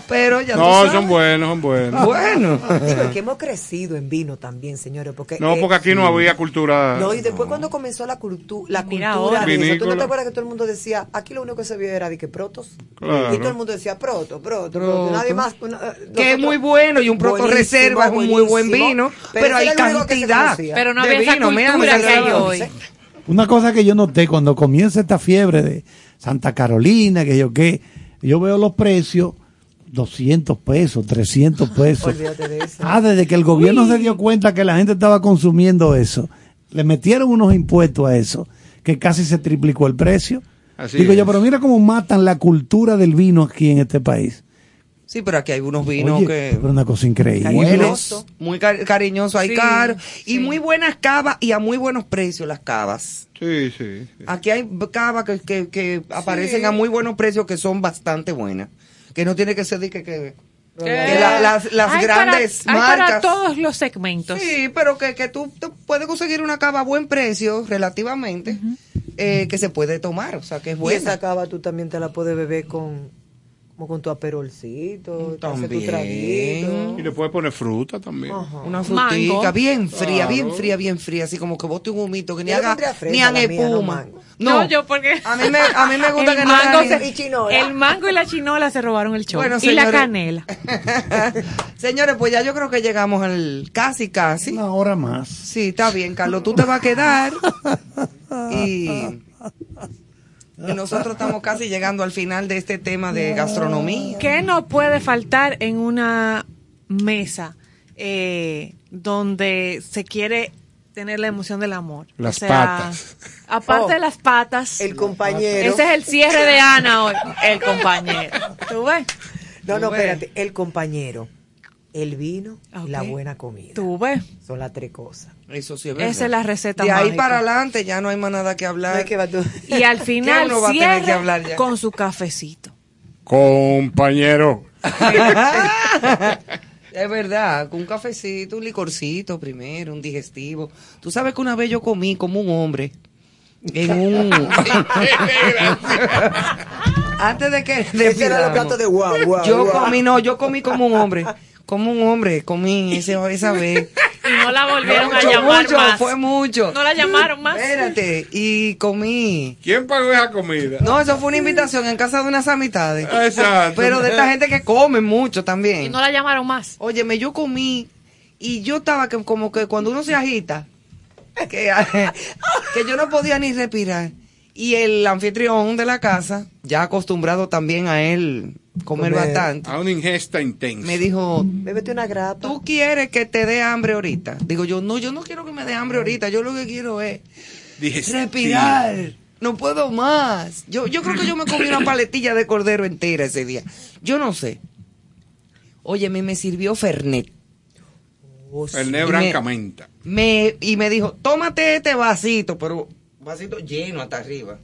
Pero ya tú No, sabes. son buenos, son buenos. Bueno. Pero que hemos crecido en vino también, señores. Porque, No, eh, porque aquí no había cultura. No, y después cuando comenzó la, cultu la Mira cultura ahora. de eso, ¿tú no te acuerdas que todo el mundo decía, aquí lo único que se vio era de que protos? Claro. Y todo el mundo decía proto, proto, proto. Proto. Nadie más. eh, que es muy bueno y un proto Buenísimo, reserva es un muy buen vino, pero hay cantidad. Pero no de había esa vino. Mira, me cultura que hay hoy. Una cosa que yo noté cuando comienza esta fiebre de Santa Carolina, que yo qué, yo veo los precios, 200 pesos, 300 pesos. Olvídate de eso. Ah, desde que el gobierno se dio cuenta que la gente estaba consumiendo eso, le metieron unos impuestos a eso, que casi se triplicó el precio. Así Digo yo, pero mira cómo matan la cultura del vino aquí en este país. Sí, pero aquí hay unos vinos Oye, que pero una cosa increíble. buenos, muy cari- cariñosos, hay Sí, caros y sí. muy buenas cavas y a muy buenos precios las cavas. Sí, sí. sí. Aquí hay cavas que, que, que aparecen a muy buenos precios que son bastante buenas. Que no tiene que ser de que, que, que la- las, las Hay para- grandes hay marcas. para todos los segmentos. Sí, pero que, que tú, tú puedes conseguir una cava a buen precio relativamente, eh, que se puede tomar, o sea, que es Y buena. esa cava tú también te la puedes beber con, como con tu aperolcito, tu También. traguito. Y le puedes poner fruta también. Una frutica Mango. bien fría, Claro. bien fría, bien fría, así como que bote un humito, que ni Yo haga, fresa ni haga no espuma. No, yo porque a mí me, a mí me gusta el que no mango, se- Y chinola. el mango y la chinola se robaron el show. Bueno, y la canela. Señores, pues ya yo creo que llegamos al casi, casi. Una hora más. Sí, está bien, Carlos, tú te vas a quedar y, y nosotros estamos casi llegando al final de este tema de gastronomía. ¿Qué no puede faltar en una mesa eh, donde se quiere tener la emoción del amor? Las patas. Aparte Oh, de las patas. El compañero. Ese es el cierre de Ana hoy. El compañero. ¿Tú ves? No, no, ves. espérate. El compañero, el vino y la buena comida. ¿Tú ves? Son las tres cosas. Eso sí es verdad. Esa es la receta De ahí para adelante ya no hay más nada que hablar. No que Y al final uno va a tener que cierra hablar ya? con su cafecito. Compañero. Es verdad, con un cafecito, un licorcito primero, un digestivo. Tú sabes que una vez yo comí como un hombre en un... Antes de que... Ese era el despidamos. plato de guau, guau, Yo guau. comí, no, yo comí como un hombre. Como un hombre, comí ese, esa vez. Y no la volvieron a llamar mucho, más. fue mucho. No la llamaron más. Espérate, y comí. ¿Quién pagó esa comida? No, eso fue una invitación en casa de unas amistades. Exacto. Pero de esta gente que come mucho también. Y no la llamaron más. Óyeme, yo comí y yo estaba que, como que cuando uno se agita, que, que yo no podía ni respirar. Y el anfitrión de la casa, ya acostumbrado también a él comer Comer. bastante, A una ingesta intensa. me dijo, Bébete una grapa. ¿tú quieres que te dé hambre ahorita? Digo yo, no, yo no quiero que me dé hambre ahorita, yo lo que quiero es Digestivo. respirar. No puedo más. Yo, yo creo que yo me comí una paletilla de cordero entera ese día. Yo no sé. Oye, me, me sirvió Fernet. El Y nebra me- camenta. me, y me dijo, tómate este vasito, pero vasito lleno hasta arriba.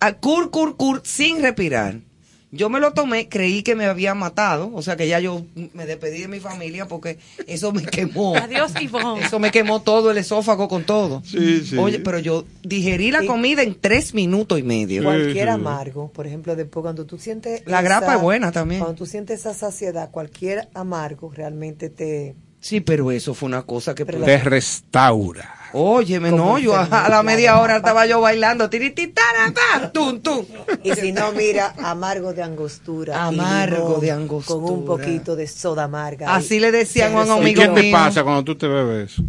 A cur, cur, cur, sin respirar. Yo me lo tomé, creí que me había matado, o sea que ya yo me despedí de mi familia porque eso me quemó. Adiós, Ivonne. Eso me quemó todo el esófago con todo. Sí, sí. Oye, pero yo digerí la comida en tres minutos y medio. Cualquier amargo, por ejemplo, después cuando tú sientes... La grapa es buena también. Cuando tú sientes esa saciedad, cualquier amargo realmente te... Sí, pero eso fue una cosa que... Te restaura. Óyeme, no, yo a, a la media hora estaba yo bailando. tirititara, tum, tum. Y si no, mira, amargo de angostura. Amargo limón de angostura. Con un poquito de soda amarga. Así le decían a un resuelve. ¿Y qué amigo te mío. pasa cuando tú te bebes eso?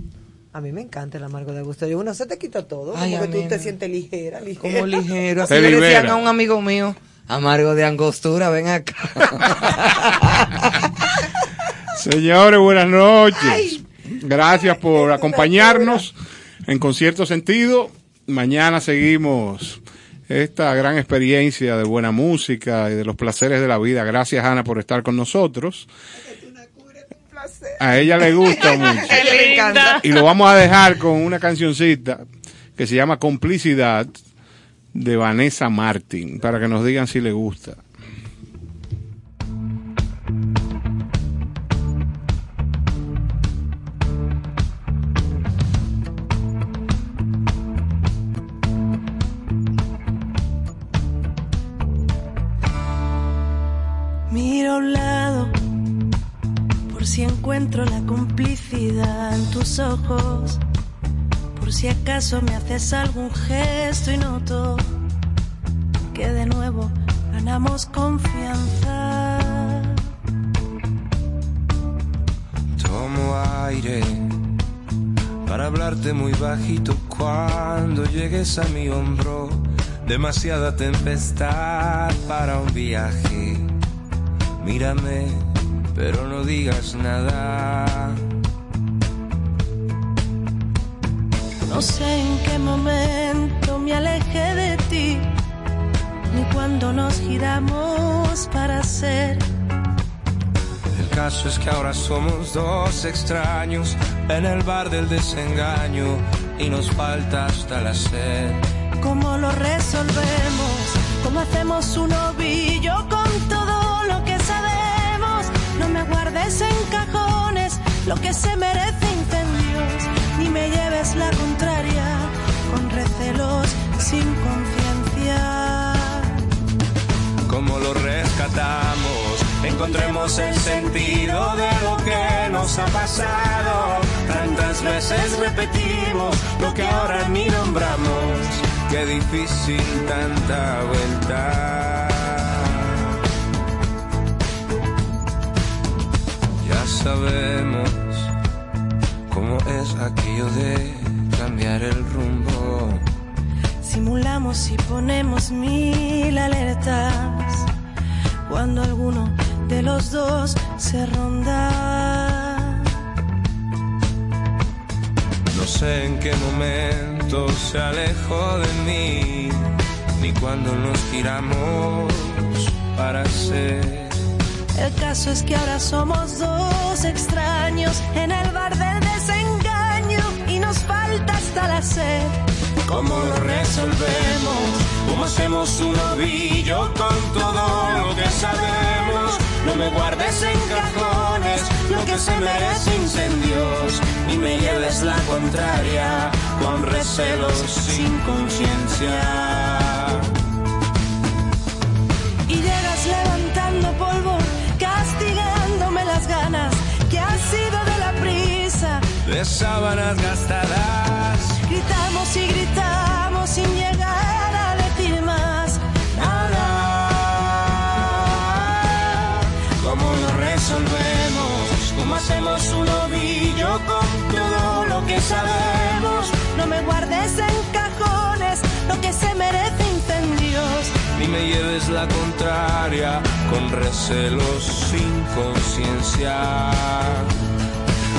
A mí me encanta el amargo de angostura. Y uno se te quita todo. Ay, como que tú te sientes ligera, ligera. Como ligero. Así Te le decían a un amigo mío. Amargo de angostura, ven acá. Señores, buenas noches. Gracias por acompañarnos en Concierto Sentido. Mañana seguimos esta gran experiencia de buena música y de los placeres de la vida. Gracias, Ana, por estar con nosotros. A ella le gusta mucho. Le encanta. Y lo vamos a dejar con una cancioncita que se llama Complicidad de Vanessa Martin, para que nos digan si le gusta. Por si encuentro la complicidad en tus ojos, por si acaso me haces algún gesto y noto que de nuevo ganamos confianza. Tomo aire para hablarte muy bajito cuando llegues a mi hombro. Demasiada tempestad para un viaje. Mírame, pero no digas nada. No sé en qué momento me alejé de ti, ni cuando nos giramos para ser. El caso es que ahora somos dos extraños en el bar del desengaño y nos falta hasta la sed. ¿Cómo lo resolvemos? ¿Cómo hacemos un ovillo con todo sin conciencia. ¿Cómo lo rescatamos? Encontremos el sentido de lo que nos ha pasado. Tantas veces repetimos lo que ahora ni nombramos. Qué difícil tanta vuelta. Ya sabemos cómo es aquello de cambiar el rumbo. Simulamos y ponemos mil alertas cuando alguno de los dos se ronda. No sé en qué momento se alejó de mí, ni cuando nos giramos para ser. El caso es que ahora somos dos extraños en el bar del desengaño y nos falta hasta la sed. ¿Cómo lo resolvemos? ¿Cómo hacemos un ovillo con todo lo que sabemos? No me guardes en cajones lo que se merece incendios, ni me lleves la contraria con recelos sin conciencia. Y llegas levantando polvo, castigándome las ganas que han sido de la prisa. De sábanas gastadas. Gritamos y gritamos que sabemos? No me guardes en cajones lo que se merece incendios. Ni me lleves la contraria con recelos sin conciencia.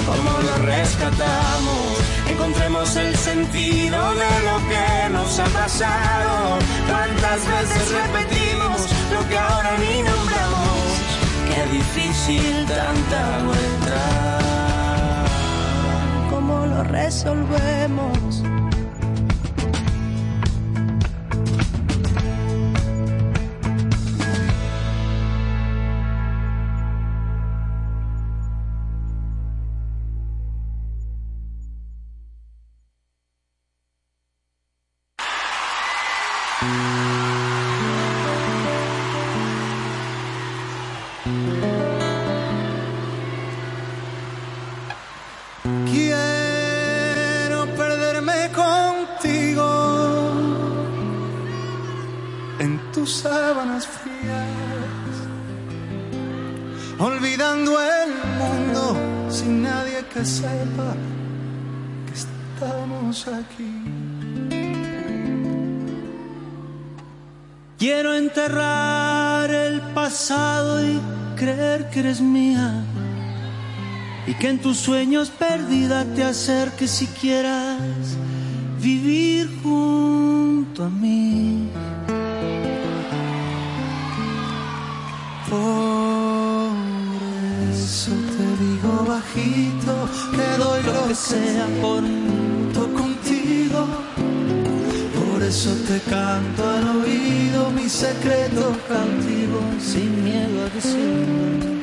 ¿Cómo lo rescatamos? Encontremos el sentido de lo que nos ha pasado. Tantas veces repetimos lo que ahora ni nombramos. Qué difícil tanta vuelta. ¿Cómo lo resolvemos? Sepa que estamos aquí. Quiero enterrar el pasado y creer que eres mía. Y que en tus sueños perdida te acerques si quieras vivir junto a mí. Por eso te digo bajito lo que sea por mucho contigo. Por eso te canto al oído mi secreto cautivo sin miedo a decirlo.